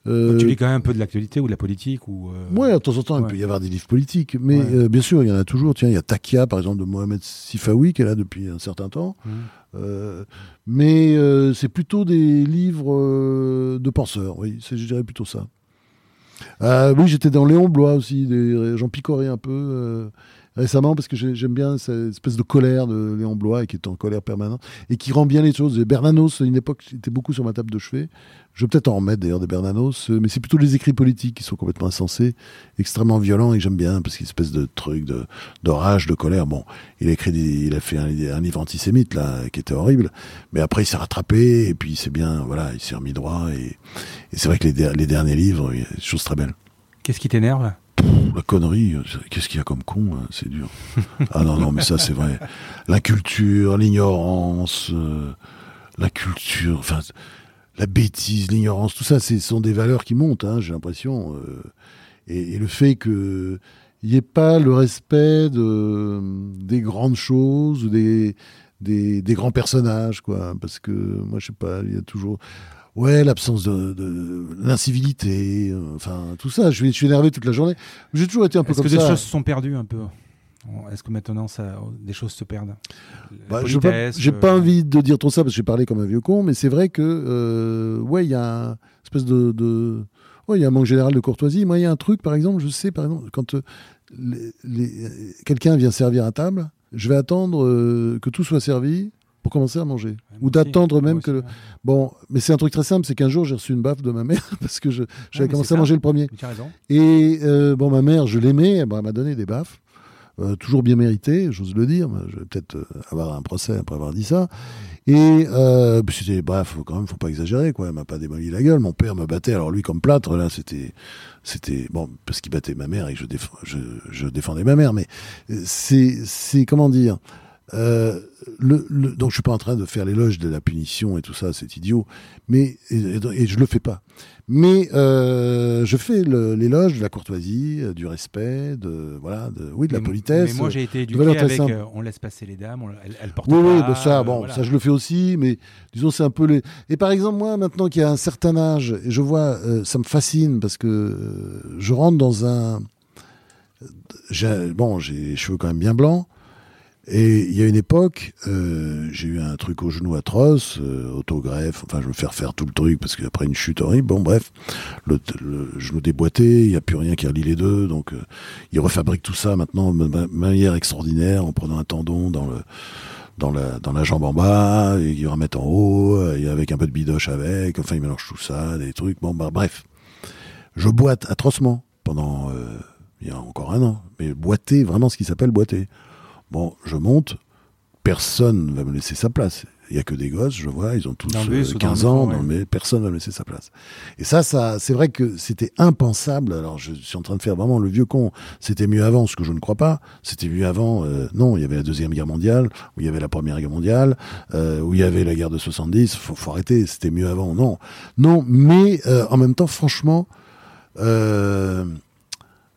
euh, tu lis quand même un peu de l'actualité ou de la politique ou euh... Ouais, de temps en temps, il peut y avoir des livres politiques, mais euh, bien sûr, il y en a toujours. Tiens, il y a Takia, par exemple, de Mohamed Sifawi, qui est là depuis un certain temps. Mmh. Euh, mais c'est plutôt des livres de penseurs, oui, je dirais plutôt ça. Euh, oui, j'étais dans Léon Blois aussi. J'en picorais un peu euh, récemment parce que j'aime bien cette espèce de colère de Léon Blois qui est en colère permanente et qui rend bien les choses. Bernanos, à une époque, était beaucoup sur ma table de chevet. Je vais peut-être en remettre d'ailleurs des Bernanos, euh, mais c'est plutôt les écrits politiques qui sont complètement insensés, extrêmement violents et j'aime bien parce qu'il y a une espèce de truc de, de colère. Bon, il a écrit, il a fait un, livre antisémite là qui était horrible, mais après il s'est rattrapé et puis c'est bien, voilà, il s'est remis droit et, c'est vrai que les, les derniers livres, il y a des choses très belles. Qu'est-ce qui t'énerve? La connerie, qu'est-ce qu'il y a comme con hein, C'est dur. ah non, non, mais ça c'est vrai. L'inculture, l'ignorance, euh, la culture, enfin la bêtise, l'ignorance, tout ça, ce sont des valeurs qui montent, hein, j'ai l'impression. Euh, et, le fait qu'il n'y ait pas le respect de, des grandes choses ou des, des, grands personnages, quoi. Parce que moi, je sais pas, il y a toujours. Ouais, l'absence de, l'incivilité, euh, enfin tout ça. Je, suis énervé toute la journée. J'ai toujours été un peu comme ça. Est-ce que des choses se sont perdues un peu? Est-ce que maintenant ça, des choses se perdent? Bah, J'ai pas, euh, envie de dire trop ça parce que j'ai parlé comme un vieux con, mais c'est vrai que euh, ouais, il y a une espèce de, ouais, il y a un manque général de courtoisie. Moi, il y a un truc, par exemple, je sais, par exemple, quand euh, quelqu'un vient servir à table, je vais attendre que tout soit servi pour commencer à manger. Ou d'attendre même que le... Bon, mais c'est un truc très simple, c'est qu'un jour j'ai reçu une baffe de ma mère parce que j'avais commencé à manger le premier. Et bon, ma mère, je l'aimais, elle m'a donné des baffes. Euh, toujours bien mérité, j'ose le dire. Je vais peut-être euh, avoir un procès après avoir dit ça. Et euh, c'était bref, quand même, faut pas exagérer, quoi. Elle m'a pas démoli la gueule. Mon père me battait. Alors lui, comme plâtre, là, c'était, c'était bon parce qu'il battait ma mère et que je, je, je défendais ma mère. Mais c'est, c'est comment dire. Euh, le, le, donc je suis pas en train de faire l'éloge de la punition et tout ça, c'est idiot. Mais et, et, je le fais pas. Mais euh, je fais l'éloge de la courtoisie, euh, du respect, de voilà, de, oui, de la politesse. Mais moi j'ai été éduqué avec euh, on laisse passer les dames, elles, elles portent oui, pas. Oui, bah ça, bon, ça je le fais aussi, mais disons c'est un peu les. Et par exemple moi maintenant qu'il y a un certain âge, et je vois, ça me fascine parce que je rentre dans un bon, j'ai les cheveux quand même bien blancs. Et il y a une époque, euh, j'ai eu un truc au genou atroce, euh, autogreffe, enfin je me fais refaire tout le truc parce qu'après une chute horrible, bon bref, le, genou déboîté, il n'y a plus rien qui relie les deux, donc euh, ils refabriquent tout ça maintenant de manière extraordinaire en prenant un tendon dans le dans la dans la jambe en bas, et ils remettent en haut, et avec un peu de bidoche avec, enfin ils mélangent tout ça, des trucs, bon bah bref. Je boite atrocement pendant euh, il y a encore un an, mais boiter, vraiment ce qui s'appelle boiter. Bon, je monte, personne ne va me laisser sa place. Il y a que des gosses, je vois, ils ont tous 15 euh, ans, mais personne va me laisser sa place. Et ça, ça, c'est vrai que c'était impensable. Alors, je suis en train de faire vraiment le vieux con. C'était mieux avant, ce que je ne crois pas. C'était mieux avant. Euh, non, il y avait la deuxième guerre mondiale, où il y avait la première guerre mondiale, euh, où il y avait la guerre de 70. Faut, faut arrêter. C'était mieux avant. Non, non. Mais en même temps, franchement.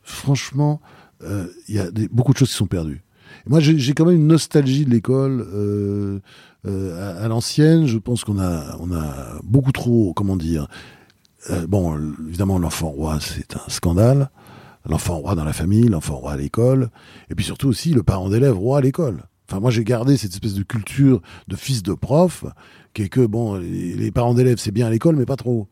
franchement, il y a beaucoup de choses qui sont perdues. Moi, j'ai quand même une nostalgie de l'école à, l'ancienne. Je pense qu'on a, beaucoup trop, comment dire. bon, évidemment, l'enfant roi, c'est un scandale l'enfant roi dans la famille, l'enfant roi à l'école, et puis surtout aussi le parent d'élève roi à l'école. Enfin, moi, j'ai gardé cette espèce de culture de fils de prof, qui est que, bon, les, parents d'élèves, c'est bien à l'école, mais pas trop.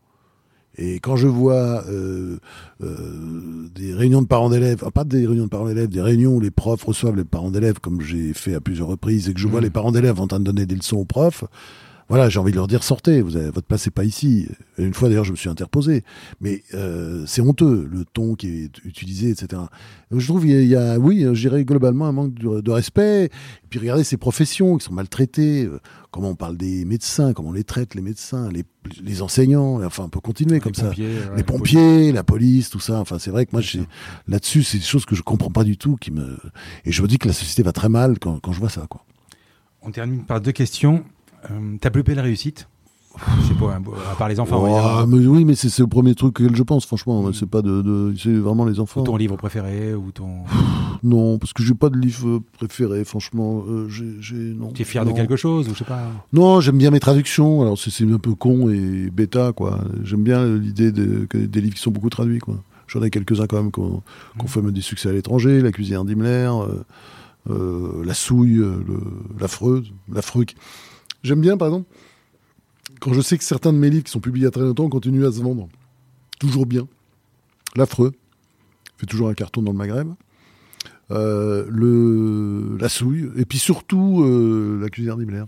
Et quand je vois euh, euh, des réunions de parents d'élèves, pas des réunions de parents d'élèves, des réunions où les profs reçoivent les parents d'élèves, comme j'ai fait à plusieurs reprises, et que je vois mmh. les parents d'élèves en train de donner des leçons aux profs, voilà, j'ai envie de leur dire sortez, vous avez, votre place n'est pas ici. une fois d'ailleurs, je me suis interposé, mais euh, c'est honteux le ton qui est utilisé, etc. Je trouve il y, a, oui, je dirais globalement un manque de, respect. Et puis regardez ces professions qui sont maltraitées. Euh, comment on parle des médecins, comment on les traite les médecins, les, les enseignants. Enfin, on peut continuer comme ça. les pompiers, la police, tout ça. Enfin, c'est vrai que moi, là-dessus, c'est des choses que je comprends pas du tout, qui me et je me dis que la société va très mal quand, quand je vois ça, quoi. On termine par deux questions. Euh, ta plus belle réussite je sais pas, à part les enfants. Oh, mais oui, mais c'est le premier truc que je pense, franchement. Mm. C'est pas de, c'est vraiment les enfants. Ou ton livre préféré ou ton. Non, parce que j'ai pas de livre préféré, franchement. Euh, Tu es fier de quelque chose ou je sais pas. Non, j'aime bien mes traductions. Alors c'est un peu con et bêta, quoi. J'aime bien l'idée de, des livres qui sont beaucoup traduits, quoi. J'en ai quelques-uns quand même qu'on mm. fait des succès à l'étranger, La cuisine d'Himmler, euh, euh, La souille, l'affreuse, l'affreux. J'aime bien, par exemple, quand je sais que certains de mes livres qui sont publiés il très longtemps continuent à se vendre. Toujours bien. L'affreux fait toujours un carton dans le Maghreb. Euh, le, la souille, et puis surtout euh, la cuisine d'Himmler.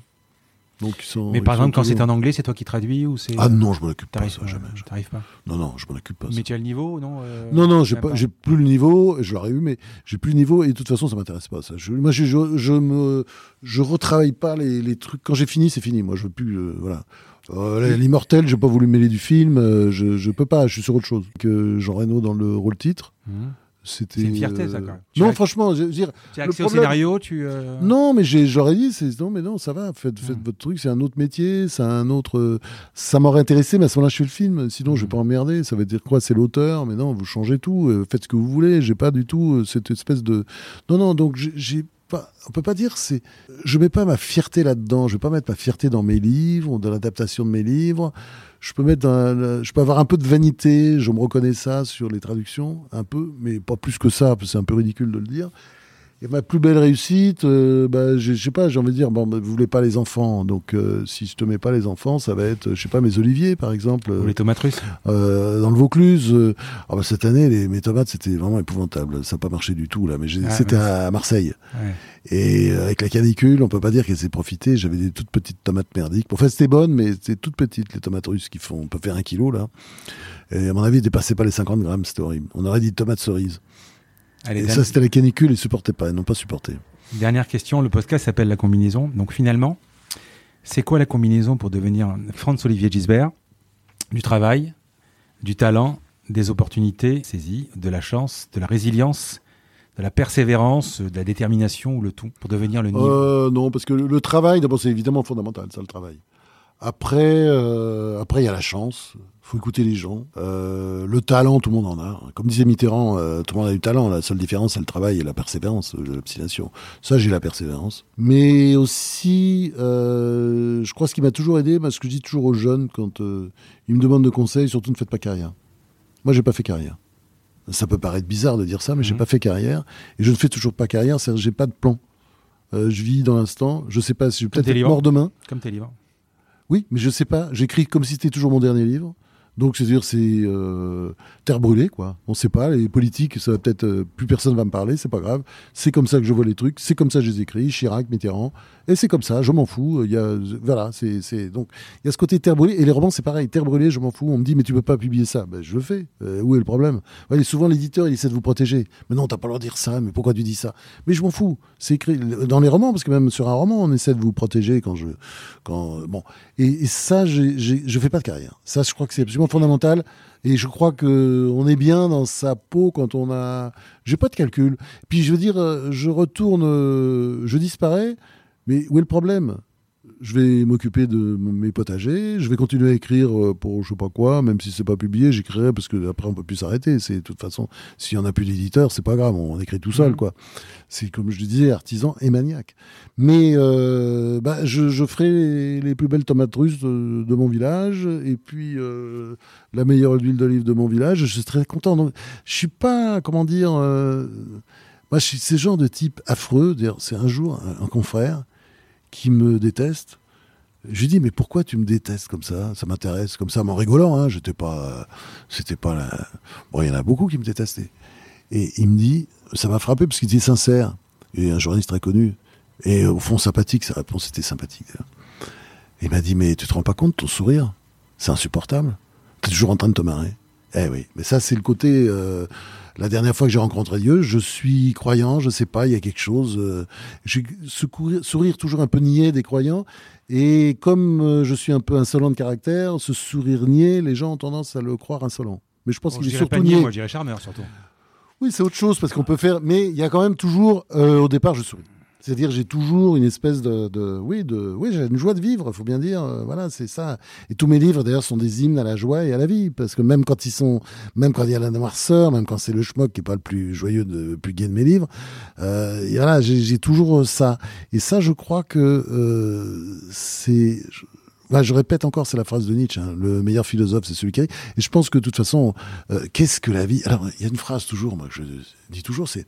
Mais par exemple, quand c'est en anglais, c'est toi qui traduis ou c'est Ah non, je m'en occupe pas. Ça, jamais. T'arrives pas Non, non, je m'en occupe pas. Mais tu as le niveau, non euh, Non, non, j'ai pas, j'ai plus le niveau. Je l'aurais eu, mais j'ai plus le niveau et de toute façon, ça m'intéresse pas. Ça. Je, moi, je, je, me, je retravaille pas les, les trucs. Quand j'ai fini, c'est fini. Moi, je veux plus. Euh, voilà. Euh, L'immortel, j'ai pas voulu mêler du film. Je, je peux pas. Je suis sur autre chose. Que Jean Reno dans le rôle titre. Mmh. C'était. C'est une fierté, ça, quand même. non, franchement, je veux dire. Tu as accès au scénario, tu. Euh, non, mais j'aurais dit, non, mais non, ça va, faites, faites hmm. votre truc, c'est un autre métier, c'est un autre. Ça m'aurait intéressé, mais à ce moment-là, je fais le film. Sinon, je vais hmm. pas emmerder. Ça veut dire quoi C'est l'auteur, mais non, vous changez tout, euh, faites ce que vous voulez. J'ai pas du tout euh, cette espèce de. Non, non, donc j'ai pas, on peut pas dire c'est je mets pas ma fierté là-dedans je vais pas mettre ma fierté dans mes livres dans l'adaptation de mes livres je peux mettre je peux avoir un peu de vanité, je me reconnais ça sur les traductions, un peu, mais pas plus que ça, c'est un peu ridicule de le dire. Et ma plus belle réussite, euh, bah, je sais pas, j'ai envie de dire, bon, bah, vous voulez pas les enfants, donc euh, si je te mets pas les enfants, ça va être, je sais pas, mes oliviers par exemple. Ou les tomates russes. Euh, dans le Vaucluse, euh, ah, bah, cette année, les, mes tomates c'était vraiment épouvantable, ça n'a pas marché du tout là, mais ah, c'était à Marseille. Ouais. Et avec la canicule, on peut pas dire qu'elle s'est profitée. J'avais des toutes petites tomates merdiques. Pour fait, c'était bonne, mais c'était toutes petites les tomates russes qui font, on peut faire un kilo là. Et à mon avis, dépassait pas les 50 grammes, c'était horrible. On aurait dit tomates cerises et ça, c'était la canicule, ils supportaient pas, ils n'ont pas supporté. Dernière question, le podcast s'appelle La combinaison. Donc finalement, c'est quoi la combinaison pour devenir Franz-Olivier Gisbert? Du travail, du talent, des opportunités saisies, de la chance, de la résilience, de la persévérance, de la détermination ou le tout pour devenir le niveau? Euh, Non, parce que le, travail, d'abord, c'est évidemment fondamental, ça, le travail. Après, euh, après, il y a la chance faut écouter les gens. Euh, le talent, tout le monde en a. Comme disait Mitterrand, euh, tout le monde a du talent. La seule différence, c'est le travail et la persévérance, euh, l'obstination. Ça, j'ai la persévérance. Mais aussi, je crois ce qui m'a toujours aidé, ce que je dis toujours aux jeunes quand ils me demandent de conseils, surtout ne faites pas carrière. Moi, j'ai pas fait carrière. Ça peut paraître bizarre de dire ça, mais j'ai mhm. pas fait carrière et je ne fais toujours pas carrière. C'est-à-dire, j'ai pas de plan. je vis dans l'instant. Je sais pas si je vais peut-être être mort demain. Comme tes livres. Oui, mais je sais pas. J'écris comme si c'était toujours mon dernier livre. Donc, c'est-à-dire, c'est euh, terre brûlée, quoi. On ne sait pas. Les politiques, ça va peut-être euh, plus personne va me parler, c'est pas grave. C'est comme ça que je vois les trucs, c'est comme ça que je les écris. Chirac, Mitterrand, et c'est comme ça. Je m'en fous. Il y a, voilà, c'est, donc il y a ce côté terre brûlée. Et les romans, c'est pareil. Terre brûlée, je m'en fous. On me dit, mais tu peux pas publier ça. Ben, je le fais. Euh, où est le problème? Ouais, Souvent, l'éditeur, il essaie de vous protéger. Mais non, t'as pas le droit de dire ça. Mais pourquoi tu dis ça? Mais je m'en fous. C'est écrit dans les romans, parce que même sur un roman, on essaie de vous protéger quand je, quand bon. Et, ça, j'ai, je fais pas de carrière. Ça, je crois que c'est absolument fondamental. Et je crois que on est bien dans sa peau quand on a. J'ai pas de calcul. Puis je veux dire, je retourne, je disparais. Mais où est le problème? Je vais m'occuper de mes potagers, je vais continuer à écrire euh, pour je sais pas quoi, même si c'est pas publié, j'écrirai parce que après on peut plus s'arrêter. C'est de toute façon, s'il y en a plus d'éditeur, c'est pas grave, on, écrit tout seul, mmh. quoi. C'est comme je disais, artisan et maniaque. Mais euh, bah, je, ferai les, plus belles tomates russes de, mon village et puis euh, la meilleure huile d'olive de mon village. Je serai très content. Donc, je suis pas, comment dire, moi, je suis ce genre de type affreux. C'est un jour un confrère qui me déteste. Je lui dis mais pourquoi tu me détestes comme ça? Ça m'intéresse comme ça, en rigolant. Hein, J'étais pas, c'était pas. Bon, il y en a beaucoup qui me détestaient. Et il me dit, ça m'a frappé parce qu'il était sincère et un journaliste très connu et au fond sympathique. Sa réponse était sympathique. Il m'a dit mais tu te rends pas compte ton sourire, c'est insupportable. Tu es toujours en train de te marrer. Eh oui, mais ça c'est le côté. Euh, la dernière fois que j'ai rencontré Dieu, je suis croyant, je sais pas, il y a quelque chose. Euh, je sourire, toujours un peu niais des croyants. Et comme euh, je suis un peu insolent de caractère, ce sourire niais, les gens ont tendance à le croire insolent. Mais je pense qu'il est surtout niais. Moi, je dirais charmeur surtout. Oui, c'est autre chose parce qu'on peut faire. Mais il y a quand même toujours, euh, au départ, je souris. C'est-à-dire, j'ai toujours une espèce de, oui, de, oui, j'ai une joie de vivre, faut bien dire. Euh, voilà, c'est ça. Et tous mes livres, d'ailleurs, sont des hymnes à la joie et à la vie, parce que même quand ils sont, même quand il y a la noirceur, même quand c'est le schmuck qui est pas le plus joyeux, de, le plus gai de mes livres, euh, voilà, j'ai toujours ça. Et ça, je crois que euh, c'est. Je, je répète encore, c'est la phrase de Nietzsche, hein, le meilleur philosophe, c'est celui qui Et je pense que de toute façon, euh, qu'est-ce que la vie Alors, il y a une phrase toujours, moi, que je dis toujours, c'est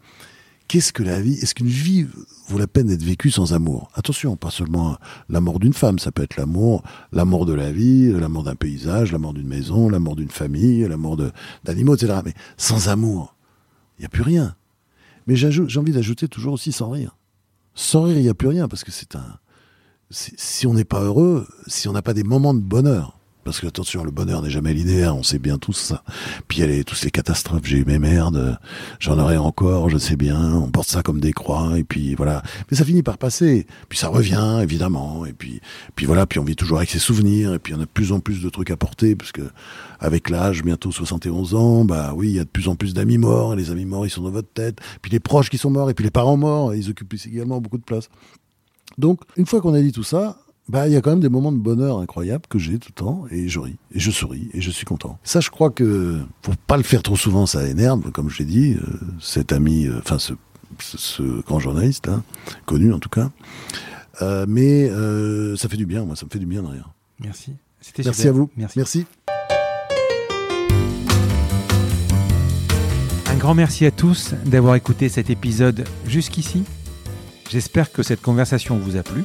qu'est-ce que la vie Est-ce qu'une vie vaut la peine d'être vécue sans amour? Attention, pas seulement la mort d'une femme, ça peut être l'amour, la de la vie, la mort d'un paysage, la mort d'une maison, la mort d'une famille, la mort d'animaux, etc. Mais sans amour, il n'y a plus rien. Mais j'ai envie d'ajouter toujours aussi sans rire. Sans rire, il n'y a plus rien, parce que c'est un... Si on n'est pas heureux, si on n'a pas des moments de bonheur, parce que attention, le bonheur n'est jamais linéaire, on sait bien tous ça. Puis il y a toutes ces catastrophes, j'ai eu mes merdes, j'en aurai encore, je sais bien, on porte ça comme des croix, et puis voilà. Mais ça finit par passer, puis ça revient, évidemment, et puis, puis voilà, puis on vit toujours avec ses souvenirs, et puis on a de plus en plus de trucs à porter, parce que avec l'âge, bientôt 71 ans, bah oui, il y a de plus en plus d'amis morts, et les amis morts, ils sont dans votre tête, puis les proches qui sont morts, et puis les parents morts, ils occupent également beaucoup de place. Donc, une fois qu'on a dit tout ça, bah, il y a quand même des moments de bonheur incroyables que j'ai tout le temps et je ris et je souris et je suis content. Ça, je crois que faut pas le faire trop souvent, ça énerve, comme je l'ai dit. Euh, cet ami, euh, enfin ce, ce, grand journaliste, hein, connu en tout cas. Euh, mais ça fait du bien, moi, ça me fait du bien derrière. Merci. Merci à vous. Merci. merci. Un grand merci à tous d'avoir écouté cet épisode jusqu'ici. J'espère que cette conversation vous a plu.